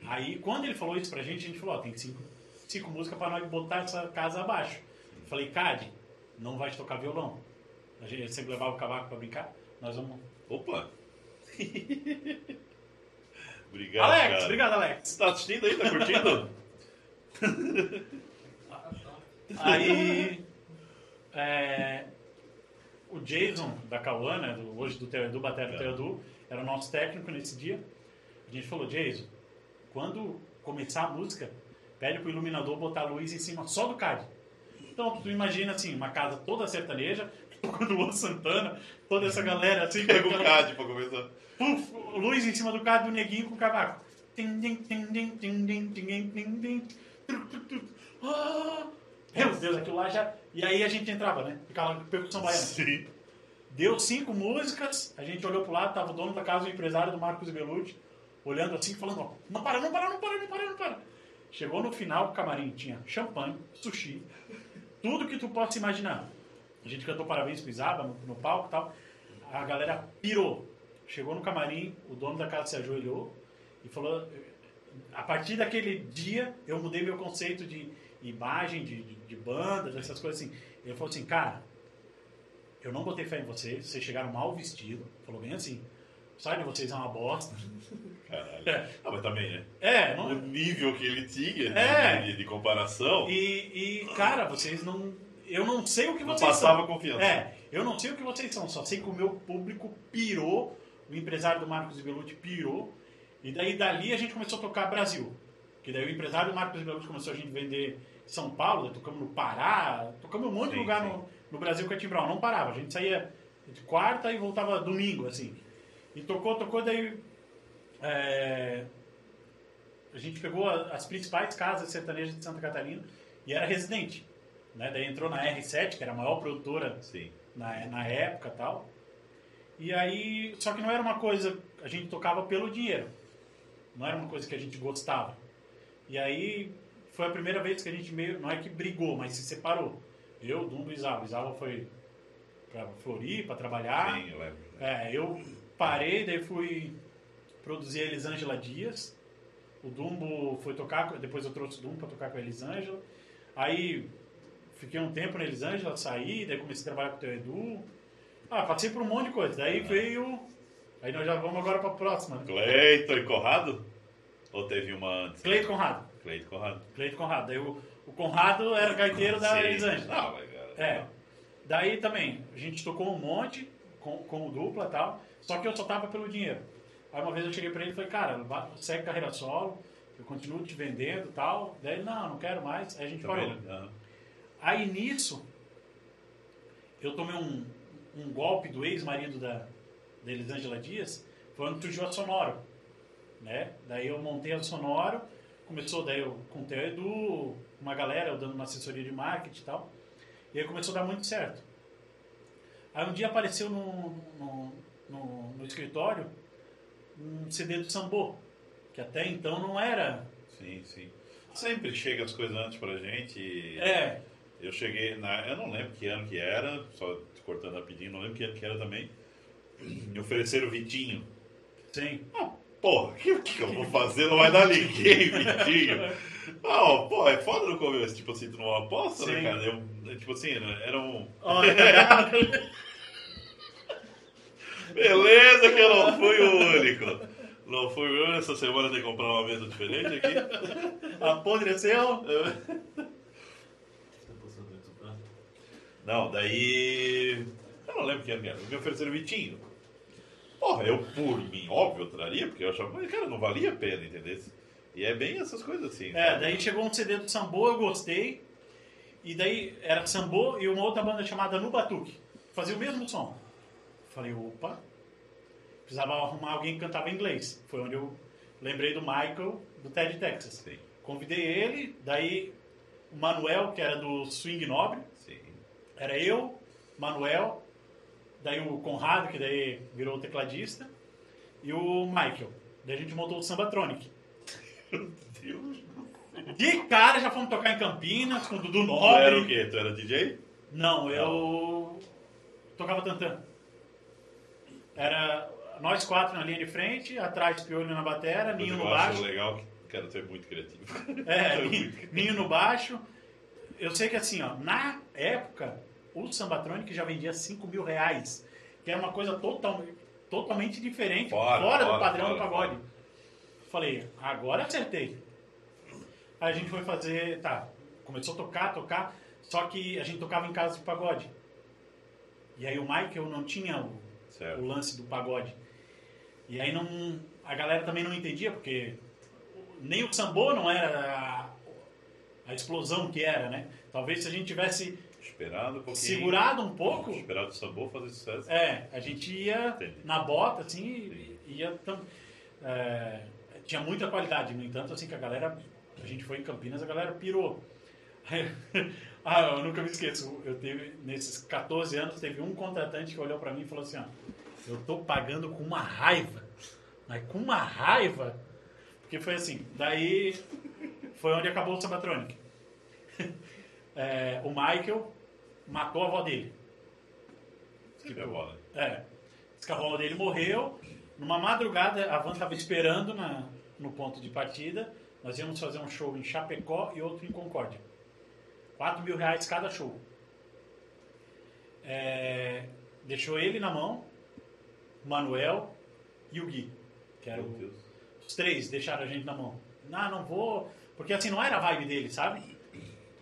Aí, quando ele falou isso pra gente, a gente falou: ó, tem cinco, cinco músicas pra nós botar essa casa abaixo. Eu falei, Cade, não vai tocar violão. A gente sempre levava o cavaco pra brincar. Nós vamos. [laughs] Opa! obrigado, Alex, cara. obrigado, Alex. Você tá assistindo aí? Tá curtindo? [laughs] Aí é, o Jason da Cauã, né, do, hoje do Teodu, batera do é. Teodu, era o nosso técnico nesse dia. A gente falou, Jason, quando começar a música, pede pro iluminador botar a luz em cima só do CAD. Então, tu imagina assim, uma casa toda sertaneja, [laughs] quando o Santana, toda essa galera assim. Pega o CAD pra começar. Puf, luz em cima do CAD do neguinho com o cavaco. Meu Deus, aquilo lá já e aí a gente entrava, né? Ficava percussão baiana. Sim. Deu cinco músicas, a gente olhou pro lado, tava o dono da casa, o empresário do Marcos Belucci, olhando assim, falando, ó, não para, não para, não para, não para, não para. Chegou no final, o camarim tinha champanhe, sushi, tudo que tu possa imaginar. A gente cantou parabéns pro Isaba no, no palco e tal. A galera pirou. Chegou no camarim, o dono da casa se ajoelhou e falou: a partir daquele dia eu mudei meu conceito de, imagem de, de, de bandas, essas coisas assim. Ele falou assim, cara, eu não botei fé em vocês, vocês chegaram mal vestidos. Falou bem assim, o site de vocês é uma bosta. [laughs] Caralho. É. Ah, mas também, né? É, O não, nível que ele tinha É. de, de comparação e, e, cara, vocês não... Eu não sei o que não vocês passava são. confiança. É, eu não sei o que vocês são, só sei que o meu público pirou, o empresário do Marcos Belucci pirou, e daí dali a gente começou a tocar Brasil. Que daí o empresário do Marcos Belucci começou a gente vender São Paulo, tocamos no Pará, tocamos um monte de Sim, lugar sim. no, no Brasil com a Tim Brown, não parava, a gente saía de quarta e voltava domingo, assim. E tocou, tocou, daí é, a gente pegou a- as principais casas sertanejas de Santa Catarina e era residente. Né? Daí entrou na R7, que era a maior produtora Sim. na, na época e tal. E aí, só que não era uma coisa, a gente tocava pelo dinheiro. Não era uma coisa que a gente gostava. E aí, foi a primeira vez que a gente meio, não é que brigou, mas se separou. Eu, Dumbo e Isava. Isava foi pra Floripa trabalhar. Sim, eu lembro. É, eu parei, daí fui produzir a Elisângela Dias. O Dumbo foi tocar, depois eu trouxe o Dumbo para tocar com a Elisângela. Aí fiquei um tempo na Elisângela, saí, daí comecei a trabalhar com o teu Edu. Ah, passei por um monte de coisa. Daí veio. Aí nós já vamos agora para a próxima. né? Cleiton e Conrado? Ou teve uma antes? Cleito Conrado. Cleiton e Conrado. Cleito Conrado. Daí o, o Conrado era gaiteiro da. Elisângela. Não, cara, É. Daí também, a gente tocou um monte com, com o dupla e tal, só que eu só tava pelo dinheiro. Aí uma vez eu cheguei pra ele e falei, cara, segue carreira solo, eu continuo te vendendo e tal. Daí ele, não, não quero mais. Aí a gente parou. Também, aham. Aí nisso, eu tomei um, um golpe do ex-marido da, da Elisângela Dias, foi onde surgiu a Sonoro. Né? Daí eu montei a Sonoro, começou daí eu com o Theo Edu, uma galera, eu dando uma assessoria de marketing e tal. E aí começou a dar muito certo. Aí um dia apareceu no, no, no, no escritório um CD do Sambô, que até então não era. Sim, sim. Sempre chega as coisas antes pra gente. e É, Eu cheguei na. Eu não lembro que ano que era, só cortando rapidinho, não lembro que ano que era também. [clears throat] Me ofereceram o Vitinho. sim. Ah, porra, o que, que eu vou fazer? Não vai dar ninguém, [laughs] Vitinho. Não, pô, é foda no começo, tipo assim, tu não aposta, né, Sim. cara? Eu, tipo assim, era um. Olha, [laughs] Beleza que eu não fui o único. Não fui o único, essa semana tem que comprar uma mesa diferente aqui. [laughs] apodreceu. Não, daí. Eu não lembro que ano que era. Me ofereceram o Vitinho. Porra, eu por mim, óbvio, eu traria, porque eu achava, mas cara, não valia a pena, entendeu? E é bem essas coisas assim. É, sabe? daí chegou um CD do Sambô, eu gostei. E daí era Sambô e uma outra banda chamada No Batuque. Fazia o mesmo som. Falei, opa, precisava arrumar alguém que cantava inglês. Foi onde eu lembrei do Michael, do Ted Texas. Sim, Convidei ele, daí o Manuel, que era do Swing Nobre, sim. era eu, Manuel, daí o Conrado, que daí virou o tecladista, e o Michael. Daí a gente montou o Sambatronic. Meu Deus. De cara já fomos tocar em Campinas com o Dudu Tu era o Nobre. quê? Tu era DJ? Não, eu tocava tantã. Era nós quatro na linha de frente, atrás Piolho na batera, Ninho no baixo. legal que quero ser muito criativo. É, [laughs] criativo. Ninho no baixo. Eu sei que assim, ó, na época, o Sambatronic já vendia 5 mil reais, que era uma coisa total, totalmente diferente, Fora, fora, do fora, padrão fora, do pagode. Falei, agora acertei. Aí a gente foi fazer, tá, começou a tocar, tocar, só que a gente tocava em casa de pagode. E aí o Michael não tinha o, o lance do pagode. E aí não, a galera também não entendia, porque nem o sambô não era a, a explosão que era, né? Talvez se a gente tivesse Esperado um pouquinho. segurado um pouco, Esperado o sabor fazer sucesso. é, a gente ia Entendi. na bota, assim, e ia... tam- é, tinha muita qualidade, no entanto, assim, que a galera... A gente foi em Campinas, a galera pirou. [laughs] ah, eu nunca me esqueço. Eu teve, nesses 14 anos, teve um contratante que olhou pra mim e falou assim, ó, eu tô pagando com uma raiva, mas com uma raiva, porque foi assim, daí foi onde acabou o Sabatronic. [laughs] É, o Michael matou a avó dele. Sempre é bola. É. Diz que a avó dele morreu. Numa madrugada, a van estava esperando na, no ponto de partida. Nós íamos fazer um show em Chapecó e outro em Concórdia. 4 mil reais cada show. É, deixou ele na mão, o Manuel e o Gui, que era Meu o, Deus. os três deixaram a gente na mão. Não, não vou. Porque assim, não era a vibe dele, sabe?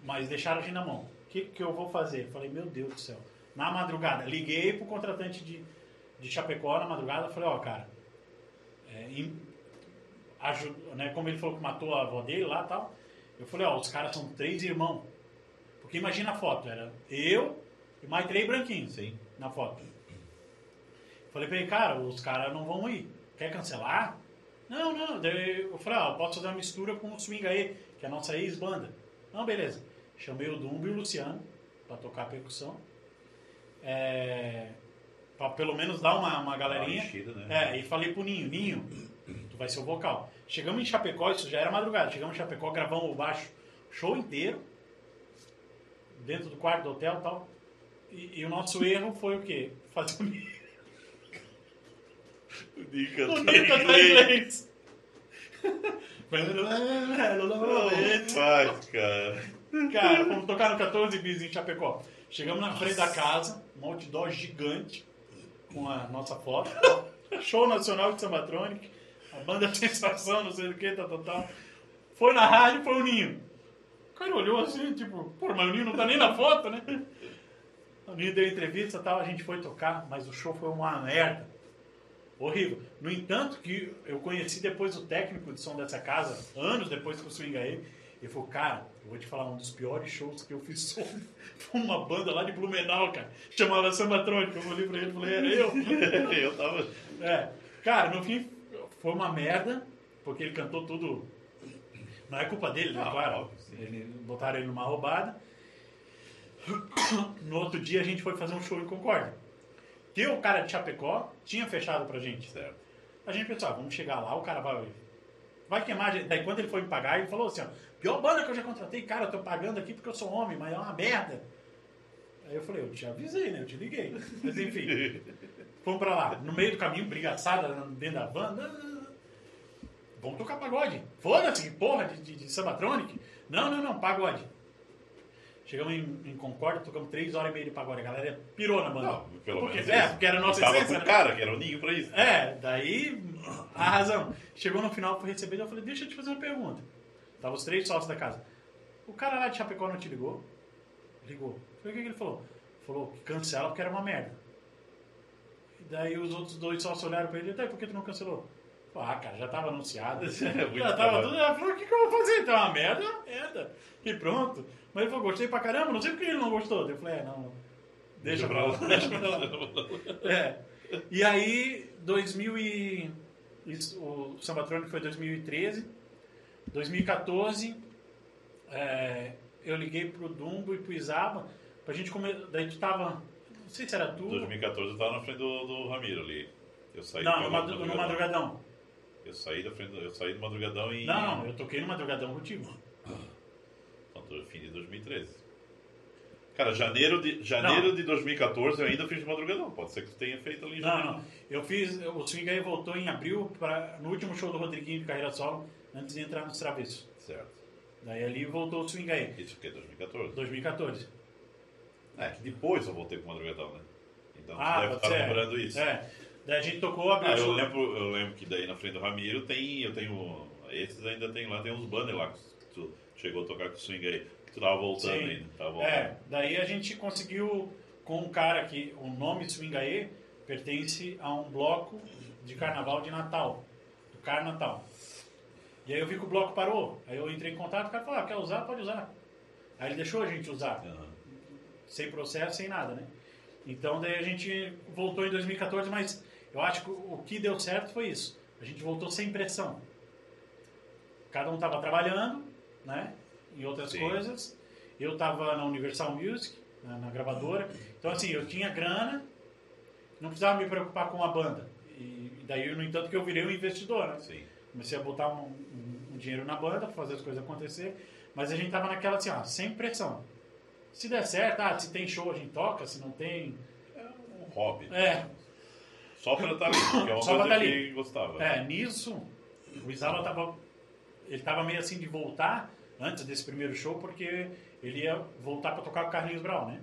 Mas deixaram a gente na mão. O que, que eu vou fazer? Falei, meu Deus do céu. Na madrugada, liguei pro contratante de, de Chapecó na madrugada. Falei, ó, cara, é, em- aju- né, como ele falou que matou a avó dele lá e tal. Eu falei, ó, os caras são três irmãos. Porque imagina a foto, era eu e mais três branquinhos Sim. na foto. Falei pra ele, cara, os caras não vão ir. Quer cancelar? Não, não. Daí eu falei, ah, eu posso fazer uma mistura com o Swing aí, que é a nossa ex-banda. Não, beleza. Chamei o Dumbo e o Luciano pra tocar a percussão. É, pra pelo menos dar uma, uma galerinha. Mexida, né? É, e falei pro Ninho, Ninho, tu vai ser o vocal. Chegamos em Chapecó, isso já era madrugada. Chegamos em Chapecó, gravamos o baixo show inteiro. Dentro do quarto do hotel e tal. E, e o nosso erro foi o quê? Fazer o Ninho o Ninho cantar inglês. Faz, [laughs] cara. Cara, fomos tocar no 14 bis em Chapecó. Chegamos na frente da casa, um outdoor gigante, com a nossa foto. Show nacional de Sambatronic, a banda [laughs] Sensação, não sei o que, tal, tal, tal. Foi na rádio, foi o Ninho. O cara olhou assim, tipo, pô, mas o Ninho não tá nem na foto, né? O Ninho deu entrevista tal, a gente foi tocar, mas o show foi uma merda. Horrível. No entanto, que eu conheci depois o técnico de som dessa casa, anos depois que eu swing ele, ele falou, cara, eu vou te falar, um dos piores shows que eu fiz [laughs] foi uma banda lá de Blumenau, cara, chamava Sambatrônica. Eu olhei pra ele e falei, era eu. [laughs] Eu tava. É, cara, no fim foi uma merda, porque ele cantou tudo. Não é culpa dele, né? Não, claro. óbvio. Ele, botaram ele numa roubada. [coughs] No outro dia a gente foi fazer um show em Concórdia. Que o cara de Chapecó tinha fechado pra gente. Certo. A gente pensou, ah, vamos chegar lá, o cara vai. Vai queimar. Daí quando ele foi me pagar, ele falou assim: ó, pior banda que eu já contratei, cara, eu tô pagando aqui porque eu sou homem, mas é uma merda. Aí eu falei, eu te avisei, né? Eu te liguei. Mas enfim. [laughs] Fomos pra lá. No meio do caminho, brigaçada dentro da van. Não. Vamos tocar pagode. Foda-se, porra, de, de, de Sambatronic. Não, não, não, pagode. Chegamos em, em Concórdia, tocamos três horas e meia de pagode. A galera pirou na banda. Não, pelo porque, menos. É, isso. porque era a nossa Tava essência, com né? cara, que era o Ninho pra isso. É, daí a razão. Chegou no final, fui receber, eu falei, deixa eu te fazer uma pergunta. Tava os três sócios da casa. O cara lá de Chapecó não te ligou? Ligou. Falei, o que, ele falou? Falou que cancela porque era uma merda. E daí os outros dois sócios olharam pra ele, daí por que tu não cancelou? Falei, ah, cara, já tava anunciado. [laughs] É já tava tudo. Ela falou, o que, que eu vou fazer? Então, uma merda, é uma merda. E pronto. Mas ele falou, gostei pra caramba, não sei por que ele não gostou. Eu falei, é, não. Deixa pra lá, deixa pra lá. [laughs] É. E aí, 2000 e... isso, o Sambatrônico foi 2013. 2014, é, eu liguei pro Dumbo e pro Isaba pra gente comer... Daí tu tava... Não sei se era tu... Em 2014 eu tava na frente do, do Ramiro ali. Eu saí Não, no, madru- no Madrugadão. Eu saí da frente, do- eu saí do madrugadão em Não, não, eu toquei no Madrugadão contigo. Quanto? fim de 2013. Cara, janeiro de janeiro Não. de 2014 eu ainda fiz madrugadão. Pode ser que tu tenha feito ali em Não, janeiro. não. Eu fiz... O Swing aí voltou em abril pra, no último show do Rodriguinho de carreira solo, antes de entrar nos Travessos. Certo. Daí ali voltou o Swing aí. Isso que é 2014. 2014. É, que depois eu voltei pro madrugadão, né? Então Ah, deve estar lembrando isso. É. Daí a gente tocou, abriu Ah, o eu lembro, eu lembro que daí na frente do Ramiro tem, eu tenho, esses ainda tem lá, tem uns banners lá que tu chegou a tocar com o swing aí, que tu tava voltando Sim. ainda, tava voltando. É, daí a gente conseguiu com um cara que o nome Swingaê pertence a um bloco de carnaval de Natal, do Carnatal. E aí eu vi que o bloco parou. Aí eu entrei em contato, o cara falou, ah, quer usar? Pode usar. Aí ele deixou a gente usar, Aham. sem processo, sem nada, né? Então daí a gente voltou em 2014, mas eu acho que o que deu certo foi isso. A gente voltou sem pressão. Cada um estava trabalhando, né? Em outras Sim. coisas. Eu estava na Universal Music, na, na gravadora. Então, assim, eu tinha grana, não precisava me preocupar com a banda. E daí, no entanto, que eu virei um investidor, né? Sim. Comecei a botar um, um- um dinheiro na banda para fazer as coisas acontecer. Mas a gente tava naquela assim, ó, sem pressão. Se der certo, ah, se tem show a gente toca, se não tem. É um hobby. É, Só pra estar ali, porque é uma Só coisa que ali. gostava. É, nisso, o Isala tava. Ele tava meio assim de voltar antes desse primeiro show, porque ele ia voltar para tocar com o Carlinhos Brau, né?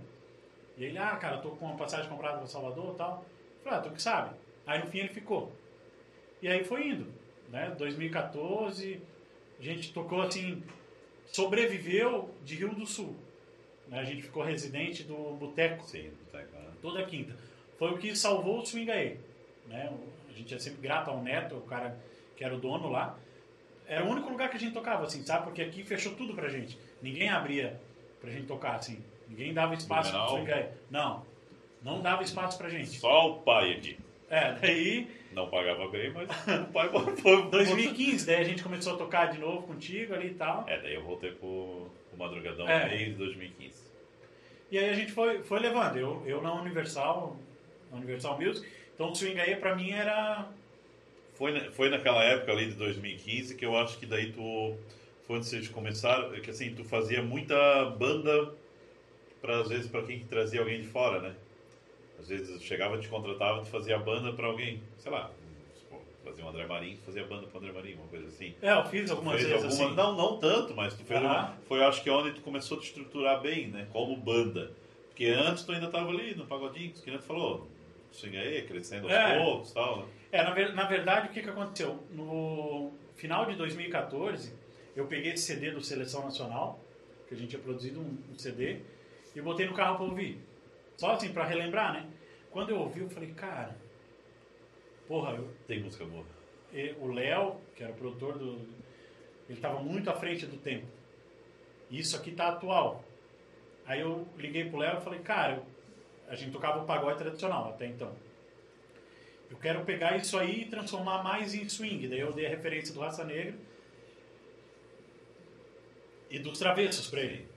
E ele, ah, cara, tô com uma passagem comprada para Salvador e tal. Eu falei, ah, tu que sabe. Aí no fim ele ficou. E aí foi indo, né? 2014, a gente tocou assim, sobreviveu de Rio do Sul. Né? A gente ficou residente do Boteco. Sim, Boteco. Né? Toda quinta. Foi o que salvou o Swing aí. Né? A gente é sempre grato ao Neto, o cara que era o dono lá. Era o único lugar que a gente tocava, assim, sabe? Porque aqui fechou tudo pra gente. Ninguém abria pra gente tocar, assim. Ninguém dava espaço pro Swing aí. Não. Não dava espaço pra gente. Só o pai aqui. É, daí. Não pagava bem, mas o pai foi. 2015, [laughs] daí a gente começou a tocar de novo contigo ali e tal. É, daí eu voltei pro, pro Madrugadão é. meio de 2015. E aí a gente foi, foi levando. Eu, eu na Universal, na Universal Music. Então o swing aí pra mim era. Foi, foi naquela época ali de 2015 que eu acho que daí tu. Foi antes de começar, que assim, tu fazia muita banda para às vezes para quem trazia alguém de fora, né? Às vezes chegava, te contratava, tu fazia banda para alguém, sei lá, fazia um André Marinho, fazia banda para André Marinho, uma coisa assim. É, eu fiz algumas vezes alguma, assim. Não, não tanto, mas tu fez uma, foi acho que onde tu começou a te estruturar bem, né, como banda. Porque antes tu ainda estava ali no pagodinho, que nem tu falou, swing aí, crescendo aos é. poucos tal, né? É, na, ver, na verdade, o que, que aconteceu? No final de 2014, eu peguei esse CD do Seleção Nacional, que a gente tinha produzido um, um CD, e botei no carro para ouvir. Só assim, para relembrar, né? Quando eu ouvi, eu falei, cara, porra, eu... Tem música boa. o Léo, que era o produtor do... Ele estava muito à frente do tempo. Isso aqui tá atual. Aí eu liguei pro Léo e falei, cara, a gente tocava o pagode tradicional até então. Eu quero pegar isso aí e transformar mais em swing. Daí eu dei a referência do Raça Negra e dos Travessos para ele.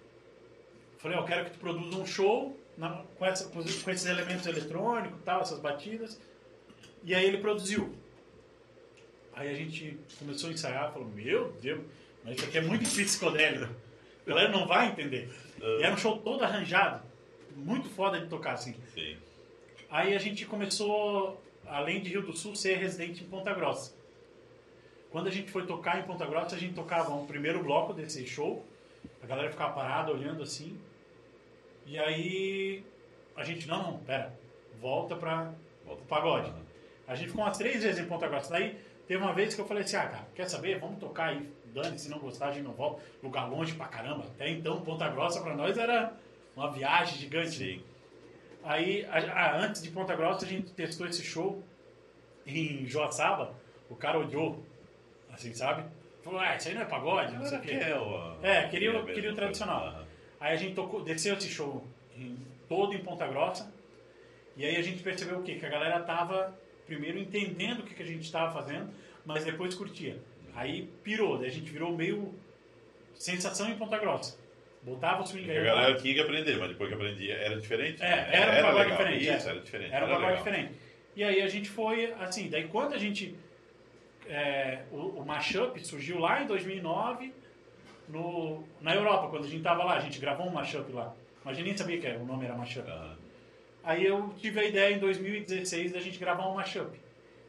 Falei, eu quero que tu produza um show na, com, essa, com, esses elementos eletrônicos, tal, essas batidas. E aí ele produziu. Aí a gente começou a ensaiar, falou, meu Deus, mas isso aqui é muito psicodélico. A galera não vai entender. E era um show todo arranjado, muito foda de tocar assim. Sim. Aí a gente começou, além de Rio do Sul, ser residente em Ponta Grossa. Quando a gente foi tocar em Ponta Grossa, a gente tocava um primeiro bloco desse show, a galera ficava parada olhando assim, e aí a gente, não, não, pera, volta para o pagode. A gente ficou umas três vezes em Ponta Grossa. Daí teve uma vez que eu falei assim, ah, cara, quer saber? Vamos tocar aí. Dane, se não gostar, a gente não volta. Lugar longe pra caramba. Até então, Ponta Grossa para nós era uma viagem gigante. Sim. Aí, a, a, antes de Ponta Grossa, a gente testou esse show em Joaçaba. O cara odiou, assim, sabe? Falou, ah, isso aí não é pagode, não sei o quê. É, é, queria, queria o tradicional. Aí a gente tocou, desceu esse show em, todo em Ponta Grossa. E aí a gente percebeu o quê? Que a galera tava primeiro entendendo o que, que a gente estava fazendo, mas depois curtia. Aí pirou, daí a gente virou meio sensação em Ponta Grossa. Botava o swing aí. A galera tinha que aprender, mas depois que aprendia era diferente. É, era, era um pagode diferente. Isso, é. era diferente. Era um pagode diferente. E aí a gente foi, assim, daí quando a gente. É, o, o mashup surgiu lá em 2009 no, na Europa, quando a gente tava lá, a gente gravou um mashup lá. Mas a gente nem sabia que o nome era mashup. Aí eu tive a ideia em 2016 da gente gravar um mashup.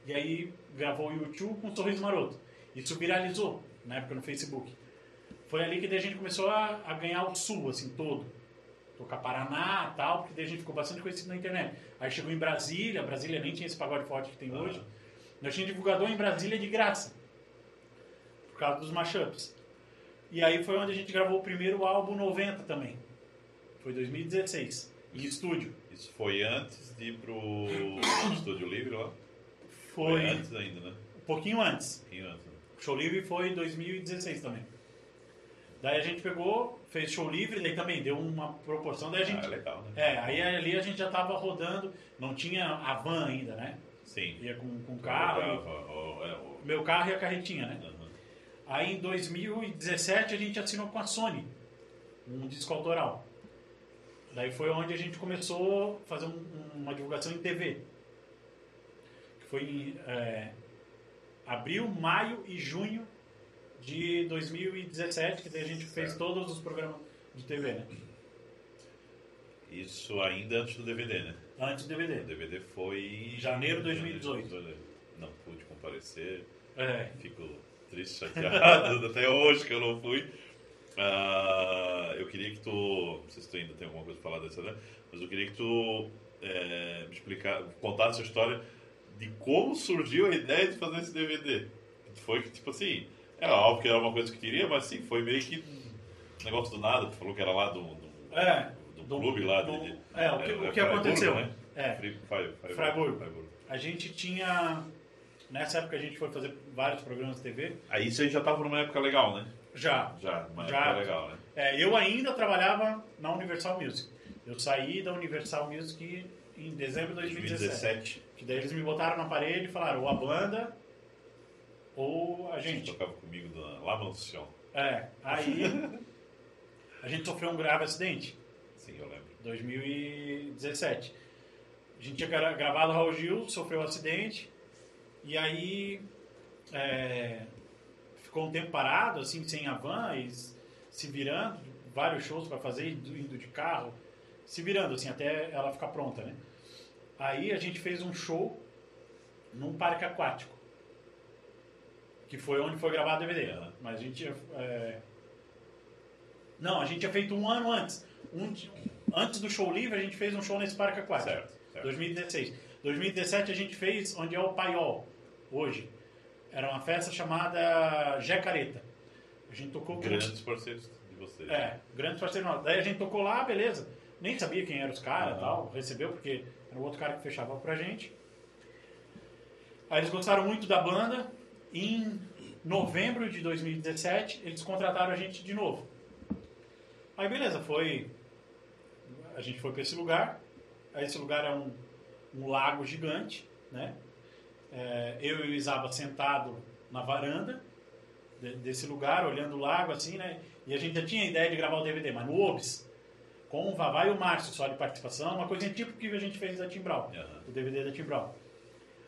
E aí gravou o YouTube com um Sorriso Maroto. Isso viralizou na época no Facebook. Foi ali que a gente começou a, a ganhar o sul, assim, todo. Tocar Paraná tal, porque daí a gente ficou bastante conhecido na internet. Aí chegou em Brasília, Brasília nem tinha esse pagode forte que tem hoje. Nós tínhamos divulgador em Brasília de graça. Por causa dos mashups. E aí foi onde a gente gravou o primeiro álbum 90 também. Foi 2016, em estúdio. Isso foi antes de ir pro Estúdio Livre lá? Foi, foi antes ainda, né? Um pouquinho antes. Um pouquinho antes. Né? Show Livre foi em 2016 também. Daí a gente pegou, fez show livre, daí também deu uma proporção, daí a gente. Ah, legal, né? É, aí ali a gente já tava rodando, não tinha a van ainda, né? Sim. Ia com, com carro. O, o, o, meu carro e a carretinha, né? Uhum. Aí em 2017 a gente assinou com a Sony um disco autoral. Daí foi onde a gente começou a fazer um, uma divulgação em TV. Que foi em é, abril, maio e junho de 2017, que daí a gente fez todos os programas de TV, né? Isso ainda antes do DVD, né? Antes do DVD. O DVD foi. Janeiro de 2018. Não pude comparecer. É. Fico triste, chateado, [laughs] até hoje que eu não fui. Ah, eu queria que tu. Não sei se tu ainda tem alguma coisa pra falar dessa, né? Mas eu queria que tu é, me explicar, contasse a história de como surgiu a ideia de fazer esse DVD. Foi que, tipo assim, é óbvio que era uma coisa que queria, mas sim, foi meio que um negócio do nada. Tu falou que era lá do, do, É, do do- clube lá. do- de, é, o que- o que aconteceu, Né? é. Freiburgo. Freiburgo. A gente tinha. Nessa época a gente foi fazer vários programas de TV. Aí aí já tava numa época legal, né? Já. Já, uma Já. época legal, né? É, eu ainda trabalhava na Universal Music. Eu saí da Universal Music em dezembro de 2017. 2017, Que daí eles me botaram na parede e falaram, ou a banda ou a a gente gente. tocava comigo na La Mansion. É, aí a gente sofreu um grave acidente. Sim, eu lembro. 2017. A gente tinha gra- gravado Raul Gil, sofreu um acidente, e aí é, ficou um tempo parado, assim, sem a van, e se virando, vários shows para fazer, indo, de carro, se virando, assim, até ela ficar pronta, né? Aí a gente fez um show num parque aquático, que foi onde foi gravado o DVD. Aham. Mas a gente... é, Não, a gente tinha feito um ano antes. Um, antes do show livre, a gente fez um show nesse parque aquático. Certo, certo. 2016. 2017 a gente fez onde é o Paiol, hoje. Era uma festa chamada Jacareta. A gente tocou. Grandes parceiros de vocês. É, grandes parceiros nossos. Daí a gente tocou lá, beleza. Nem sabia quem eram os caras e tal. Recebeu porque era o outro cara que fechava pra gente. Aí eles gostaram muito da banda. Em novembro de 2017, eles contrataram a gente de novo. Aí beleza, foi. A gente foi pra esse lugar. Aí esse lugar é um, um lago gigante, né? É, eu e o Isaba sentado na varanda de- desse lugar, olhando o lago assim, né? E a gente já tinha a ideia de gravar o DVD, mas no OBS, com o Vavá e o Márcio só de participação, uma coisinha tipo que a gente fez da Timbral, Aham. o DVD da Timbral.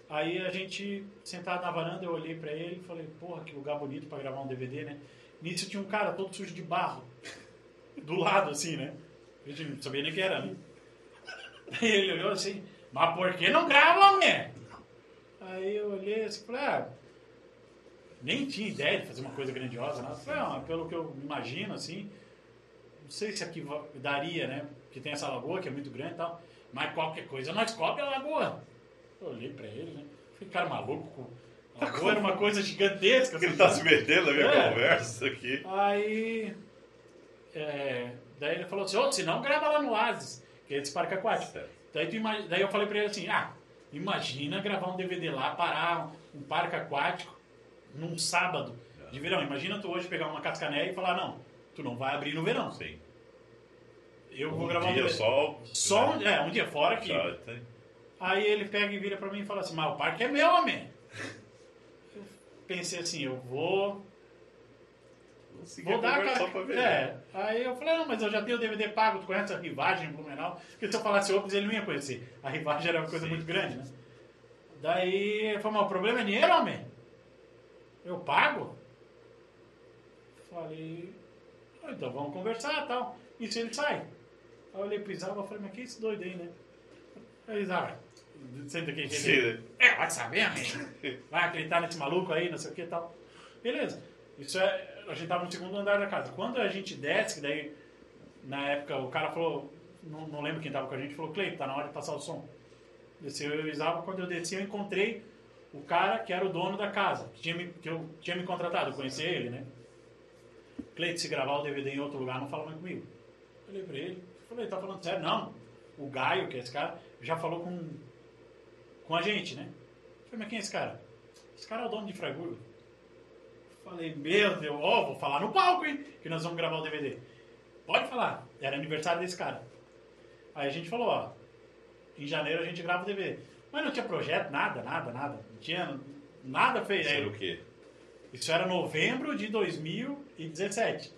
Aí a gente, sentado na varanda, eu olhei pra ele e falei, porra, que lugar bonito pra gravar um DVD, né? Nisso tinha um cara todo sujo de barro, do lado assim, né? A gente não sabia nem quem era, né? Aí ele olhou assim, mas por que não grava, né? Aí eu olhei assim e falei, ah, nem tinha ideia de fazer uma coisa grandiosa, nada. Falei, ah, pelo que eu imagino, assim, não sei se aqui daria, né? Porque tem essa lagoa que é muito grande e tal, mas qualquer coisa nós cobre a lagoa. Eu olhei pra ele, né? Falei, cara maluco, a lagoa era uma coisa gigantesca. Ele assim, tá sabe? se metendo na minha É. conversa aqui. Aí, é, daí ele falou assim, ô, se não grava lá no Oasis, que é esse parque aquático. Certo. Daí, tu ima- daí eu falei pra ele assim, ah, imagina gravar um DVD lá, parar um parque aquático num sábado de verão. Imagina tu hoje pegar uma cascanéia e falar, não, tu não vai abrir no verão. Sim. Eu vou Um gravar um dia só. Só um, é, um dia fora. Já tem. Aí ele pega e vira pra mim e fala assim, mas o parque é meu, homem. Eu pensei assim, eu vou Vou dar cara. pra ver. É. Aí eu falei, não, mas eu já tenho o DVD pago, tu conhece a Rivagem em Blumenau? Porque se eu falasse Opus, ele não ia conhecer. A Rivagem era uma coisa Sim. muito grande, né? Daí ele falou, mas o problema é dinheiro, homem? Eu pago? Falei, "Ah, então vamos conversar e tal. Isso ele sai. Aí eu olhei pro Isava e falei, mas que esse doido aí, né? Aí Isava, senta aqui, ele, né? é, vai saber, amigo. Vai acreditar nesse maluco aí, não sei o que e tal. Beleza. Isso é. A gente tava no segundo andar da casa. Quando a gente desce, que daí, na época, o cara falou. Não, não lembro quem tava com a gente, falou, Cleito, tá na hora de passar o som. Desceu eu e quando eu desci, eu encontrei o cara que era o dono da casa, que, tinha me, que eu tinha me contratado, eu conhecia ele, né? Cleito, se gravar o DVD em outro lugar, não fala mais comigo. Falei pra ele, falei, tá falando sério? Não. O Gaio, que é esse cara, já falou com, com a gente, né? Falei, mas quem é esse cara? Esse cara é o dono de Freiburgo. Falei, meu Deus, ó, vou falar no palco, hein? Que nós vamos gravar o DVD. Pode falar. Era aniversário desse cara. Aí a gente falou, ó, em janeiro a gente grava o DVD. Mas não tinha projeto, nada, nada, nada. Não tinha nada feito. Isso era o quê? Isso era novembro de 2017.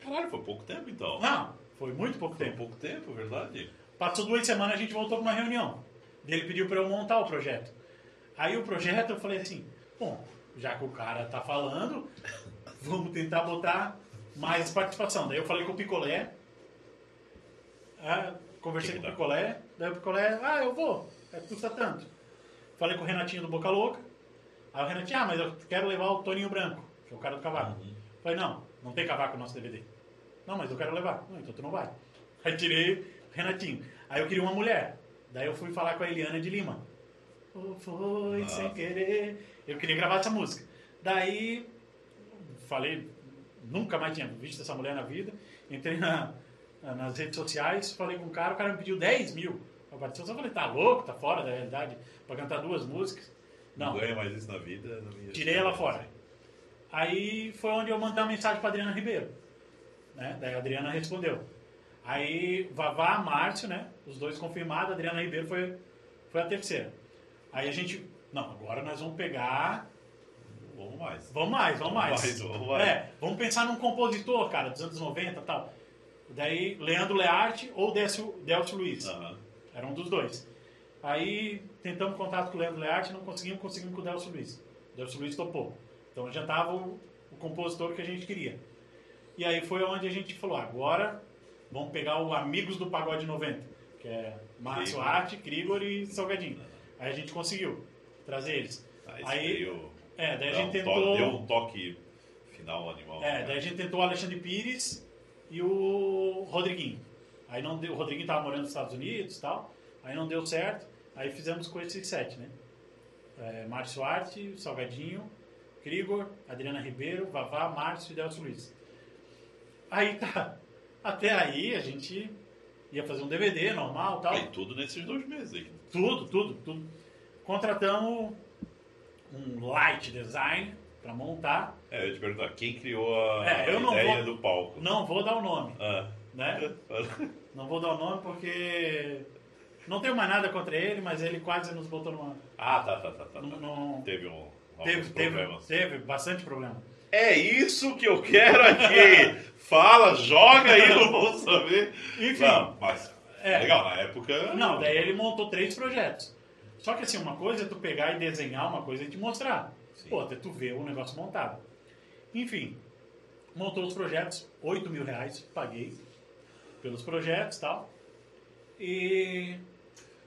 Caralho, foi pouco tempo então. Não, foi muito pouco Foi tempo. pouco tempo, verdade? Passou duas semanas, a gente voltou para uma reunião. Ele pediu para eu montar o projeto. Aí o projeto eu falei assim, bom, já que o cara tá falando, vamos tentar botar mais participação. Daí eu falei com o Picolé, ah, conversei Que com que o dá? Picolé, daí o Picolé, ah, eu vou, é, custa tanto. Falei com o Renatinho do Boca Louca, aí o Renatinho, ah, mas eu quero levar o Toninho Branco, que é o cara do cavalo. Uhum. Falei, não, não tem cavaco no nosso DVD. Não, mas eu quero levar. Não, então tu não vai. Aí tirei Renatinho. Aí eu queria uma mulher. Daí eu fui falar com a Eliana de Lima. Oh, foi Nossa. sem querer. Eu queria gravar essa música. Daí falei, nunca mais tinha visto essa mulher na vida. Entrei na- nas redes sociais, falei com o cara, o cara me pediu 10 mil pra participação. Eu falei, tá louco, tá fora da realidade pra cantar duas músicas. Não, Não, ganha mais isso na vida. não tirei ela fora. Aí foi onde eu mandei uma mensagem pra Adriana Ribeiro. Né? Daí a Adriana respondeu. Aí Vavá, Márcio, né? Os dois confirmados, a Adriana Ribeiro foi, foi a terceira. Aí a gente. Não, agora nós vamos pegar. Vamos mais. Vamos mais, vamos mais. mais, vamos mais. É, vamos pensar num compositor, cara, dos anos 90 e tal. Daí, Leandro Learte ou Décio, Delcio Luiz. Aham. Era um dos dois. Aí tentamos contato com o Leandro Learte, não conseguimos, conseguimos com o Delcio Luiz. O Delcio Luiz topou. Então já estava o, o compositor que a gente queria. E aí foi onde a gente falou, agora vamos pegar o Amigos do Pagode 90, que é Márcio. Arte, Krigor e Salgadinho. Aí a gente conseguiu trazer eles. Aí, Aí, veio- é, daí a dá gente tentou... deu um toque final animal. É, né? daí a gente tentou o Alexandre Pires e o Rodriguinho. Aí não deu, o Rodriguinho tava morando nos Estados Unidos e tal, aí não deu certo, aí fizemos com esses sete, né? É, Márcio Arte, Salgadinho, Krigor, Adriana Ribeiro, Vavá, Márcio e Delcio Luiz. Aí tá, [laughs] até aí a gente ia fazer um DVD normal e tal. Aí tudo nesses dois meses aí. Tudo, tudo, tudo. Contratamos um light design para montar. É, eu ia te perguntar, quem criou a É, ideia vou- do palco? Não vou dar o nome, Ah. né? [laughs] Não vou dar o nome porque não tenho mais nada contra ele, mas ele quase nos botou numa. ah, tá, tá, tá. tá, tá. Teve um. teve, teve, problemas. teve bastante problema. É isso que eu quero aqui! Fala, joga aí, eu vou saber. Enfim. Não, mas É. legal, na época. Não, daí ele montou três projetos. Só que assim, uma coisa é tu pegar e desenhar, uma coisa é te mostrar. Sim. Pô, até tu ver o negócio montado. Enfim, montou os projetos, 8 mil reais, paguei pelos projetos e tal. E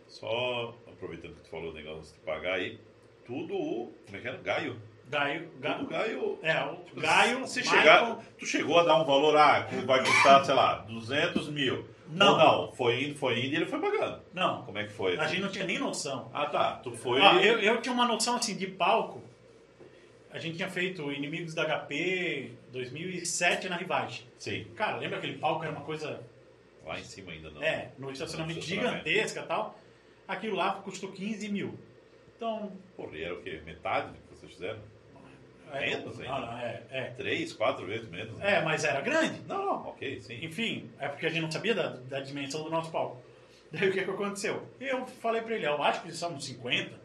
Só aproveitando que tu falou o negócio de pagar aí, tudo o. Como é que era? Gaio. Gaio, Tudo Gaio, Gaio. é, o Gaio, Se Michael- chegar, tu chegou a dar um valor, ah, que vai custar, sei lá, 200 mil. Não. Ou não, foi indo, foi indo e ele foi pagando. Não, Como é que foi? a gente não tinha nem noção. Ah, tá. Tu foi. Ah, eu, eu tinha uma noção assim de palco. A gente tinha feito Inimigos da HP 2007 na Rivage. Sim, Cara, lembra aquele palco era uma coisa lá em cima ainda não. É, no estacionamento No estacionamento. gigantesca e tal. Aquilo lá custou 15 mil. Então. Porra, e era o quê? Metade do que vocês fizeram? É, Menos ainda? não, não, é, é. Três, quatro vezes menos? né? É, mas era grande. Não, não, ok, sim. Enfim, é porque a gente não sabia da, da dimensão do nosso palco. Daí o que, que aconteceu? Eu falei pra ele, eu acho que são uns 50,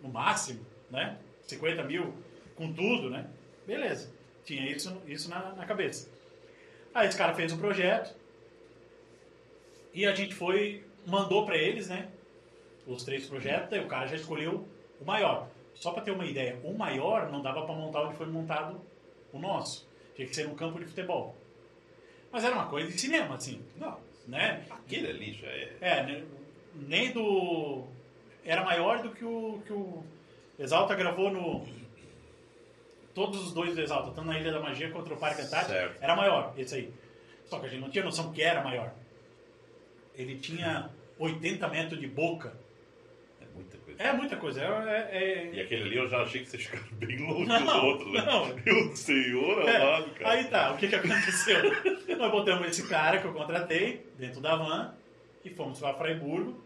no máximo, né? 50 mil com tudo, né? Beleza. Tinha isso, isso na, na cabeça. Aí esse cara fez o projeto e a gente foi, mandou pra eles, né? Os três projetos, daí o cara já escolheu o maior. Só pra ter uma ideia, o maior não dava pra montar onde foi montado o nosso. Tinha que ser no campo de futebol. Mas era uma coisa de cinema, assim, Não, né? aquele ali já é. É, ne- nem do. Era maior do que o que o Exalta gravou no. Todos os dois do Exalta, tanto na Ilha da Magia contra o Parque Antártico, Certo. era maior, esse aí. Só que a gente não tinha noção que era maior. Ele tinha 80 metros de boca. É muita coisa. É muita coisa. É, é- E aquele ali eu já achei que vocês ficaram [laughs] bem longe Não, do outro, né? não. Meu senhor É, amado, cara. Aí tá, o que que aconteceu? [laughs] Nós botamos esse cara que eu contratei dentro da van e fomos para Freiburgo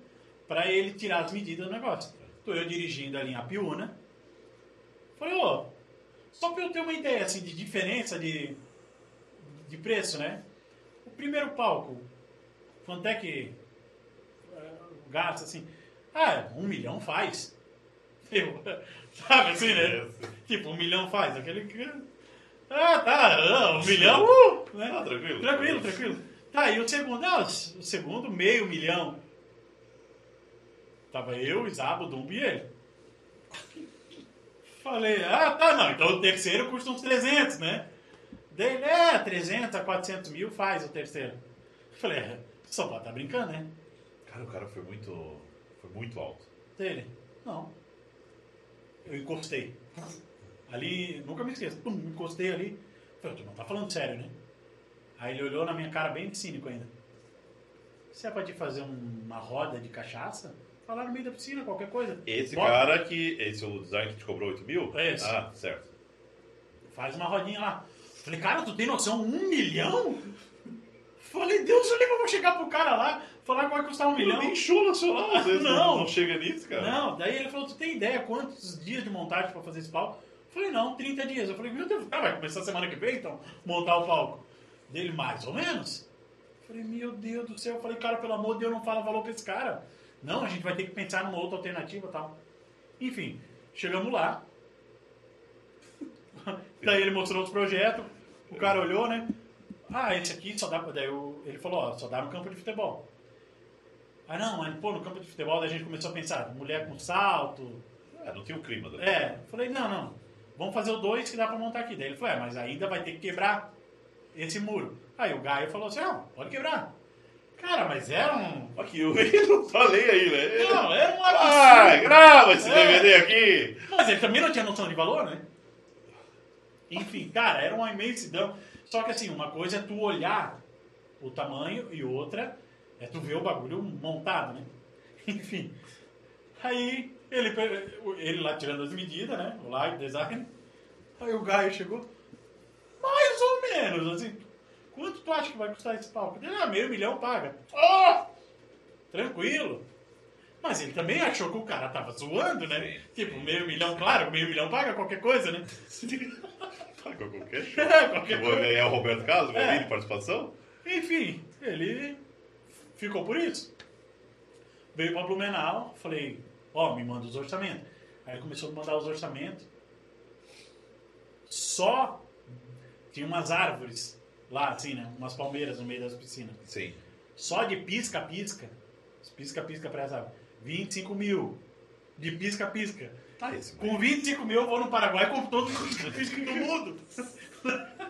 para ele tirar as medidas do negócio. Tô eu dirigindo ali em Apiúna. Falei, ô, só para eu ter uma ideia assim de diferença de, de preço, né? O primeiro palco, quanto é que eh, gasta assim? Ah, um milhão faz. Eu, [laughs] sabe assim, né? Tipo, um milhão faz. Aquele que. Ah, tá, ah, um milhão, uh, né? Ah, tranquilo. Tranquilo, tranquilo. Tá, e o segundo? Ah, o segundo, meio milhão. Tava eu, Isabo, Dumbo e ele. [laughs] Falei, ah, tá, não, então o terceiro custa uns 300, né? Dele, é, 300 a 400 mil faz o terceiro. Falei, é, só pode estar brincando, né? Cara, o cara foi muito. Foi muito alto. Dele, não. Eu encostei. Ali, nunca me esqueço, pum, encostei ali. falei, tu não tá falando sério, né? Aí ele olhou na minha cara bem cínico ainda. Se é pra te fazer um- uma roda de cachaça, lá no meio da piscina, qualquer coisa. Esse Bota- cara que. Esse é o design que te cobrou 8 mil? Esse. Ah, certo. Faz uma rodinha lá. Falei, cara, tu tem noção? Um milhão? Falei, Deus, eu lembro, eu vou chegar pro cara lá, falar que vai custar um milhão. Nem show nacional, às vezes não. Não. chega nisso, cara. Não, daí ele falou, tu tem ideia quantos dias de montagem pra fazer esse palco? Eu falei, não, 30 dias. Eu falei, meu Deus, ah, vai começar semana que vem, então, montar o palco. Dele, mais ou menos. Eu falei, meu Deus do céu. Eu falei, cara, pelo amor de Deus, não fala valor pra esse cara. Não, a gente vai ter que pensar numa outra alternativa e tal. Enfim, chegamos lá. [laughs] daí ele mostrou os projetos, o cara olhou, né? Ah, esse aqui só dá pra... Daí eu- ele falou, ó, só dá no campo de futebol. Ah, não, mas pô, no campo de futebol daí a gente começou a pensar, mulher com salto, É, não tinha o clima. Da... é, falei, não, não. Vamos fazer o dois que dá pra montar aqui. Daí ele falou, é, mas ainda vai ter que quebrar esse muro. Aí o Gaio falou assim, não, pode quebrar. Cara, mas era um. Aqui, [laughs] eu não falei aí, né? Não, era um Ah, absurdo. grava esse É. DVD aqui! Mas ele também não tinha noção de valor, né? Enfim, cara, era uma imensidão. Só que assim, uma coisa é tu olhar o tamanho e outra é tu ver o bagulho montado, né? [laughs] Enfim. Aí ele, ele lá tirando as medidas, né? O live design. Aí o Gaio chegou. Mais ou menos, assim. Quanto tu acha que vai custar esse palco? Ele, Ah, meio milhão paga. Ah! Tranquilo. Mas ele também achou que o cara tava zoando, né? Tipo, meio milhão, claro, meio milhão paga qualquer coisa, né? [laughs] Qualquer show. É, [laughs] qualquer vou coisa. ganhar o Roberto Carlos, É. de participação? Enfim, ele ficou por isso. Veio pra Blumenau, falei, ó, me manda os orçamentos. Aí começou a me mandar os orçamentos. Só tinha umas árvores lá, assim, né? Umas palmeiras no meio das piscinas. Sim. Só de pisca-pisca, pisca-pisca para essa 25 mil. De pisca-pisca. Tá esse, Com 25 mil eu vou no Paraguai com todos os pisca-pisca do mundo. [laughs]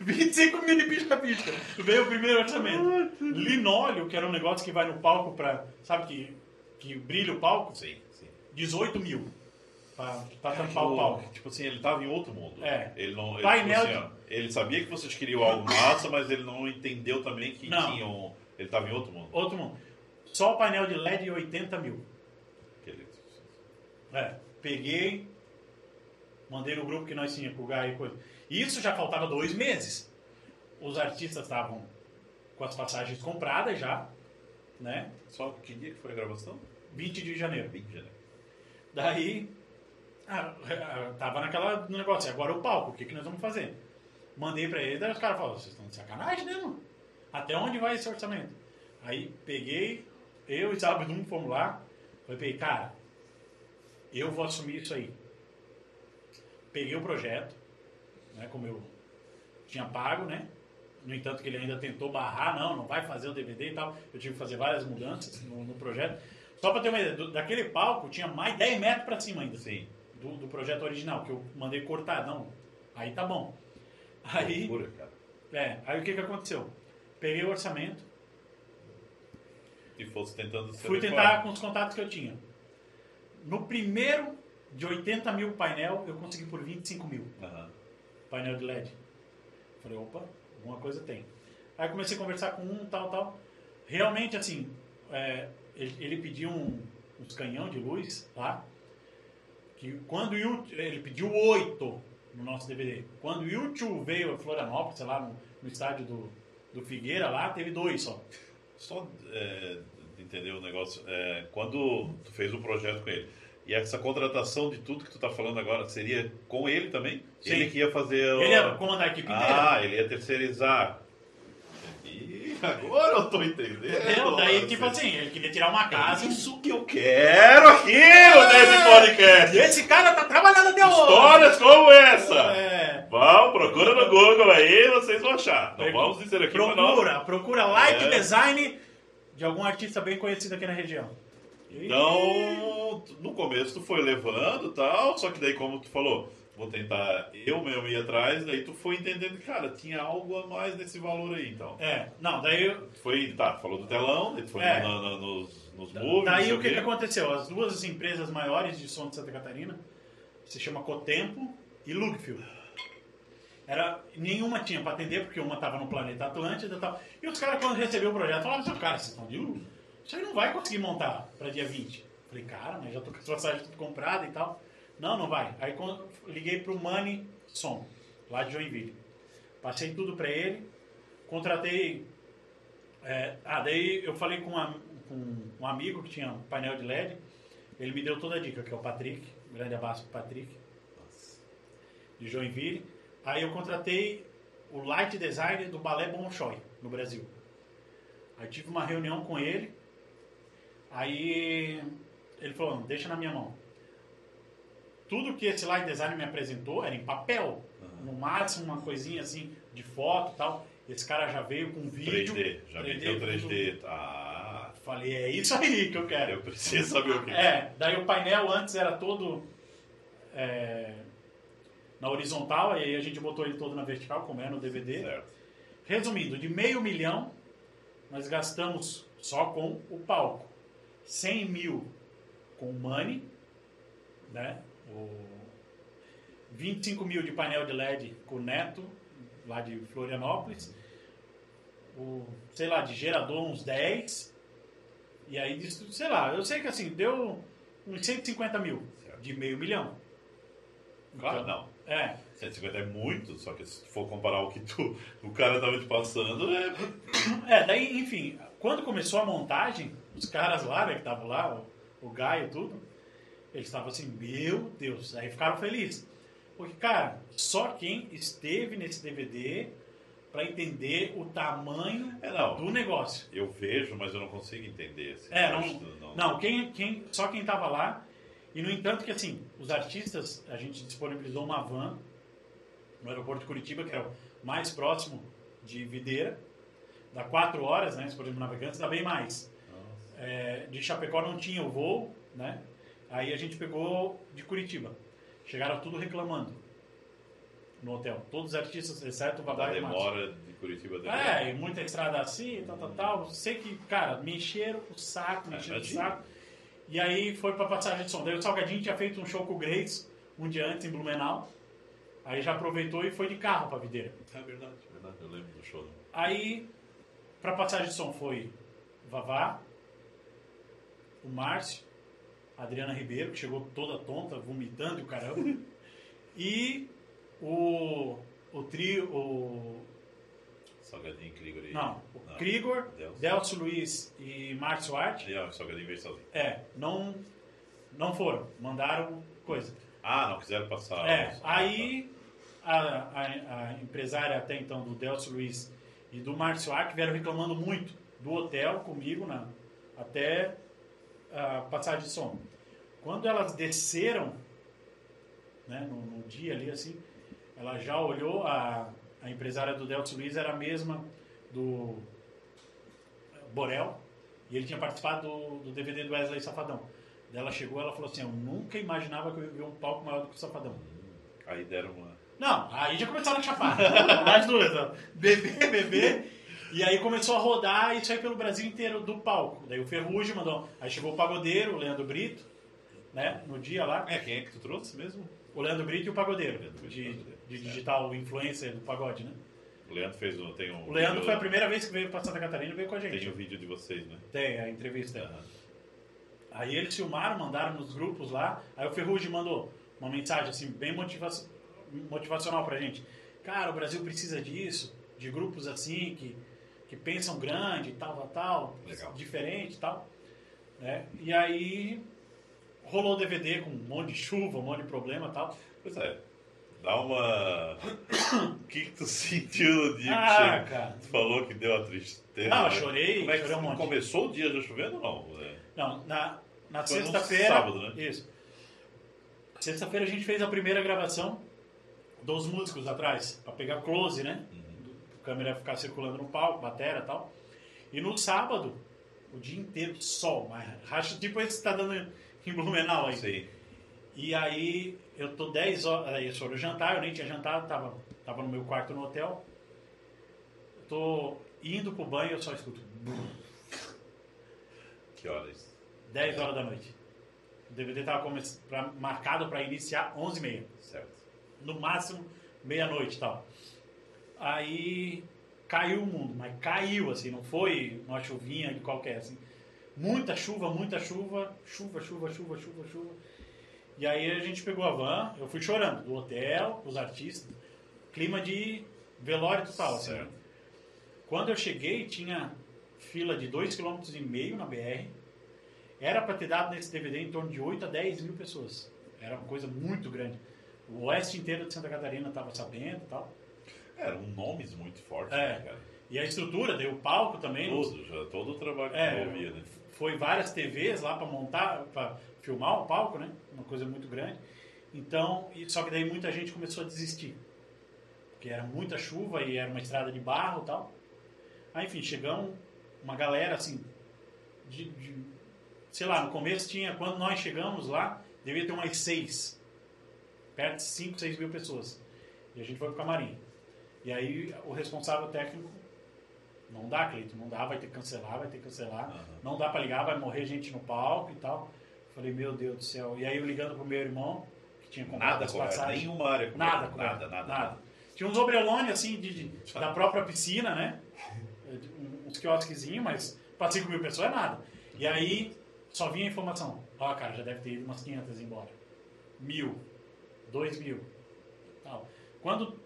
25 mil de pisca-pisca. Veio o primeiro orçamento. Linóleo, que era um negócio que vai no palco pra. Sabe que, que brilha o palco? Sim, sim. 18 mil. Pra, pra tampar o palco. Tipo assim, ele tava em outro mundo. É. Ele não. Ele, Painel tipo assim, ó, ele sabia que vocês queriam algo massa, mas ele não entendeu também que Não. tinham. Ele tava em outro mundo. Outro mundo. Só o painel de LED 80 mil. É, peguei, mandei no grupo que nós tínhamos com o Gai e coisa. Isso já faltava dois meses. Os artistas estavam com as passagens compradas já, né? Só que dia que foi a gravação? 20 de janeiro. 20 de janeiro. Daí, ah, ah, tava naquela no negócio, agora o palco, o que, que nós vamos fazer? Mandei pra eles, daí os caras falaram, vocês estão de sacanagem, né, mano? Até onde vai esse orçamento? Aí peguei, eu e Sábado um fomos lá, falei, cara, eu vou assumir isso aí. Peguei o projeto, né, como eu tinha pago, né? No entanto que ele ainda tentou barrar, não, não vai fazer o DVD e tal. Eu tive que fazer várias mudanças no, no projeto. Só pra ter uma ideia, do- daquele palco tinha mais 10 metros pra cima ainda Sim. do, do projeto original, que eu mandei cortar, não. Aí tá bom. Aí, Loucura, cara. é, aí o que que aconteceu? Peguei o orçamento, E fosse tentando fui tentar com os contatos que eu tinha. No primeiro de 80 mil painel, eu consegui por 25 mil Aham. painel de LED. Falei, opa, alguma coisa tem. Aí comecei a conversar com um, tal, tal. Realmente, assim, é, ele, ele pediu um, uns canhão de luz lá, que quando ele pediu oito no nosso DVD. Quando o YouTube veio a Florianópolis, sei lá, no, no estádio do, do Figueira lá, teve dois só. Só é, entender o negócio. é, quando tu fez o projeto com ele, e essa contratação de tudo que tu tá falando agora seria com ele também? Sim. Ele que ia fazer. o- Ele ia comandar a equipe inteira. Ah, ele ia terceirizar. E agora eu tô entendendo. Entendeu? Daí, Nossa. tipo assim, ele queria tirar uma casa. Isso que eu quero aqui nesse podcast. E esse cara tá trabalhando até hoje. Histórias como essa. É. Vão, procura no Google aí, vocês vão achar. Não vamos dizer aqui. Procura, procura like É. design de algum artista bem conhecido aqui na região. Então, no começo tu foi levando e tal, só que daí, como tu falou, vou tentar eu mesmo ir atrás, daí tu foi entendendo que, cara, tinha algo a mais nesse valor aí, então. É, não, daí, eu- foi, tá, falou do telão, daí tu foi É. na- na- nos, nos movies, daí o que, que aconteceu? As duas empresas maiores de som de Santa Catarina se chama Cotempo e Lugfield. Era, nenhuma tinha para atender, porque uma estava no planeta Atlântida e tal. E os caras, quando receberam o projeto, falaram assim, cara, vocês estão de luz? Isso aí não vai conseguir montar para dia 20. Falei, cara, mas já tô com as passagens tudo compradas e tal. Não, não vai. Aí quando, liguei pro Money Som, lá de Joinville. Passei tudo para ele, contratei. é, ah, daí eu falei com, uma- com um amigo que tinha um painel de LED. Ele me deu toda a dica, que é o Patrick. Um grande abraço pro Patrick de Joinville. Aí eu contratei o light designer do Balé Bolshoi, no Brasil. Aí tive uma reunião com ele. Aí ele falou, "Não, deixa na minha mão. Tudo que esse light designer me apresentou era em papel. No máximo uma coisinha assim de foto e tal. Esse cara já veio com vídeo. 3D, já meteu tudo. 3D. Ah, Falei, é isso aí que eu quero. eu preciso saber o que É, daí o painel antes era todo é, na horizontal, e aí a gente botou ele todo na vertical, como é no DVD. Certo. Resumindo, de meio milhão, nós gastamos só com o palco. 100 mil com o money, né? O 25 mil de painel de LED com o Neto, lá de Florianópolis. O, sei lá, de gerador uns 10. E aí, sei lá, eu sei que assim, deu uns 150 mil Certo. de meio milhão. Claro, Então, não. É, 150 é muito, só que se tu for comparar o que tu, o cara tava te passando, é... [coughs] É, daí, enfim, quando começou a montagem, os caras lá, né, que estavam lá, o, o Gaio e tudo, eles estavam assim, meu Deus, aí ficaram felizes. Porque, cara, só quem esteve nesse DVD para entender o tamanho É, não. do negócio. Eu vejo, mas eu não consigo entender. Assim, É, não, acho- não, quem, quem, só quem tava lá. E, no entanto, que assim, os artistas, a gente disponibilizou uma van no aeroporto de Curitiba, que era o mais próximo de Videira. Dá quatro horas, né? Se por exemplo, navegantes, dá bem mais. É, de Chapecó não tinha o voo, né? Aí a gente pegou de Curitiba. Chegaram tudo reclamando no hotel. Todos os artistas, exceto o o Márcio. demora de Curitiba demora. É, e muita estrada assim, tal, tal, tal. Sei que, cara, me encheram o saco, me É, encheram o imagina. saco. E aí foi pra passagem de som. Daí o Salgadinho tinha feito um show com o Grace um dia antes em Blumenau. Aí já aproveitou e foi de carro pra Videira. É verdade, é verdade. Eu lembro do show. Aí, pra passagem de som foi Vavá, o Márcio, a Adriana Ribeiro, que chegou toda tonta, vomitando e o caramba. [laughs] e o, o trio, o Salgadinho, Krigor e... Não, o Não. Krigor, Delcio. Delcio Luiz e Márcio Arte, E, o Salgadinho veio sozinho. é, não, não foram, mandaram coisa. Ah, não quiseram passar... É, os- aí a, a, a empresária até então do Delcio Luiz e do Márcio Arte vieram reclamando muito do hotel comigo na, até a passagem de som. Quando elas desceram, né, no, no dia ali assim, ela já olhou, a, a empresária do Delcio Luiz era a mesma do Borel, e ele tinha participado do, do DVD do Wesley Safadão. Daí Ela chegou ela falou assim, eu nunca imaginava que eu ia ver um palco maior do que o Safadão. Aí deram uma... Não, aí já começaram a chapar. [laughs] As duas, ó. Beber, beber. E aí começou a rodar isso aí pelo Brasil inteiro do palco. Daí o Ferrugem mandou. Aí chegou o pagodeiro, o Leandro Brito, né? No dia lá. É, quem é que tu trouxe mesmo? O Leandro Brito e o pagodeiro. Brito De, pagodeiro, de digital influencer do pagode, né? O Leandro fez um... Tem um O Leandro vídeo- foi a primeira vez que veio pra Santa Catarina e veio com a gente. Tem o vídeo de vocês, né? Tem a entrevista. Aham. Aí eles filmaram, mandaram nos grupos lá. Aí o Ferrugem mandou uma mensagem assim, bem motiva motivacional pra gente. Cara, o Brasil precisa disso, de grupos assim, que, que pensam grande, tal, tal, Legal. diferente tal. Né? E aí rolou o DVD com um monte de chuva, um monte de problema e tal. Pois é. Dá uma... [coughs] o que que tu sentiu no dia Ah, que chegou? cara. Tu falou que deu a tristeza. Ah, eu né? chorei, Como é que chorei um monte. começou o dia já chovendo ou não? É. Não, na, na sexta-feira. sábado, né? Isso. Sexta-feira a gente fez a primeira gravação dos músicos atrás, pra pegar close, né? Uhum. A câmera ia ficar circulando no palco, batera e tal. E no sábado, o dia inteiro, sol, mas racha tipo esse que tá dando em Blumenau aí. Sei. E aí eu tô 10 horas, aí foi o jantar, eu nem tinha jantado, tava, tava no meu quarto no hotel. Eu tô indo pro banho, eu só escuto Que horas? 10 horas da noite. O DVD tava pra- marcado para iniciar 11h30. Certo. No máximo meia-noite e tal. Aí caiu o mundo, mas caiu, assim, não foi uma chuvinha de qualquer, assim. Muita chuva, muita chuva, chuva, chuva, chuva, chuva, chuva. E aí a gente pegou a van, eu fui chorando, do hotel, os artistas, clima de velório total, assim. Certo. Quando eu cheguei, tinha fila de 2,5 km na BR. Era para ter dado nesse DVD em torno de 8 a 10 mil pessoas. Era uma coisa muito grande. O oeste inteiro de Santa Catarina estava sabendo e tal. Eram nomes muito fortes, É. né, cara? E a estrutura, deu o palco também. Todo, já, todo o trabalho que É, envolvia, né? Foi várias TVs lá para montar, para filmar o palco, né? Uma coisa muito grande. Então, só que daí muita gente começou a desistir. Porque era muita chuva e era uma estrada de barro e tal. Aí, enfim, chegamos uma galera assim, de, de- sei lá, no começo tinha, quando nós chegamos lá, devia ter umas seis, perto de cinco, seis mil pessoas. E a gente foi pro camarim. E aí o responsável técnico, não dá, Cleiton, não dá, vai ter que cancelar, vai ter que cancelar. Aham. Não dá pra ligar, vai morrer gente no palco e tal. Falei, meu Deus do céu. E aí eu ligando pro meu irmão, que tinha comprado Nada as passagens. nenhuma área coberta. Nada, coberto, nada, nada, nada. Tinha uns obrelones assim, de, de- da própria piscina, né? Uns quiosquezinhos, mas pra 5 mil pessoas é nada. E aí só vinha a informação. Ó, cara, já deve ter ido umas 500 embora. Mil. Dois mil. Tal. Quando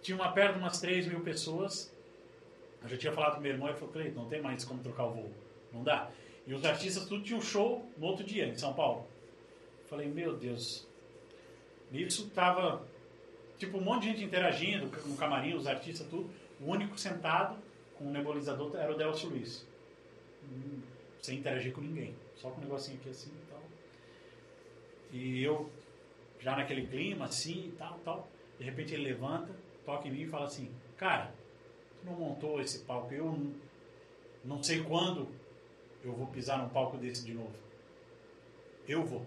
tinha uma perto de umas 3 mil pessoas, eu já tinha falado com meu irmão e falou, Cleiton, não tem mais como trocar o voo. Não dá. E os artistas tudo tinham show no outro dia, em São Paulo. Falei, meu Deus. Nisso tava, tipo, um monte de gente interagindo no camarim, os artistas, tudo. O único sentado com o nebulizador era o Delcio Luiz. Hum, Sem interagir com ninguém. Só com um negocinho aqui assim e tal. E eu, já naquele clima, assim e tal, tal. De repente ele levanta, toca em mim e fala assim, cara, não montou esse palco, eu não, não sei quando eu vou pisar num palco desse de novo. Eu vou.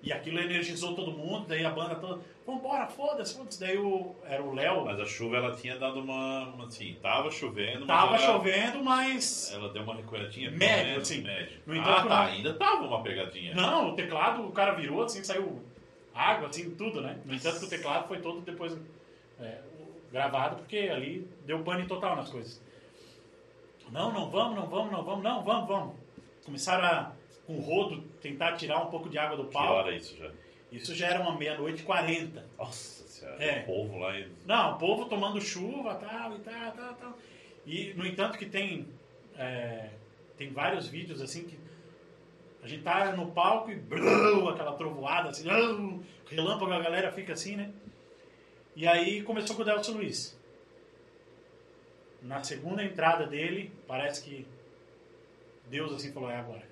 E aquilo energizou todo mundo, daí a banda toda, vambora, foda-se, foda-se. Daí o, era o Léo, Mas a chuva, ela tinha dado uma, uma, assim, tava chovendo, mas tava ela, chovendo, mas... ela deu uma recuadinha. Médio, menos, assim. Médio. No entanto, ah, não- tá, ainda tava uma pegadinha. Não, o teclado, o cara virou assim, saiu água, assim, tudo, né? No entanto, o teclado foi todo depois é, gravado, porque ali deu pane total nas coisas. Não, não vamos, não vamos, não vamos, não, vamos, vamos. Começaram a, com o rodo, tentar tirar um pouco de água do Que pau. hora isso já? Isso já era uma meia-noite e quarenta. Nossa senhora, É. o povo lá. em- Não, o povo tomando chuva, tal, e tal, tal, tal. E, no entanto, que tem, é, tem vários vídeos, assim, que a gente tá no palco e blum, aquela trovoada, assim, relâmpago, a galera fica assim, né? E aí começou com o Delcio Luiz. Na segunda entrada dele, parece que Deus, assim, falou, é agora.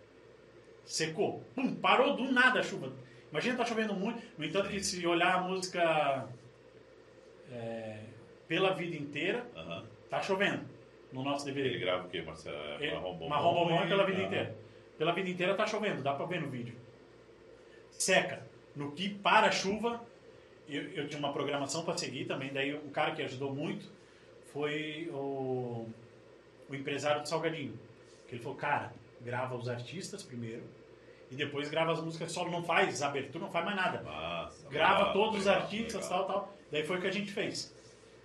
Secou. Pum, parou do nada a chuva. Imagina tá chovendo muito. No entanto, que se olhar a música é, pela vida inteira, Aham. tá chovendo no nosso Ele DVD. grava o quê, Marcelo? É Ele- Marrom Bombom? É pela vida inteira. Pela vida inteira tá chovendo, dá pra ver no vídeo. Seca. No que para a chuva, eu, eu tinha uma programação para seguir também. Daí um cara que ajudou muito foi o, o empresário do Salgadinho. Que ele falou, cara, grava os artistas primeiro e depois grava as músicas solo. Não faz abertura, não faz mais nada. Massa, grava legal, todos os legal, artistas, legal. tal, tal. Daí foi o que a gente fez.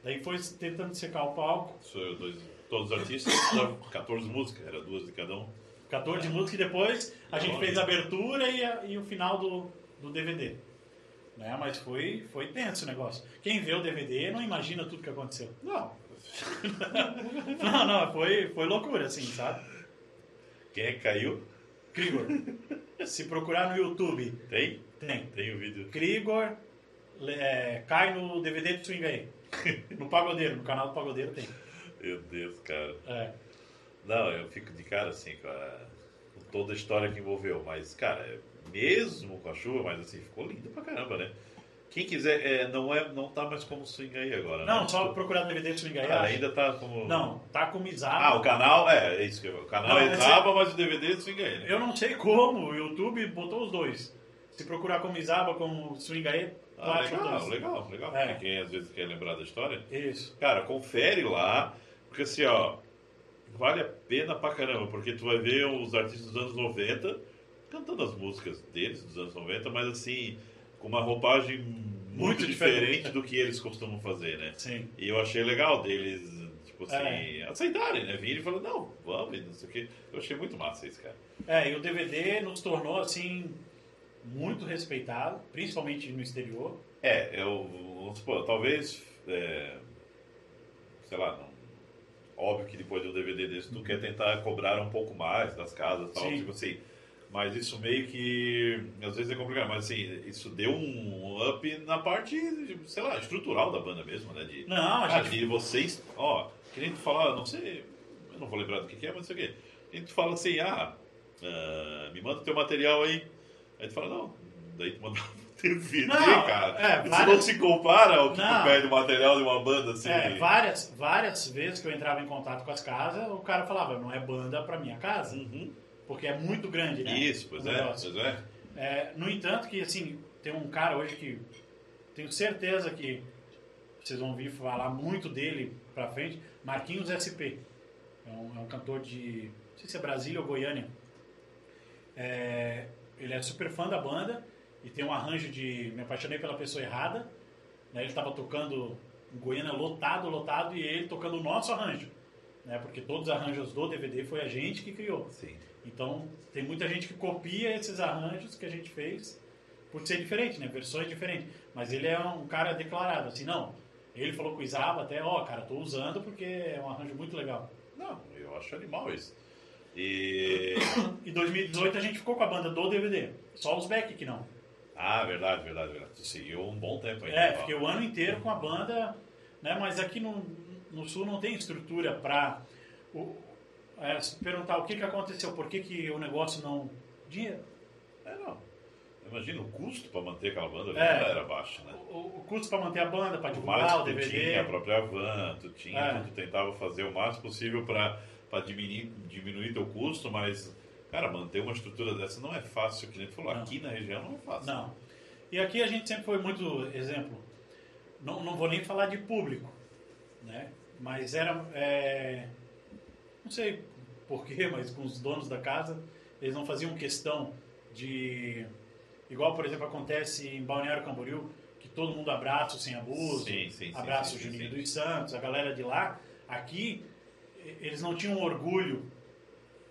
Daí foi tentando secar o palco. Sou eu, dois, todos os artistas, [coughs] dava 14 músicas, era duas de cada um. 14 músicas e depois a gente Olha. fez a abertura e, a- e o final do, do DVD. Né? Mas foi, foi tenso o negócio. Quem vê o DVD não imagina tudo que aconteceu. Não. [laughs] Não, não, foi, foi loucura, assim, sabe? Quem é que caiu? Krigor. Se procurar no YouTube, Tem? tem. Tem o vídeo. Krigor le- é, cai no DVD do Swing aí. [laughs] No Pagodeiro, no canal do Pagodeiro tem. Meu Deus, cara. É. Não, eu fico de cara assim com, a- com toda a história que envolveu. Mas, cara, é- mesmo com a chuva, mas assim, ficou lindo pra caramba, né? Quem quiser, é, não, é, não tá mais como swing aí agora, Não, né? só procurar no DVD Swing aí. Ah, ainda tá como. Não, tá com Mizar. Ah, o canal, é, é isso que eu. O canal Não, é esse- Zaba, mas o DVD é swing aí, né? Eu não sei como, o YouTube botou os dois. Se procurar como Izaba, como Swingaê, tu Ah, legal, legal, legal. É. Quem às vezes quer lembrar da história. Isso. Cara, confere lá, porque assim, ó, vale a pena pra caramba, porque tu vai ver os artistas dos anos 90 cantando as músicas deles, dos anos 90, mas assim, com uma roupagem muito, diferente do que eles costumam fazer, né? Sim. E eu achei legal deles, tipo assim, É. aceitarem, né? Virem e falar, não, vamos, não sei o quê. Eu achei muito massa isso, cara. É, e o DVD nos tornou, assim, muito respeitado, principalmente no exterior. É, eu, vamos supor, talvez, é, sei lá, não, óbvio que depois do DVD desse tu quer tentar cobrar um pouco mais das casas e tal, Sim. tipo assim, mas isso meio que, às vezes é complicado, mas assim, isso deu um up na parte, sei lá, estrutural da banda mesmo, né, de, Não, a ah, gente... de vocês, ó, que nem tu falar, não sei, eu não vou lembrar do que, que é, mas não sei o quê, nem tu fala assim, ah, ah, me manda teu material aí, aí tu fala, não, daí tu manda [laughs] DVD, Não, cara. é, Isso várias- não se compara ao que Não. tu pede o material de uma banda assim. É, várias, várias vezes que eu entrava em contato com as casas, o cara falava, não é banda pra minha casa, Uhum. Porque é muito grande, né? Isso, pois é, pois é. É, no entanto, que assim, tem um cara hoje que tenho certeza que vocês vão ouvir falar muito dele pra frente, Marquinhos SP. É um, é um cantor de. Não sei se é Brasília ou Goiânia. É, ele é super fã da banda e tem um arranjo de Me Apaixonei pela Pessoa Errada. Né? Ele estava tocando em Goiânia lotado, lotado, e ele tocando o nosso arranjo. Né? Porque todos os arranjos do DVD foi a gente que criou. Sim. Então, tem muita gente que copia esses arranjos que a gente fez por ser diferente, né? Versões diferentes. Mas ele é um cara declarado, assim, não. Ele falou com o Isaba até, ó, cara, tô usando porque é um arranjo muito legal. Não, eu acho animal isso. E. [coughs] Em 2018 a gente ficou com a banda do DVD. Só os Beck que não. Ah, verdade, verdade, verdade. Tu seguiu um bom tempo aí. É, fiquei o ano inteiro com a banda, né? Mas aqui no, no Sul não tem estrutura pra o- é, se perguntar o que, que aconteceu, por que, que o negócio não. Dinheiro. É, não. Imagina o custo pra manter aquela banda É. era baixo, né? O, o custo pra manter a banda, mais divulgar o que tu DVD. tinha a própria van, tu tinha, É. tu tentava fazer o máximo possível para diminuir, diminuir teu custo, mas, cara, manter uma estrutura dessa não é fácil, que nem tu falou, Não. aqui na região não é fácil. Não. E aqui a gente sempre foi muito exemplo. Não, não vou nem falar de público, né? Mas era, é, não sei porquê, mas com os donos da casa, eles não faziam questão de, igual por exemplo acontece em Balneário Camboriú, que todo mundo abraça o sem abuso, Sim, sim, abraça sim, o Juninho dos Santos, a galera de lá. Aqui eles não tinham orgulho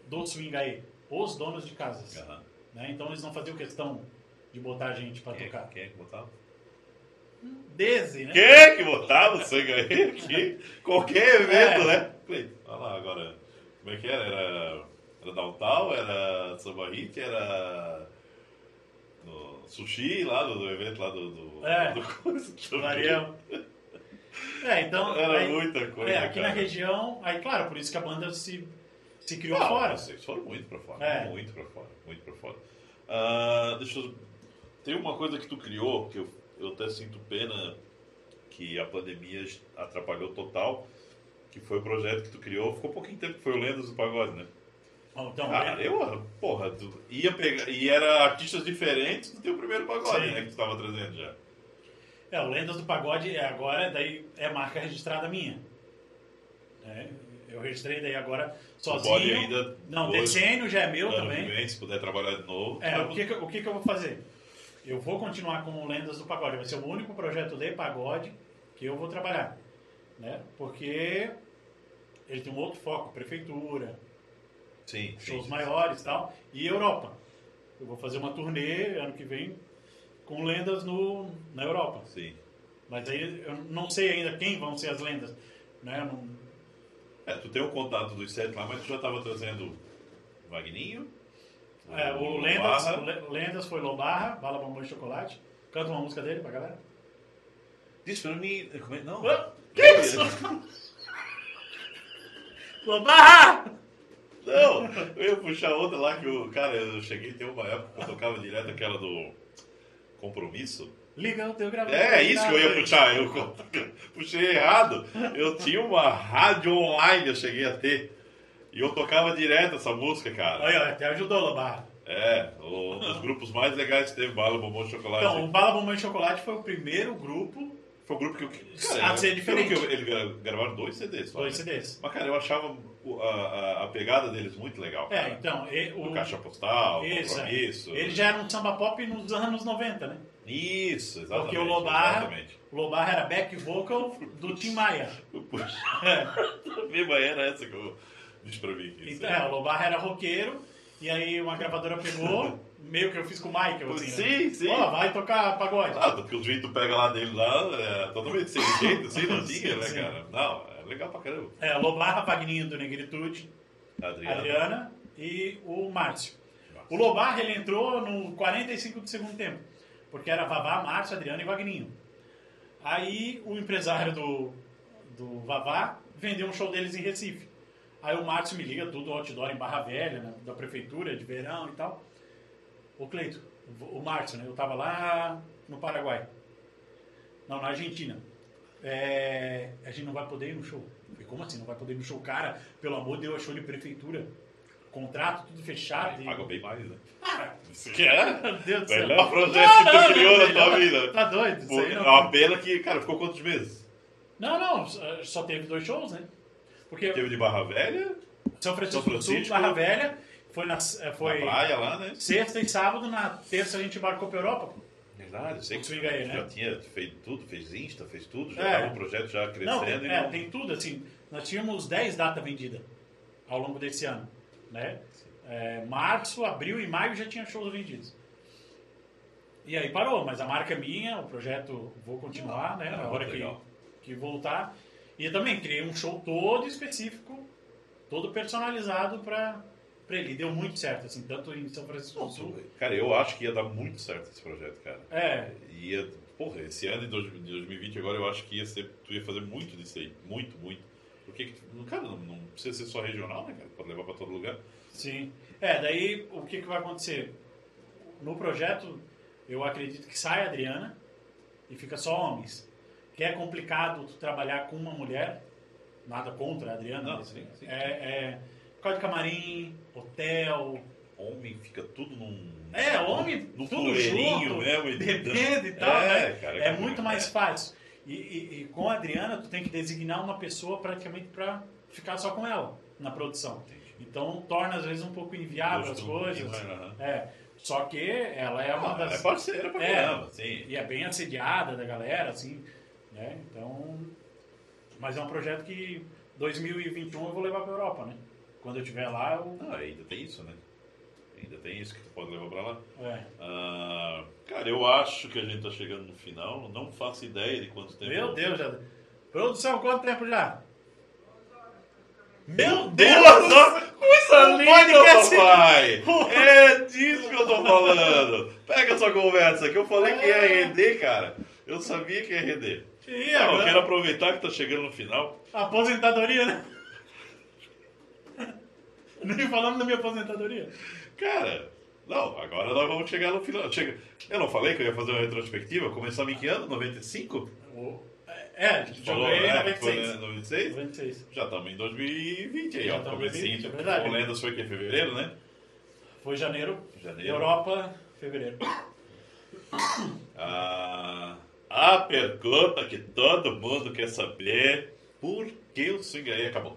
do swing aí, os donos de casas. Aham. né? Então eles não faziam questão de botar a gente para é, tocar. quem é que botava? Dese, né? Quem é que botava o aí aqui? [laughs] Qualquer evento, É. né? Olha lá agora, como é que era? Era, era Downtown, era Samba Hit, era no Sushi lá do, do evento lá do... do, É. [laughs] do coisa. É, então. Era aí- muita coisa, É, aqui na cara. região. Aí, claro, por isso que a banda se, se criou Não, fora. Vocês foram muito pra fora. É. Muito pra fora. Muito pra fora. Ah, deixa eu. Tem uma coisa que tu criou que eu, eu até sinto pena que a pandemia atrapalhou total. Que foi o projeto que tu criou. Ficou pouquinho tempo que foi o Lendas do Pagode, né? Então, Cara, é- eu, porra, tu ia pegar. E era artistas diferentes do teu primeiro pagode, Sim. né? Que tu tava trazendo já. é, o Lendas do Pagode é agora, daí é marca registrada minha. É, eu registrei daí agora sozinho. pode ainda Não, hoje, decênio já é meu também. vem, se puder trabalhar de novo. É, o que, que, o que, que eu vou fazer? Eu vou continuar com o Lendas do Pagode. Vai ser o único projeto de pagode que eu vou trabalhar. Né? Porque ele tem um outro foco, prefeitura, Sim, shows sim. maiores e tal, e Europa. Eu vou fazer uma turnê ano que vem com lendas no, na Europa. Sim. Mas aí eu não sei ainda quem vão ser as lendas. Né? Não- É, tu tem o contato dos sete lá, mas tu já tava trazendo Magninho. É, o Lendas, o Le- Lendas foi Lobarra, Bala Bombom e Chocolate. Canta uma música dele pra galera. Diz pra mim. é- Não. Ah, Que isso? Lobarra! Não, eu ia puxar outra lá que o. Cara, eu cheguei, tem uma época que eu tocava direto aquela do compromisso. Liga o teu gravador. É, isso que eu ia puxar. Eu [laughs] puxei errado. Eu tinha uma rádio online, eu cheguei a ter. E eu tocava direto essa música, cara. Aí, ó, até ajudou, Lobarra. É, um dos grupos mais legais que teve, Bala, Bombom, Chocolate. Então, o Bala Bombom Chocolate foi o primeiro grupo Foi o grupo que eu. Ah, ser pelo diferente. que eu- gra- gravaram dois CDs. Só, Dois né? CDs. Mas, cara, eu achava a, a, a pegada deles muito legal. É, cara. então, e- O o, Caixa Postal, Isso, é. Ele já era um samba pop nos anos 90, né? Isso, exatamente. Porque o Lobar, Exatamente. o Lobar era back vocal do Tim Maia. Puxa, [laughs] É. [laughs] a mesma era essa que eu disse pra mim. Então, é, o Lobar era roqueiro, e aí uma gravadora pegou, [laughs] meio que eu fiz com o Michael, assim, né? Sim, sim. Ó, vai tocar pagode. Ah, porque vídeos tu pega lá dele lá, é totalmente sem jeito, assim, não [laughs] tinha, né, Sim, sim. cara? Não, é legal pra caramba. É, Lobar, Vagninho do Negritude, Adriano. Adriana e o Márcio. O Lobar, ele entrou no 45 do segundo tempo, porque era Vavá, Márcio, Adriano e Vagninho. Aí o empresário do, do Vavá vendeu um show deles em Recife. Aí o Márcio me liga, tudo outdoor em Barra Velha, né, da prefeitura, de verão e tal. Ô Cleito, o Márcio, né? Eu tava lá no Paraguai. Não, na Argentina. É, a gente não vai poder ir no show. Falei, como assim não vai poder ir no show? Cara, pelo amor de Deus, é show de prefeitura. Contrato, tudo fechado. Aí e- paga bem mais, né? Ah, Que é? meu Deus do céu. Melhor projeto que tu criou na tua vida. Tá doido? Isso Pô, É uma pena que, cara, ficou quantos meses? não, não, só- teve dois shows, né? Porque Teve de Barra Velha, São Francisco, São do Sul, Francisco. Barra Velha, foi, na, eh, foi na praia lá, né? sexta e sábado, na terça a gente embarcou pra Europa. pô. Verdade, sei que aí, né? já tinha feito tudo, fez Insta, fez tudo, já É. tava um projeto já Não, crescendo. e é, não... tem tudo, assim, nós tínhamos 10 datas vendidas ao longo desse ano, né? É, março, abril e maio já tinha shows vendidos. E aí parou, mas a marca é minha, o projeto vou continuar, né? Ah, Na hora que, que voltar. E também criei um show todo específico, todo personalizado para ele. E deu muito certo, assim, tanto em São Francisco do Sul. Cara, eu acho que ia dar muito certo esse projeto, cara. É, Ia, porra, esse ano de dois- de 2020 agora eu acho que ia ser, tu ia fazer muito disso aí. Muito, muito. Porque, cara, não, não precisa ser só regional, né, cara? Pode levar pra todo lugar. Sim. É, daí o que, que vai acontecer? No projeto, eu acredito que sai a Adriana e fica só homens. Que é complicado tu trabalhar com uma mulher, nada contra a Adriana. Não, mas sim, sim. É, é por causa de camarim, hotel. Homem fica tudo num. É, homem, num tudo junto, e- bebendo e tal. É, né? cara. é muito mais fácil. E, e- e com a Adriana, tu tem que designar uma pessoa praticamente para ficar só com ela na produção. Então torna às vezes um pouco inviável as coisas. né? Aham. É, só que ela é uma Ah, das É parceira pra É. caramba, sim. e é bem assediada da galera, assim, né? Então, mas é um projeto que 2021 eu vou levar para Europa, né? Quando eu estiver lá, eu Ah, ainda tem isso, né? Ainda tem isso que tu pode levar pra lá. é. Ah, cara, eu acho que a gente tá chegando no final. Não faço ideia de quanto tempo. Meu Deus, já. Produção, quanto tempo já? Meu Deus! Deus! Coisa linda, podcast- papai! [laughs] É disso que eu tô falando! Pega essa conversa que eu falei que ia render, cara. Eu sabia que ia render. E Não, eu agora? quero aproveitar que tá chegando no final. Aposentadoria, né? [laughs] Nem falamos da minha aposentadoria. Cara, não, agora nós vamos chegar no final. Chega... Eu não falei que eu ia fazer uma retrospectiva? Começamos em que ano? 95? O- É, a gente Falou, jogou ele em né? 96. Foi, né? 96? 96. Já estamos em 2020 aí, Já ó. Comecinho. 2020, é verdade. O Lendas foi que? Fevereiro, né? Foi janeiro. Janeiro. Europa, fevereiro. [coughs] Ah, a pergunta que todo mundo quer saber: por que o swing aí acabou?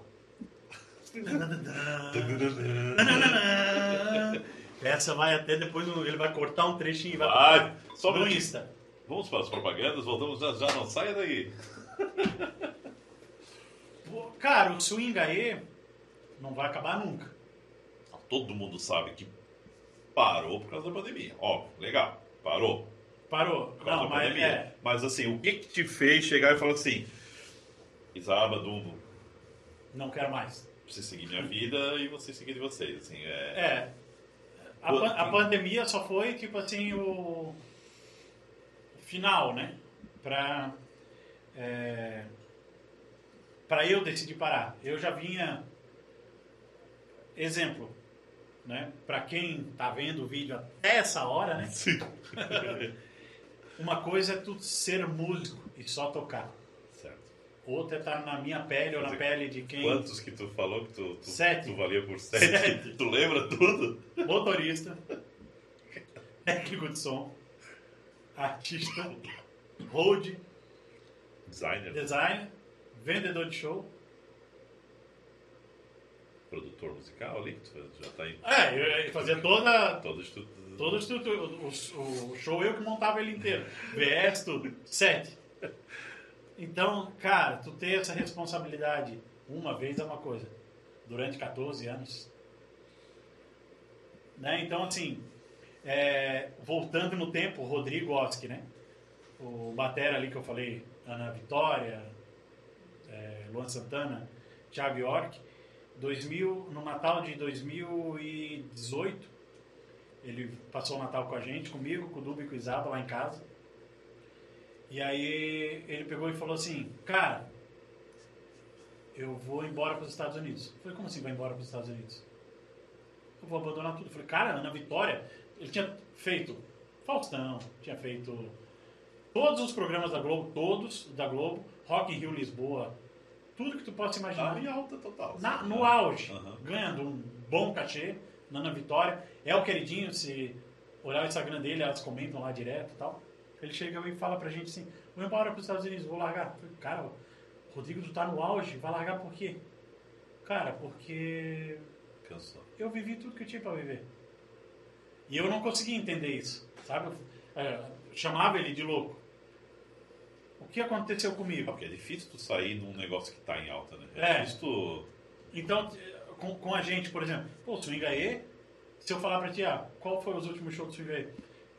[laughs] Essa vai até depois, ele vai cortar um trechinho e vai Vai, só no. Insta. Vamos para as propagandas, voltamos já já, não saia daí. Cara, o swing aí não vai acabar nunca. Todo mundo sabe que parou por causa da pandemia. Óbvio, legal, parou. Parou. Por causa Não, da mas pandemia. é. Mas assim, o que, que te fez chegar e falar assim: Isaba, Dumbo, Não quero mais. Preciso seguir minha vida e você seguir de vocês? Assim, é... É. A, pan- a pandemia só foi, tipo assim, o final, né? Pra, é, pra eu decidir parar. Eu já vinha... Exemplo, né? Pra quem tá vendo o vídeo até essa hora, né? Sim. [laughs] Uma coisa é tu ser músico e só tocar. Outra é estar na minha pele ou na pele de quem... Quantos que tu falou que tu, tu, Sete. tu valia por sete? Sete. Tu lembra tudo? motorista, técnico de som, artista, road Designer, designer, vendedor de show. produtor musical ali, que tu já tá em É, eu, fazia toda, todo estudo. todo o, estrutura- o, o- o show eu que montava ele inteiro. VS, tudo. Sete. Então, cara, tu ter essa responsabilidade uma vez é uma coisa. Durante 14 anos. Né? Então, assim, é, voltando no tempo, o Rodrigo Oski, né? O Batera ali que eu falei, Ana Vitória, é, Luan Santana, Thiago York. 2000, no Natal de 2018, ele passou o Natal com a gente, comigo, com o Dubi e com o Isaba lá em casa. E aí ele pegou e falou assim, cara, eu vou embora para os Estados Unidos. Eu falei, como assim vai embora para os Estados Unidos? Eu vou abandonar tudo. Eu falei, cara, Ana Vitória, ele tinha feito Faustão, tinha feito todos os programas da Globo, todos da Globo, Rock in Rio Lisboa, tudo que tu possa imaginar Ah, e alta total. na- no auge, Aham. ganhando um bom cachê, Nana Vitória. É o queridinho, se olhar o Instagram dele, elas comentam lá direto e tal. Ele chega e fala pra gente assim, vou embora pros Estados Unidos, vou largar. Falei, Cara, o Rodrigo, tu tá no auge, vai largar por quê? Cara, porque Cansou. eu vivi tudo que eu tinha pra viver. E eu não conseguia entender isso, sabe? É, chamava ele de louco. O que aconteceu comigo? Porque é difícil tu sair num negócio que tá em alta, né? É. difícil tu... Então, com, com a gente, por exemplo, pô, Swingaê, se eu falar pra ti, ah, qual foi os últimos shows do Swingaê?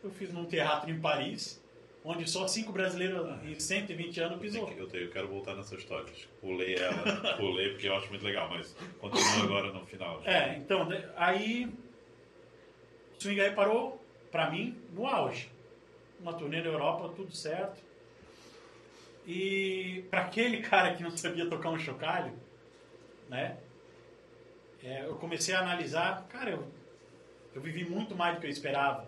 Eu fiz num teatro em Paris, onde só cinco brasileiros em 120 anos pisou. eu, tenho- eu quero voltar nessa história. Pulei ela, [laughs] pulei porque eu acho muito legal, mas continua agora no final. É, então, né, aí o Swingaê parou, pra mim, no auge. Uma turnê na Europa, tudo certo. E pra aquele cara que não sabia tocar um chocalho, né? é, eu comecei a analisar, cara, eu, eu vivi muito mais do que eu esperava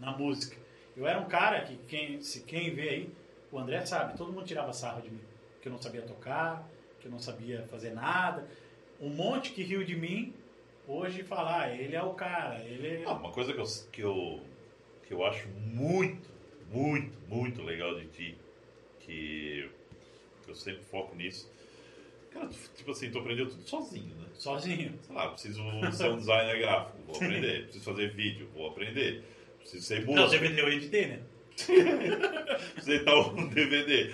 na música. Eu era um cara que, quem, se quem vê aí, o André sabe, todo mundo tirava sarro de mim. Que eu não sabia tocar, que eu não sabia fazer nada. Um monte que riu de mim, hoje falar, ele é o cara, ele é... Ah, uma coisa que eu, que, eu, que eu acho muito, muito, muito legal de ti, que eu sempre foco nisso. Cara, tipo assim, tu aprendeu tudo sozinho, né? sozinho. Sei lá, preciso ser um designer gráfico, vou aprender. [laughs] Preciso fazer vídeo, vou aprender. Preciso ser Não, você vendeu ele de ter, né? [laughs] preciso editar um DVD.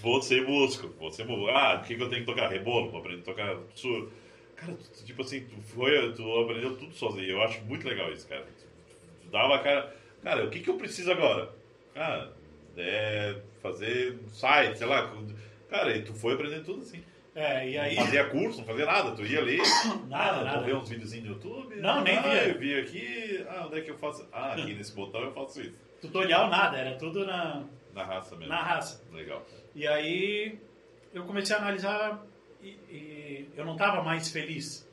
Vou ser músico, vou ser músico. Ah, o que, que eu tenho que tocar? Rebolo, vou aprender a tocar surdo. Cara, tu- tipo assim, tu, foi, tu aprendeu tudo sozinho. Eu acho muito legal isso, cara. Tu, tu dava a cara. Cara, o que, que eu preciso agora? Ah, é fazer um site, sei lá. Cara, e tu foi aprendendo tudo assim. É, e aí... Não fazia curso, não fazia nada. Tu ia ali, [coughs] Nada, ah, nada. ver uns videozinhos no YouTube. Não, nem ah, via. eu vi aqui. Ah, onde é que eu faço? Ah, aqui nesse botão eu faço isso. Tutorial nada, era tudo na, Na raça mesmo. na raça. Legal. E aí eu comecei a analisar e, e eu não estava mais feliz.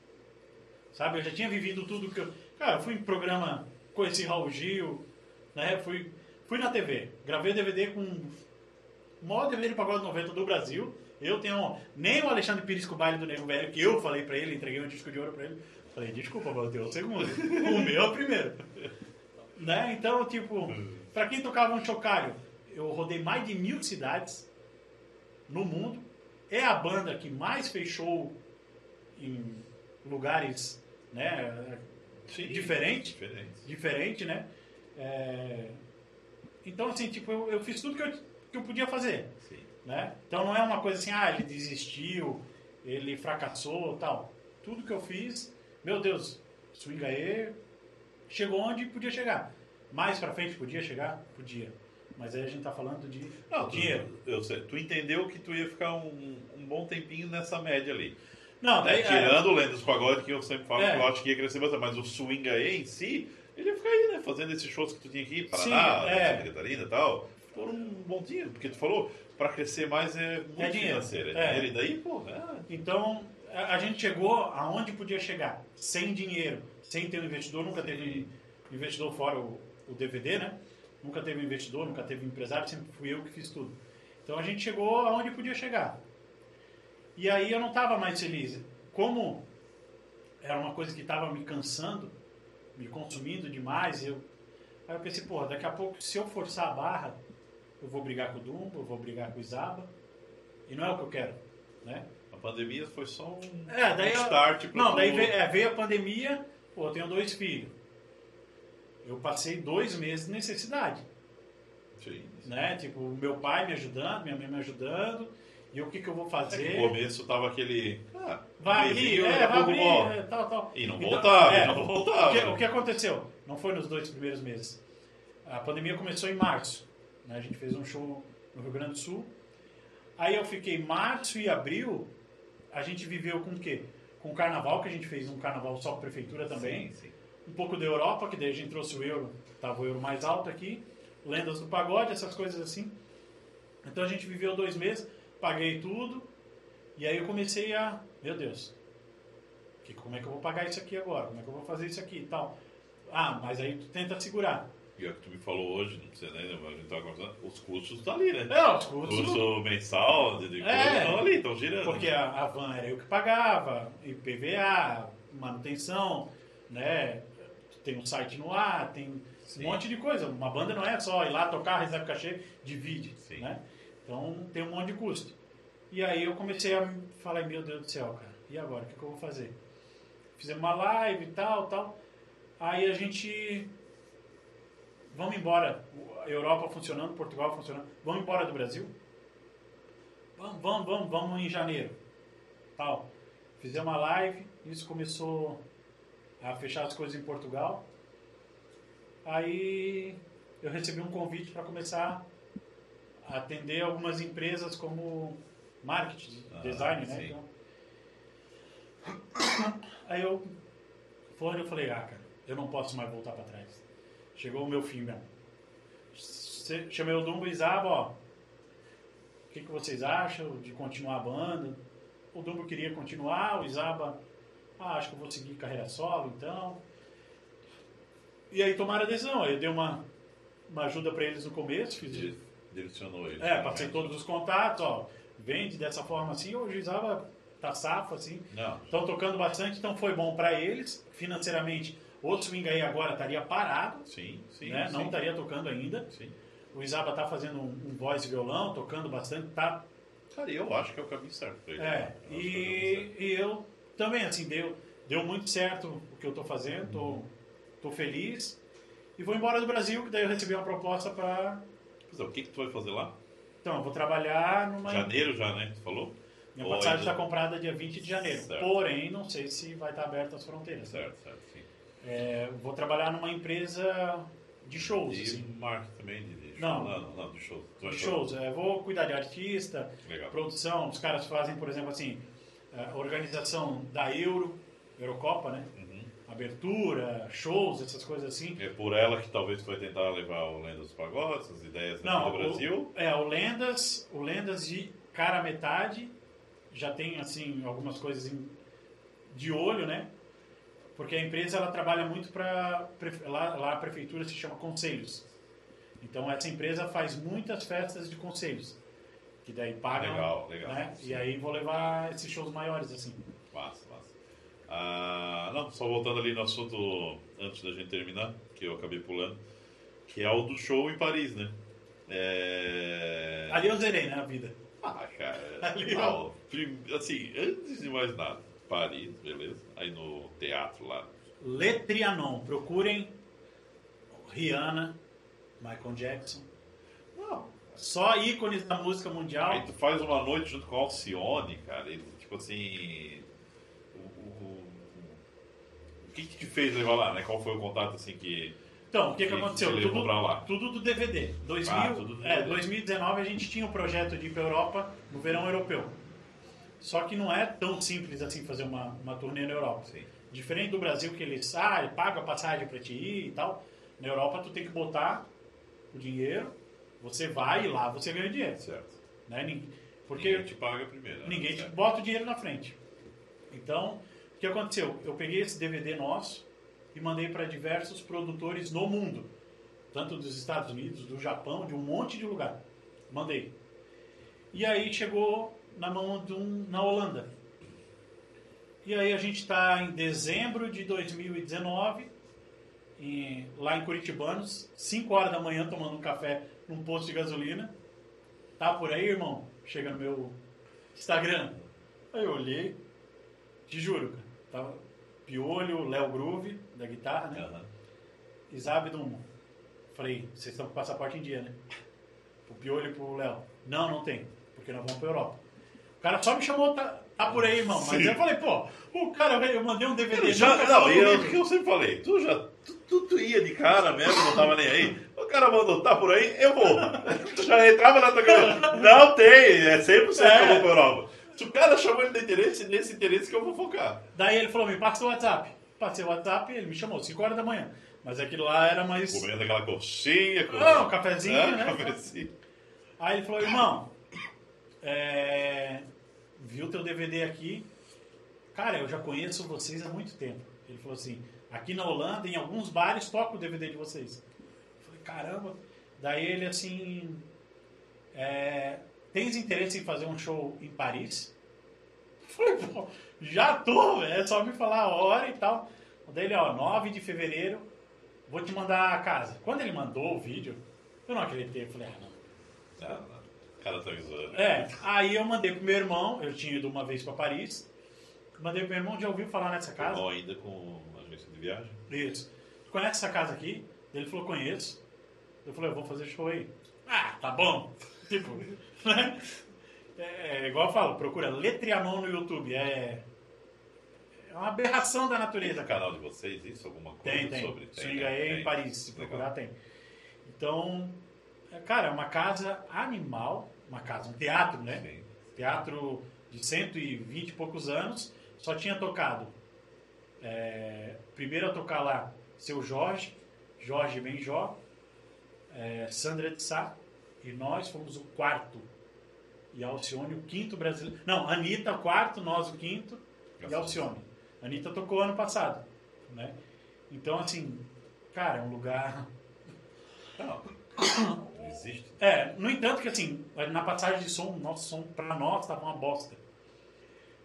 Sabe? Eu já tinha vivido tudo que eu. Cara, eu fui em programa, conheci Raul Gil, né? Fui, fui na TV, gravei DVD com o maior DVD de pagode 90 do Brasil. Eu tenho. Nem o Alexandre Pires com o baile do Nego Velho, que eu falei pra ele, entreguei um disco de ouro pra ele. Falei, desculpa, mas o teu é o segundo. o meu é o primeiro. Né? Então, tipo, pra quem tocava um chocalho, eu rodei mais de mil cidades no mundo. É a banda que mais fechou em lugares né, Sim. diferente, Diferente. diferente, né? É, Então, assim, tipo, eu, eu fiz tudo que eu, que eu podia fazer. Né? Então não é uma coisa assim, ah, ele desistiu, ele fracassou, tal. Tudo que eu fiz, meu Deus, Swingaê chegou onde podia chegar. Mais pra frente podia chegar? Podia. Mas aí a gente tá falando de Não, tu, dinheiro. eu sei, tu entendeu que tu ia ficar um, um bom tempinho nessa média ali. Não, daí, É, tirando o Lendas Pagode, que eu sempre falo É. que eu acho que ia crescer bastante, mas o swing aí em si, ele ia ficar aí, né? Fazendo esses shows que tu tinha aqui, Paraná, Sim, é. Santa Catarina e tal, por um bom dia, porque tu falou, pra crescer mais é muito É dinheiro. financeiro. É, dinheiro. E daí, pô, é, Então, a, a gente chegou aonde podia chegar, sem dinheiro, sem ter um investidor, nunca teve investidor fora o, o DVD, né? Nunca teve investidor, nunca teve empresário, sempre fui eu que fiz tudo. Então a gente chegou aonde podia chegar. E aí eu não estava mais feliz. Como era uma coisa que estava me cansando, me consumindo demais, eu, aí eu pensei, porra, daqui a pouco, se eu forçar a barra, eu vou brigar com o Dumbo, eu vou brigar com o Isaba, E não é o que eu quero, né? A pandemia foi só um, É, daí um start Não, daí veio, é, veio a pandemia, pô, eu tenho dois filhos. Eu passei dois meses de necessidade, Sim. né? Tipo, meu pai me ajudando, minha mãe me ajudando, e o que que eu vou É fazer? no começo tava aquele. Ah, Vai abrir, é, a vai abrir, é, tal, tal. E não Então, voltava, é, e não voltava. O que, o que aconteceu? Não foi nos dois primeiros meses. A pandemia começou em março. Né? A gente fez um show no Rio Grande do Sul. Aí eu fiquei março e abril, a gente viveu com o quê? Com o carnaval, que a gente fez um carnaval só com a prefeitura também. Sim, sim. Um pouco da Europa, que daí a gente trouxe o euro, tava o euro mais alto aqui. Lendas do pagode, essas coisas assim. Então a gente viveu dois meses, paguei tudo. E aí eu comecei a, meu Deus, que, como é que eu vou pagar isso aqui agora? Como é que eu vou fazer isso aqui e tal? Ah, mas aí tu tenta segurar. E é o que tu me falou hoje, não sei nem, mas a gente tava conversando, os custos estão ali, né? É, os custos. custo mensal de, de É. estão ali, estão girando. Porque a, a van era eu que pagava, IPVA, manutenção, né? Tem um site no ar, tem Sim. um monte de coisa. Uma banda não é só ir lá tocar, recebe cachê, divide, Sim. né? Então tem um monte de custo. E aí eu comecei a falar, meu Deus do céu, cara, e agora? O que, que eu vou fazer? Fizemos uma live e tal, tal. Aí a gente... Vamos embora. A Europa funcionando, Portugal funcionando. Vamos embora do Brasil? Vamos, vamos, vamos, vamos em janeiro. Tal. Fizemos uma live, isso começou a fechar as coisas em Portugal. Aí eu recebi um convite para começar a atender algumas empresas como marketing, Ah, design, né? Então, [coughs] aí eu foi, eu falei, ah, cara, eu não posso mais voltar para trás. Chegou o meu fim mesmo. Chamei o Dumbo e Zaba, ó. O que, que vocês acham de continuar a banda? O Dumbo queria continuar, o Isaba, ah, acho que eu vou seguir carreira solo, então. E aí tomaram a decisão. Eu dei uma, uma ajuda para eles no começo, fiz, Di- Direcionou ele. é, passei todos os contatos, ó. Vende dessa forma assim, hoje o Isaba tá safo, assim. Não, Estão tocando bastante, então foi bom para eles. Financeiramente, o swing aí agora estaria parado, sim, sim. né? sim. não estaria tocando ainda. Sim. O Isaba tá fazendo um, um voz e violão, tocando bastante, tá Cara, eu acho que é o caminho certo pra ele. É, Eu acho que é e, e eu também, assim, deu, deu muito certo o que eu tô fazendo, tô, tô feliz. E vou embora do Brasil, que daí eu recebi uma proposta para. Pois é, o que, que tu vai fazer lá? Então, eu vou trabalhar numa. Janeiro já, né? Tu falou? Minha Ou passagem ainda- está comprada dia 20 de janeiro. Certo. Porém, não sei se vai estar aberta as fronteiras. Certo, certo. É, vou trabalhar numa empresa de shows. E assim. marketing também de, de Não. show? Não, não, não, de shows. De shows. É, vou cuidar de artista, Legal. produção. Os caras fazem, por exemplo, assim, a organização da Euro, Eurocopa, né? Uhum. Abertura, shows, essas coisas assim. É por ela que talvez vai tentar levar o Lenda dos Pagodes, as ideias Não, do Brasil. O, é, o Lendas, o Lendas de cara metade, já tem, assim, algumas coisas em- de olho, né? Porque a empresa, ela trabalha muito para... Lá, lá a prefeitura se chama conselhos. Então, essa empresa faz muitas festas de conselhos. Que daí pagam, Legal, legal. né? E aí vou levar esses shows maiores, assim. Massa, massa. Ah, não, só voltando ali no assunto antes da gente terminar, que eu acabei pulando, que é o do show em Paris, né? É... Ali eu zerei, né, a vida. Ah, cara, [laughs] Ali não, assim, antes de mais nada, Paris, beleza? Aí no teatro lá. Le Trianon. Procurem Rihanna, Michael Jackson. Não, Só ícones da música mundial. Aí tu faz uma noite junto com o Alcione, cara, tipo assim. O, o- o- que, que te fez levar lá, né? Qual foi o contato assim que. Então, o que, que que aconteceu? Tudo, tudo do DVD. 2000, Ah, tudo do é, DVD. 2019 a gente tinha o projeto de ir para Europa no verão europeu. Só que não é tão simples assim fazer uma, uma turnê na Europa. Sim. Diferente do Brasil que eles ah, paga a passagem para te ir e tal. Na Europa tu tem que botar o dinheiro, você vai e lá você ganha dinheiro. Certo. Né? Porque Ninguém te paga primeiro. né? Ninguém te Certo. bota o dinheiro na frente. Então, o que aconteceu? Eu peguei esse DVD nosso e mandei para diversos produtores no mundo, tanto dos Estados Unidos, do Japão, de um monte de lugar. Mandei. E aí chegou na mão de um na Holanda. E aí a gente está em dezembro de 2019, em- lá em Curitibanos, 5 horas da manhã tomando um café num posto de gasolina. Tá por aí, irmão? Chega no meu Instagram. Aí eu olhei, te juro, cara. Tava Piolho, Léo Groove, da guitarra, né? Zabe Dumo. Falei, vocês estão com passaporte em dia, né? [laughs] Pro Piolho e pro Léo. Não, não tem, porque nós vamos pra Europa. O cara só me chamou, tá, tá por aí, irmão. Mas Sim. eu falei, pô, o cara, eu mandei um DVD. Já, não, eu, que eu sempre falei, tu já tu, tu, tu ia de cara mesmo, não tava nem aí. O cara mandou, tá por aí, eu vou. Tu já entrava na tua cabeça. Não tem, é 100% que eu vou pra Europa. Se o cara chamou ele de interesse, nesse interesse que eu vou focar. Daí ele falou, me passa o WhatsApp. Passei o WhatsApp, ele me chamou, 5 horas da manhã. Mas aquilo lá era mais... Comendo aquela coxinha. Com... Não, um cafezinho, É, né? cafezinho. Aí ele falou, irmão, é, viu teu DVD aqui? Cara, eu já conheço vocês há muito tempo. Ele falou assim, aqui na Holanda, em alguns bares, toca o DVD de vocês. Eu falei, caramba. Daí ele assim, é, tens interesse em fazer um show em Paris? Eu falei, pô, já tô, é só me falar a hora e tal. Daí ele, ó, 9 de fevereiro, vou te mandar a casa. Quando ele mandou o vídeo, eu não acreditei. Eu falei, ah, não. O cara tá me zoando. É, aí eu mandei pro meu irmão, eu tinha ido uma vez pra Paris. Mandei pro meu irmão, já ouviu falar nessa casa? Ou ainda com agência de viagem. Isso. Conhece essa casa aqui? Ele falou, conheço. Eu falei, eu vou fazer show aí. Ah, tá bom. [laughs] Tipo, né? É, é igual eu falo, procura Letrianon no YouTube. É, é uma aberração da Tem natureza, no cara. canal de vocês isso? Alguma coisa Tem, tem. sobre? Swing né? aí em Tem. Paris, se Legal. procurar tem. Então, é, cara, é uma casa animal, uma casa, um teatro, né? Sim. Teatro de 120 e poucos anos, só tinha tocado. é, primeiro a tocar lá, seu Jorge, Jorge Benjó, é, Sandra de Sá, e nós fomos o quarto. E Alcione o quinto brasileiro. Não, Anitta o quarto, nós o quinto, e Alcione. Anitta tocou ano passado, né? Então, assim, cara, é um lugar não [coughs] existe. É, no entanto que assim, na passagem de som, nosso som pra nós tava uma bosta.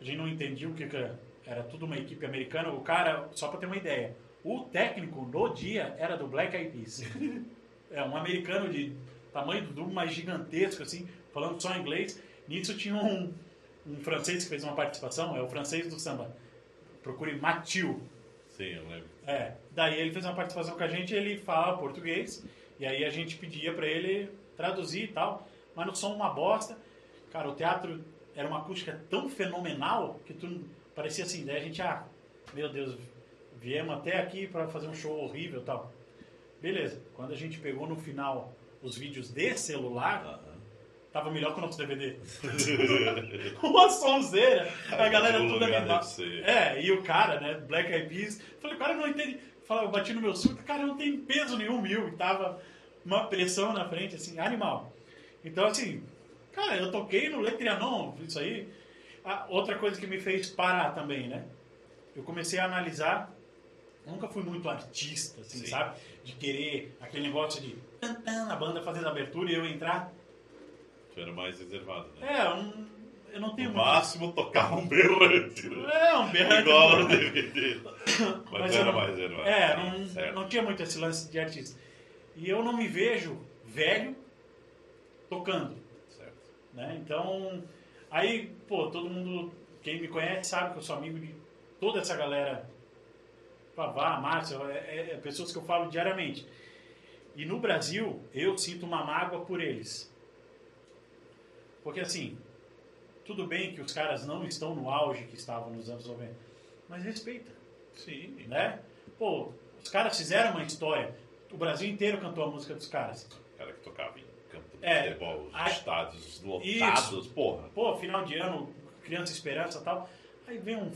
A gente não entendia o que, que era. Era tudo uma equipe americana. O cara, só pra ter uma ideia, o técnico no dia era do Black Eyed Peas. [laughs] é um americano de tamanho do Dumbo, mais gigantesco, assim, falando só inglês. Nisso tinha um, um francês que fez uma participação, é o francês do samba. Procure Mathieu. Sim, eu lembro. É, daí ele fez uma participação com a gente, ele fala português, e aí a gente pedia pra ele traduzir e tal, mas no som uma bosta. Cara, o teatro era uma acústica tão fenomenal que tu parecia assim, daí a gente, ah, meu Deus, viemos até aqui pra fazer um show horrível e tal. Beleza, quando a gente pegou no final os vídeos de celular, Aham. tava melhor que o nosso DVD. [laughs] uma sonzeira, a galera toda deve ser. É, e o cara, né, Black Eyed Peas, falei, cara, não entende. Falei, eu bati no meu surto, cara, não tem peso nenhum mil, e tava uma pressão na frente, assim, animal. Então, assim, cara, eu toquei no Letrianon, isso aí. Ah, outra coisa que me fez parar também, né? Eu comecei a analisar, nunca fui muito artista, assim, Sim. sabe? De querer aquele negócio de tan, tan, a banda fazendo abertura e eu entrar. Tu era mais reservado, né? É, não, eu não tenho No muito- máximo tocava um berrante, né? É, um berrante. Igual no DVD. [laughs] Mas, Mas era não- mais reservado. É, não, certo. não tinha muito esse lance de artista. E eu não me vejo velho tocando, Certo. né? Então, aí, pô, todo mundo, quem me conhece sabe que eu sou amigo de toda essa galera. Pavá, Márcio, é, é- é pessoas que eu falo diariamente. E no Brasil, eu sinto uma mágoa por eles. Porque assim, tudo bem que os caras não estão no auge que estavam nos anos 90, mas respeita Sim. né? Pô, os caras fizeram uma história. O Brasil inteiro cantou a música dos caras. O cara que tocava em campo de É. futebol, os Aí- estádios lotados, porra. Pô, final de ano, Criança Esperança e tal. Aí vem um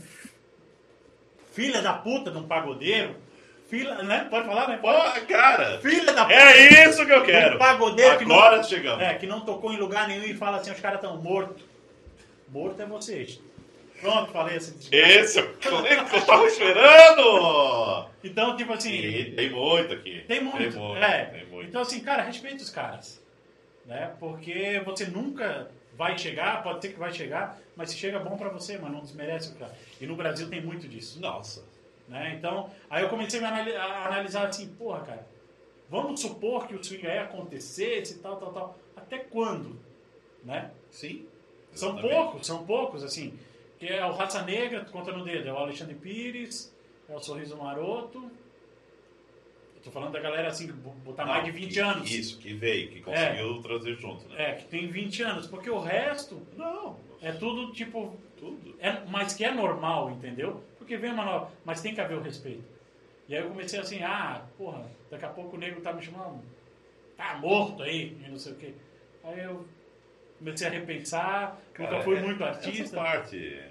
filha da puta de um pagodeiro. Filha, né? Pode falar, né? Pode. Pô, cara, Filha da puta. é isso que eu quero. Um pagodeiro que não, Agora chegamos. é, que não tocou em lugar nenhum e fala assim, os caras estão mortos. Morto é vocês. Pronto, falei assim. Esse é o que eu tava esperando. Então, tipo assim... E tem muito aqui. Tem muito. Tem muito. é. Tem muito. Então, assim, cara, respeita os caras. Né? Porque você nunca vai chegar, pode ser que vai chegar, mas se chega bom pra você, mas não desmerece o cara. E no Brasil tem muito disso. Nossa. Né? Então, aí eu comecei a, analisar assim, porra, cara, vamos supor que o swing aí acontecesse e tal, tal, tal. Até quando? Né? Sim. São poucos, são poucos, assim. É o Raça Negra, tu conta no dedo. É o Alexandre Pires, é o Sorriso Maroto. Tô falando da galera, assim, que botar mais de 20 que- anos. Isso, que veio, que conseguiu trazer junto, né? É, que tem 20 anos. Porque o resto Não, é tudo, tipo... tudo. É, mas que é normal, entendeu? Porque vem uma nova... Mas tem que haver o respeito. E aí eu comecei assim, ah, porra, daqui a pouco o nego tá me chamando, tá morto aí, e não sei o quê. Aí eu comecei a repensar, nunca fui é- muito Essa artista. parte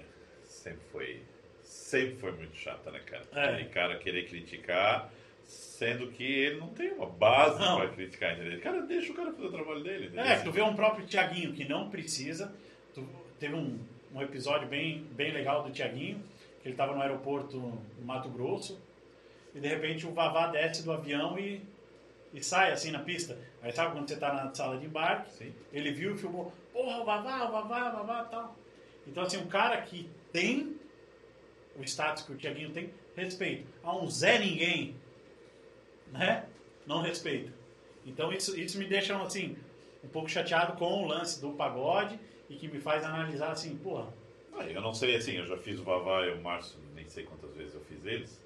sempre foi, sempre foi muito chata, né, cara? É. Aquele cara querer criticar, sendo que ele não tem uma base Não. para criticar, entendeu? Cara, deixa o cara fazer o trabalho dele, entendeu? É, tu vê um próprio Tiaguinho que não precisa. Tu- teve um, um episódio bem, bem legal do Tiaguinho, que ele estava no aeroporto no Mato Grosso, e de repente o Vavá desce do avião e, e sai assim na pista. Aí sabe quando você tá na sala de embarque, Sim. ele viu e filmou, porra, o Vavá, o Vavá, o Vavá tal. Então assim, um cara que tem o status que o Tiaguinho tem, respeito. A um Zé Ninguém, né? Não respeita. Então isso, isso me deixa assim, um pouco chateado com o lance do pagode e que me faz analisar assim, porra, Ah, eu não sei, assim, eu já fiz o Vavá e o Márcio, nem sei quantas vezes eu fiz eles,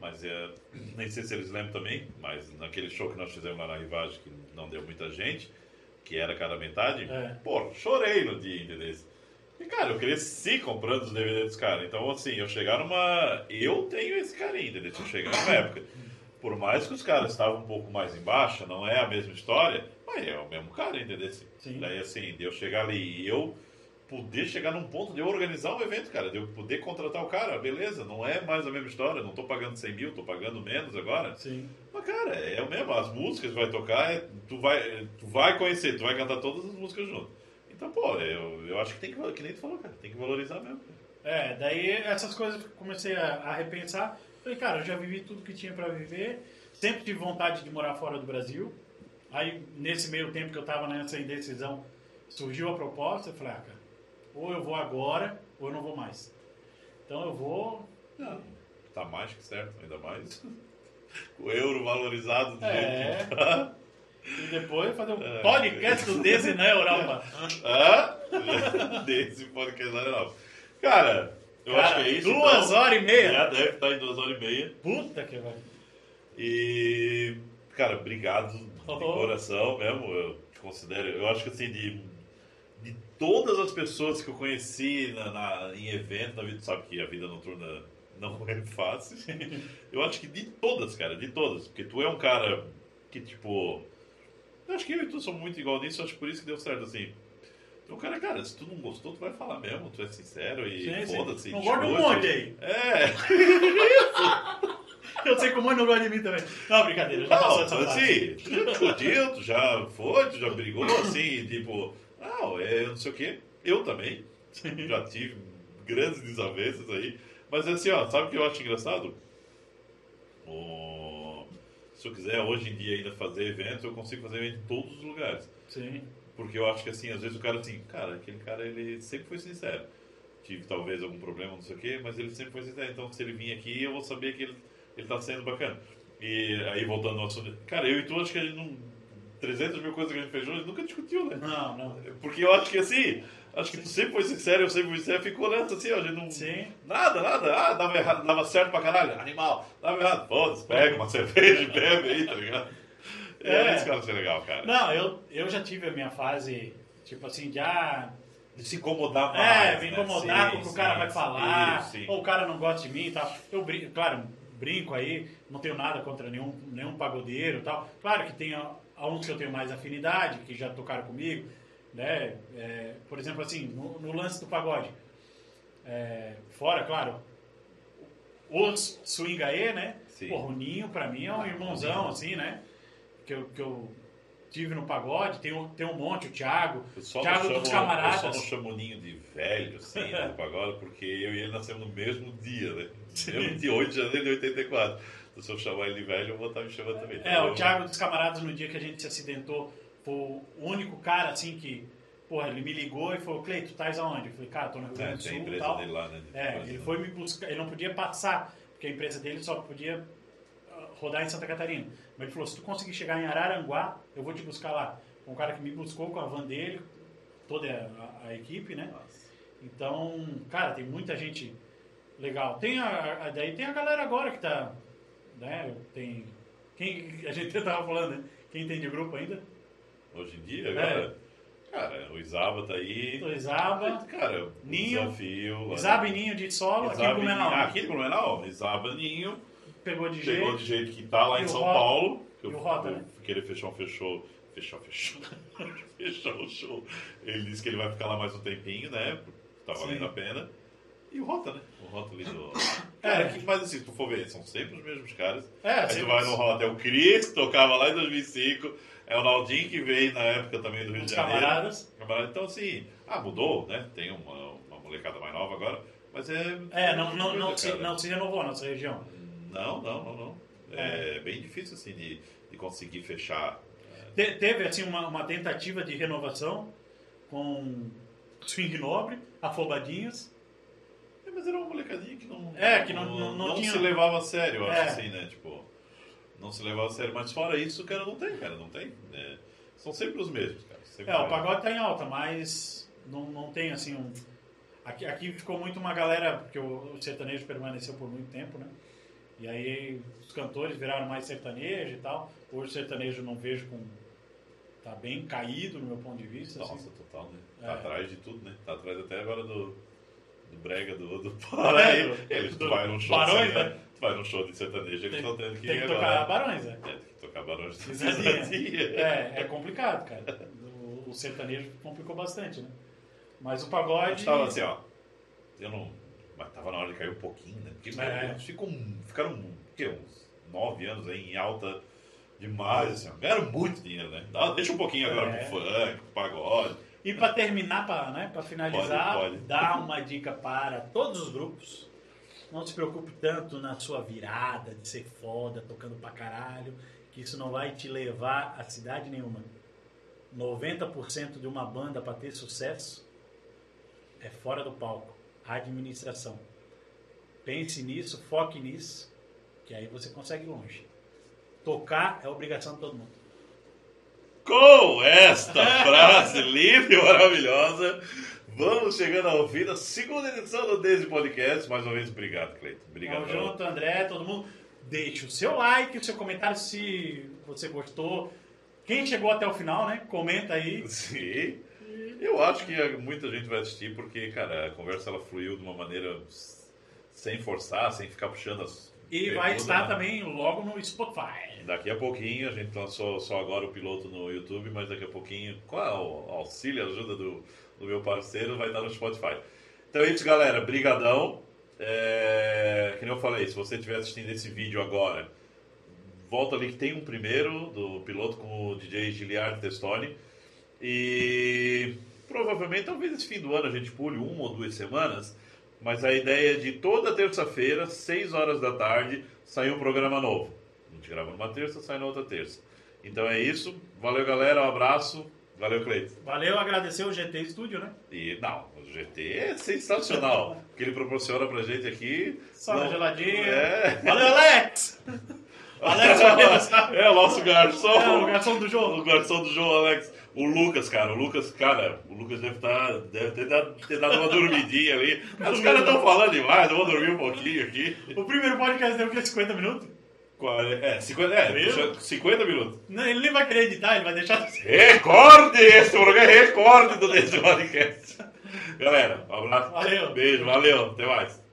mas é, [clears throat] nem sei se eles lembram também, mas naquele show que nós fizemos lá na Rivagem, que não deu muita gente, que era cada metade, É. pô, chorei no dia, entendeu? E, cara, eu cresci comprando os DVDs dos caras, então, assim, eu chegar numa... Eu tenho esse carinho, entendeu? Se eu chegar numa época, por mais que os caras estavam um pouco mais embaixo, não é a mesma história, mas é o mesmo cara, entendeu? Sim. Daí, assim, de eu chegar ali e eu poder chegar num ponto de eu organizar um evento, cara, de eu poder contratar o cara, beleza, não é mais a mesma história, não tô pagando 100 mil, tô pagando menos agora. sim. Mas, cara, é o mesmo, as músicas que vai tocar, é- tu, vai, tu vai conhecer, tu vai cantar todas as músicas junto. Então, pô, eu, eu acho que tem que, que nem tu falou, cara, tem que valorizar mesmo. É, daí essas coisas eu comecei a, a repensar. Falei, cara, eu já vivi tudo que tinha pra viver. Sempre tive vontade de morar fora do Brasil. Aí, nesse meio tempo que eu tava nessa indecisão, surgiu a proposta. Eu falei, ah, cara, ou eu vou agora, ou eu não vou mais. Então eu vou. Não, tá mais que certo, ainda mais. [laughs] o euro valorizado do É. jeito que tá. E depois fazer um É. podcast do Desse na Europa. [laughs] Hã? Desse podcast lá não. Cara, eu Cara, acho que é isso. duas então. horas e meia. Já deve estar em duas horas e meia. Puta que vai. E, cara, obrigado de Oh. coração mesmo. Eu te considero. Eu acho que assim, de, de todas as pessoas que eu conheci na, na- em evento, na vida, sabe que a vida noturna não [laughs] é fácil. Eu acho que de todas, cara, de todas. Porque tu é um cara que, tipo. Eu acho que eu e tu somos muito igual nisso, eu acho que por isso que deu certo, assim. Um cara, cara, se tu não gostou, tu vai falar mesmo, tu é sincero e Sim, sim. foda-se. Não gosta um monte aí. É, [laughs] Eu sei que o mãe não gosta de mim também. Não, brincadeira, já passou Não, essa fase. assim, tu já discutiu, tu já foi, tu já brigou, [laughs] assim, tipo, não, é não sei o quê. Eu também já tive grandes desavenças aí. Mas assim, ó, sabe o que eu acho engraçado? O- Se eu quiser hoje em dia ainda fazer evento, eu consigo fazer evento em todos os lugares. Sim. Porque eu acho que assim, às vezes o cara assim, cara, aquele cara ele sempre foi sincero. Tive talvez algum problema, não sei o quê, mas ele sempre foi sincero. Então se ele vir aqui, eu vou saber que ele, ele tá sendo bacana. E aí voltando ao assunto, cara, eu e tu acho que a gente não. 300 mil coisas que a gente fez nunca discutiu, né? Não, não. Porque eu acho que assim, acho que tu sempre foi sincero, eu sempre fui sincero, ficou nessa assim, ó, a gente não. Sim. Nada, nada. Ah, dava errado, dava certo pra caralho. Animal, dava errado. Foda-se, pega uma [laughs] cerveja e bebe aí, tá ligado? É, É. isso que eu acho legal, cara. Não, eu, eu já tive a minha fase, tipo assim, de ah, De se incomodar mais. É, me né? incomodar Sim, com o que o sim, cara vai sim, falar, sim. ou o cara não gosta de mim e tal. Eu brinco, claro, brinco aí, não tenho nada contra nenhum, nenhum pagodeiro e tal. Claro que tem a- a uns que eu tenho mais afinidade, que já tocaram comigo, né? É, por exemplo, assim, no, no lance do pagode. É, fora, claro, os swingaê, né? Sim. Porra, o Ninho, pra mim, é um Ah, irmãozão, o assim, né? Que eu, que eu tive no pagode, tem, um- tem um monte, o Thiago, só, Thiago não dos chamo, eu camaradas. só não chamo o Ninho de velho, assim, né, do pagode, porque eu e ele nascemos no mesmo dia, né? Mesmo dia 8 de janeiro de 84. Então, se eu chamar ele de velho, eu vou estar me chamando também. É, o Thiago dos Camaradas, no dia que a gente se acidentou, foi o único cara, assim, que, porra, ele me ligou e falou, Cleito, tu estás aonde? Eu falei, cara, tô no Rio É, Grande do Sul e tal. dele lá, né? É, ele foi me buscar, ele não podia passar, porque a empresa dele só podia ah, rodar em Santa Catarina. Mas ele falou, se tu conseguir chegar em Araranguá, eu vou te buscar lá. Um cara que me buscou com a van dele, toda a, a equipe, né? Então, cara, tem muita gente legal. Tem a, a- daí tem a galera agora que tá, né? Tem quem a gente [laughs] tava falando, né? Quem tem de grupo ainda? Hoje em dia, agora, cara, o Isaba tá aí. O Isaba, Cara, o Ninho. desafio. Isaba e Ninho de solo, aqui em e Blumenau. Ninho. Aqui em Blumenau, Isaba Ninho. Pegou de Chegou jeito. de jeito que tá lá E em São Rota? Paulo. que E eu- o Rota, eu- né? Que ele fechou, fechou. [laughs] Fechou, fechou. fechou o show. Ele disse que ele vai ficar lá mais um tempinho, né? Tá valendo Sim. a pena. E o Rota, né? O Rota ali do. Cara, que, mas assim, se tu for ver, são sempre os mesmos caras. É, Aí tu vai no Rota, é o Cris, que tocava lá em 2005. É o Naldinho que veio na época também do Rio os de Janeiro. camaradas. Camarada, Então, assim, ah, mudou, né? Tem uma, uma molecada mais nova agora, mas é. É, não, não, não, se, não se renovou a nossa região. Não, não, não, não. É, bem difícil, assim, de, de conseguir fechar. Te- teve assim uma, uma tentativa de renovação com Swing Nobre, Afobadinhos. É, mas era uma molecadinha que não. É, que não- não- não tinha- se levava a sério, eu acho É. assim, né? Tipo, não se levava a sério. Mas fora isso, cara, não tem, cara, não tem. né? São sempre os mesmos, cara. Sempre É, o pagode tá em alta, mas não, não tem assim um. Aqui, aqui ficou muito uma galera, porque o, o sertanejo permaneceu por muito tempo, né? E aí os cantores viraram mais sertanejo e tal. Hoje o sertanejo não vejo com. tá bem caído no meu ponto de vista. Nossa, assim. total, né? Tá É. atrás de tudo, né? Tá atrás até agora do, do brega do, do. [laughs] É, Eles, do vai num show Barões, né? Tu vai num show de sertanejo, eles Tem, estão tendo que tem que tocar agora. barões, né? É, tem que tocar Barões de. Pisadinha. É, é complicado, cara. O, o sertanejo complicou bastante, né? Mas o pagode. gente tava assim, ó. Eu não. Mas tava na hora de cair um pouquinho, né? Porque É. eles ficam, ficaram o quê? uns nove anos aí em alta demais, assim, ó. Ganharam muito dinheiro, né? Dá- deixa um pouquinho agora É. pro funk, pro pagode. E para terminar, para né, pra finalizar, Pode, pode. dar uma dica para todos os grupos. Não se preocupe tanto na sua virada de ser foda, tocando pra caralho, que isso não vai te levar a cidade nenhuma. 90% de uma banda para ter sucesso é fora do palco, a administração. Pense nisso, foque nisso, que aí você consegue longe. Tocar é obrigação de todo mundo. Com esta frase [laughs] linda e maravilhosa, vamos chegando ao fim da segunda edição do Desde Podcast. Mais uma vez, obrigado, Cleiton. Obrigado. Tamo junto, André, todo mundo. Deixe o seu like, o seu comentário se você gostou. Quem chegou até o final, né? Comenta aí. [laughs] Sim. Eu acho que muita gente vai assistir porque, cara, a conversa ela fluiu de uma maneira sem forçar, sem ficar puxando as. E vai estar né? também logo no Spotify. Daqui a pouquinho, a gente lançou só agora o piloto no YouTube, mas daqui a pouquinho, com a- o auxílio e ajuda do, do meu parceiro, vai estar no Spotify. Então é isso, galera. Brigadão. É, que nem eu falei, se você estiver assistindo esse vídeo agora, volta ali que tem um primeiro do piloto com o DJ Giliard Testoni. E provavelmente, talvez esse fim do ano a gente pule uma ou duas semanas, mas a ideia é de toda terça-feira, 6 horas da tarde, sair um programa novo. A gente grava numa terça, sai na outra terça. Então é isso. Valeu, galera. Um abraço. Valeu, Cleiton. Valeu, agradecer o GT Studio, né? E não, o GT é sensacional. [laughs] o que ele proporciona pra gente aqui. Só Não- geladinha. É. Valeu, Alex! [laughs] Alex. É o nosso garçom. É, o garçom do jogo. O garçom do jogo, Alex. O Lucas, cara. O Lucas, cara, o Lucas deve, tá, deve ter, dado, ter dado uma dormidinha ali. [laughs] Os caras estão falando demais, eu vou dormir um pouquinho aqui. O primeiro podcast deu o quê? 50 minutos? É? É, 50, é, Viu? puxa, 50 minutos. Não, ele nem vai querer editar, ele vai deixar. Recorde! Esse programa é recorde do Desse Podcast. Galera, um abraço. Valeu. Beijo, valeu. Até mais.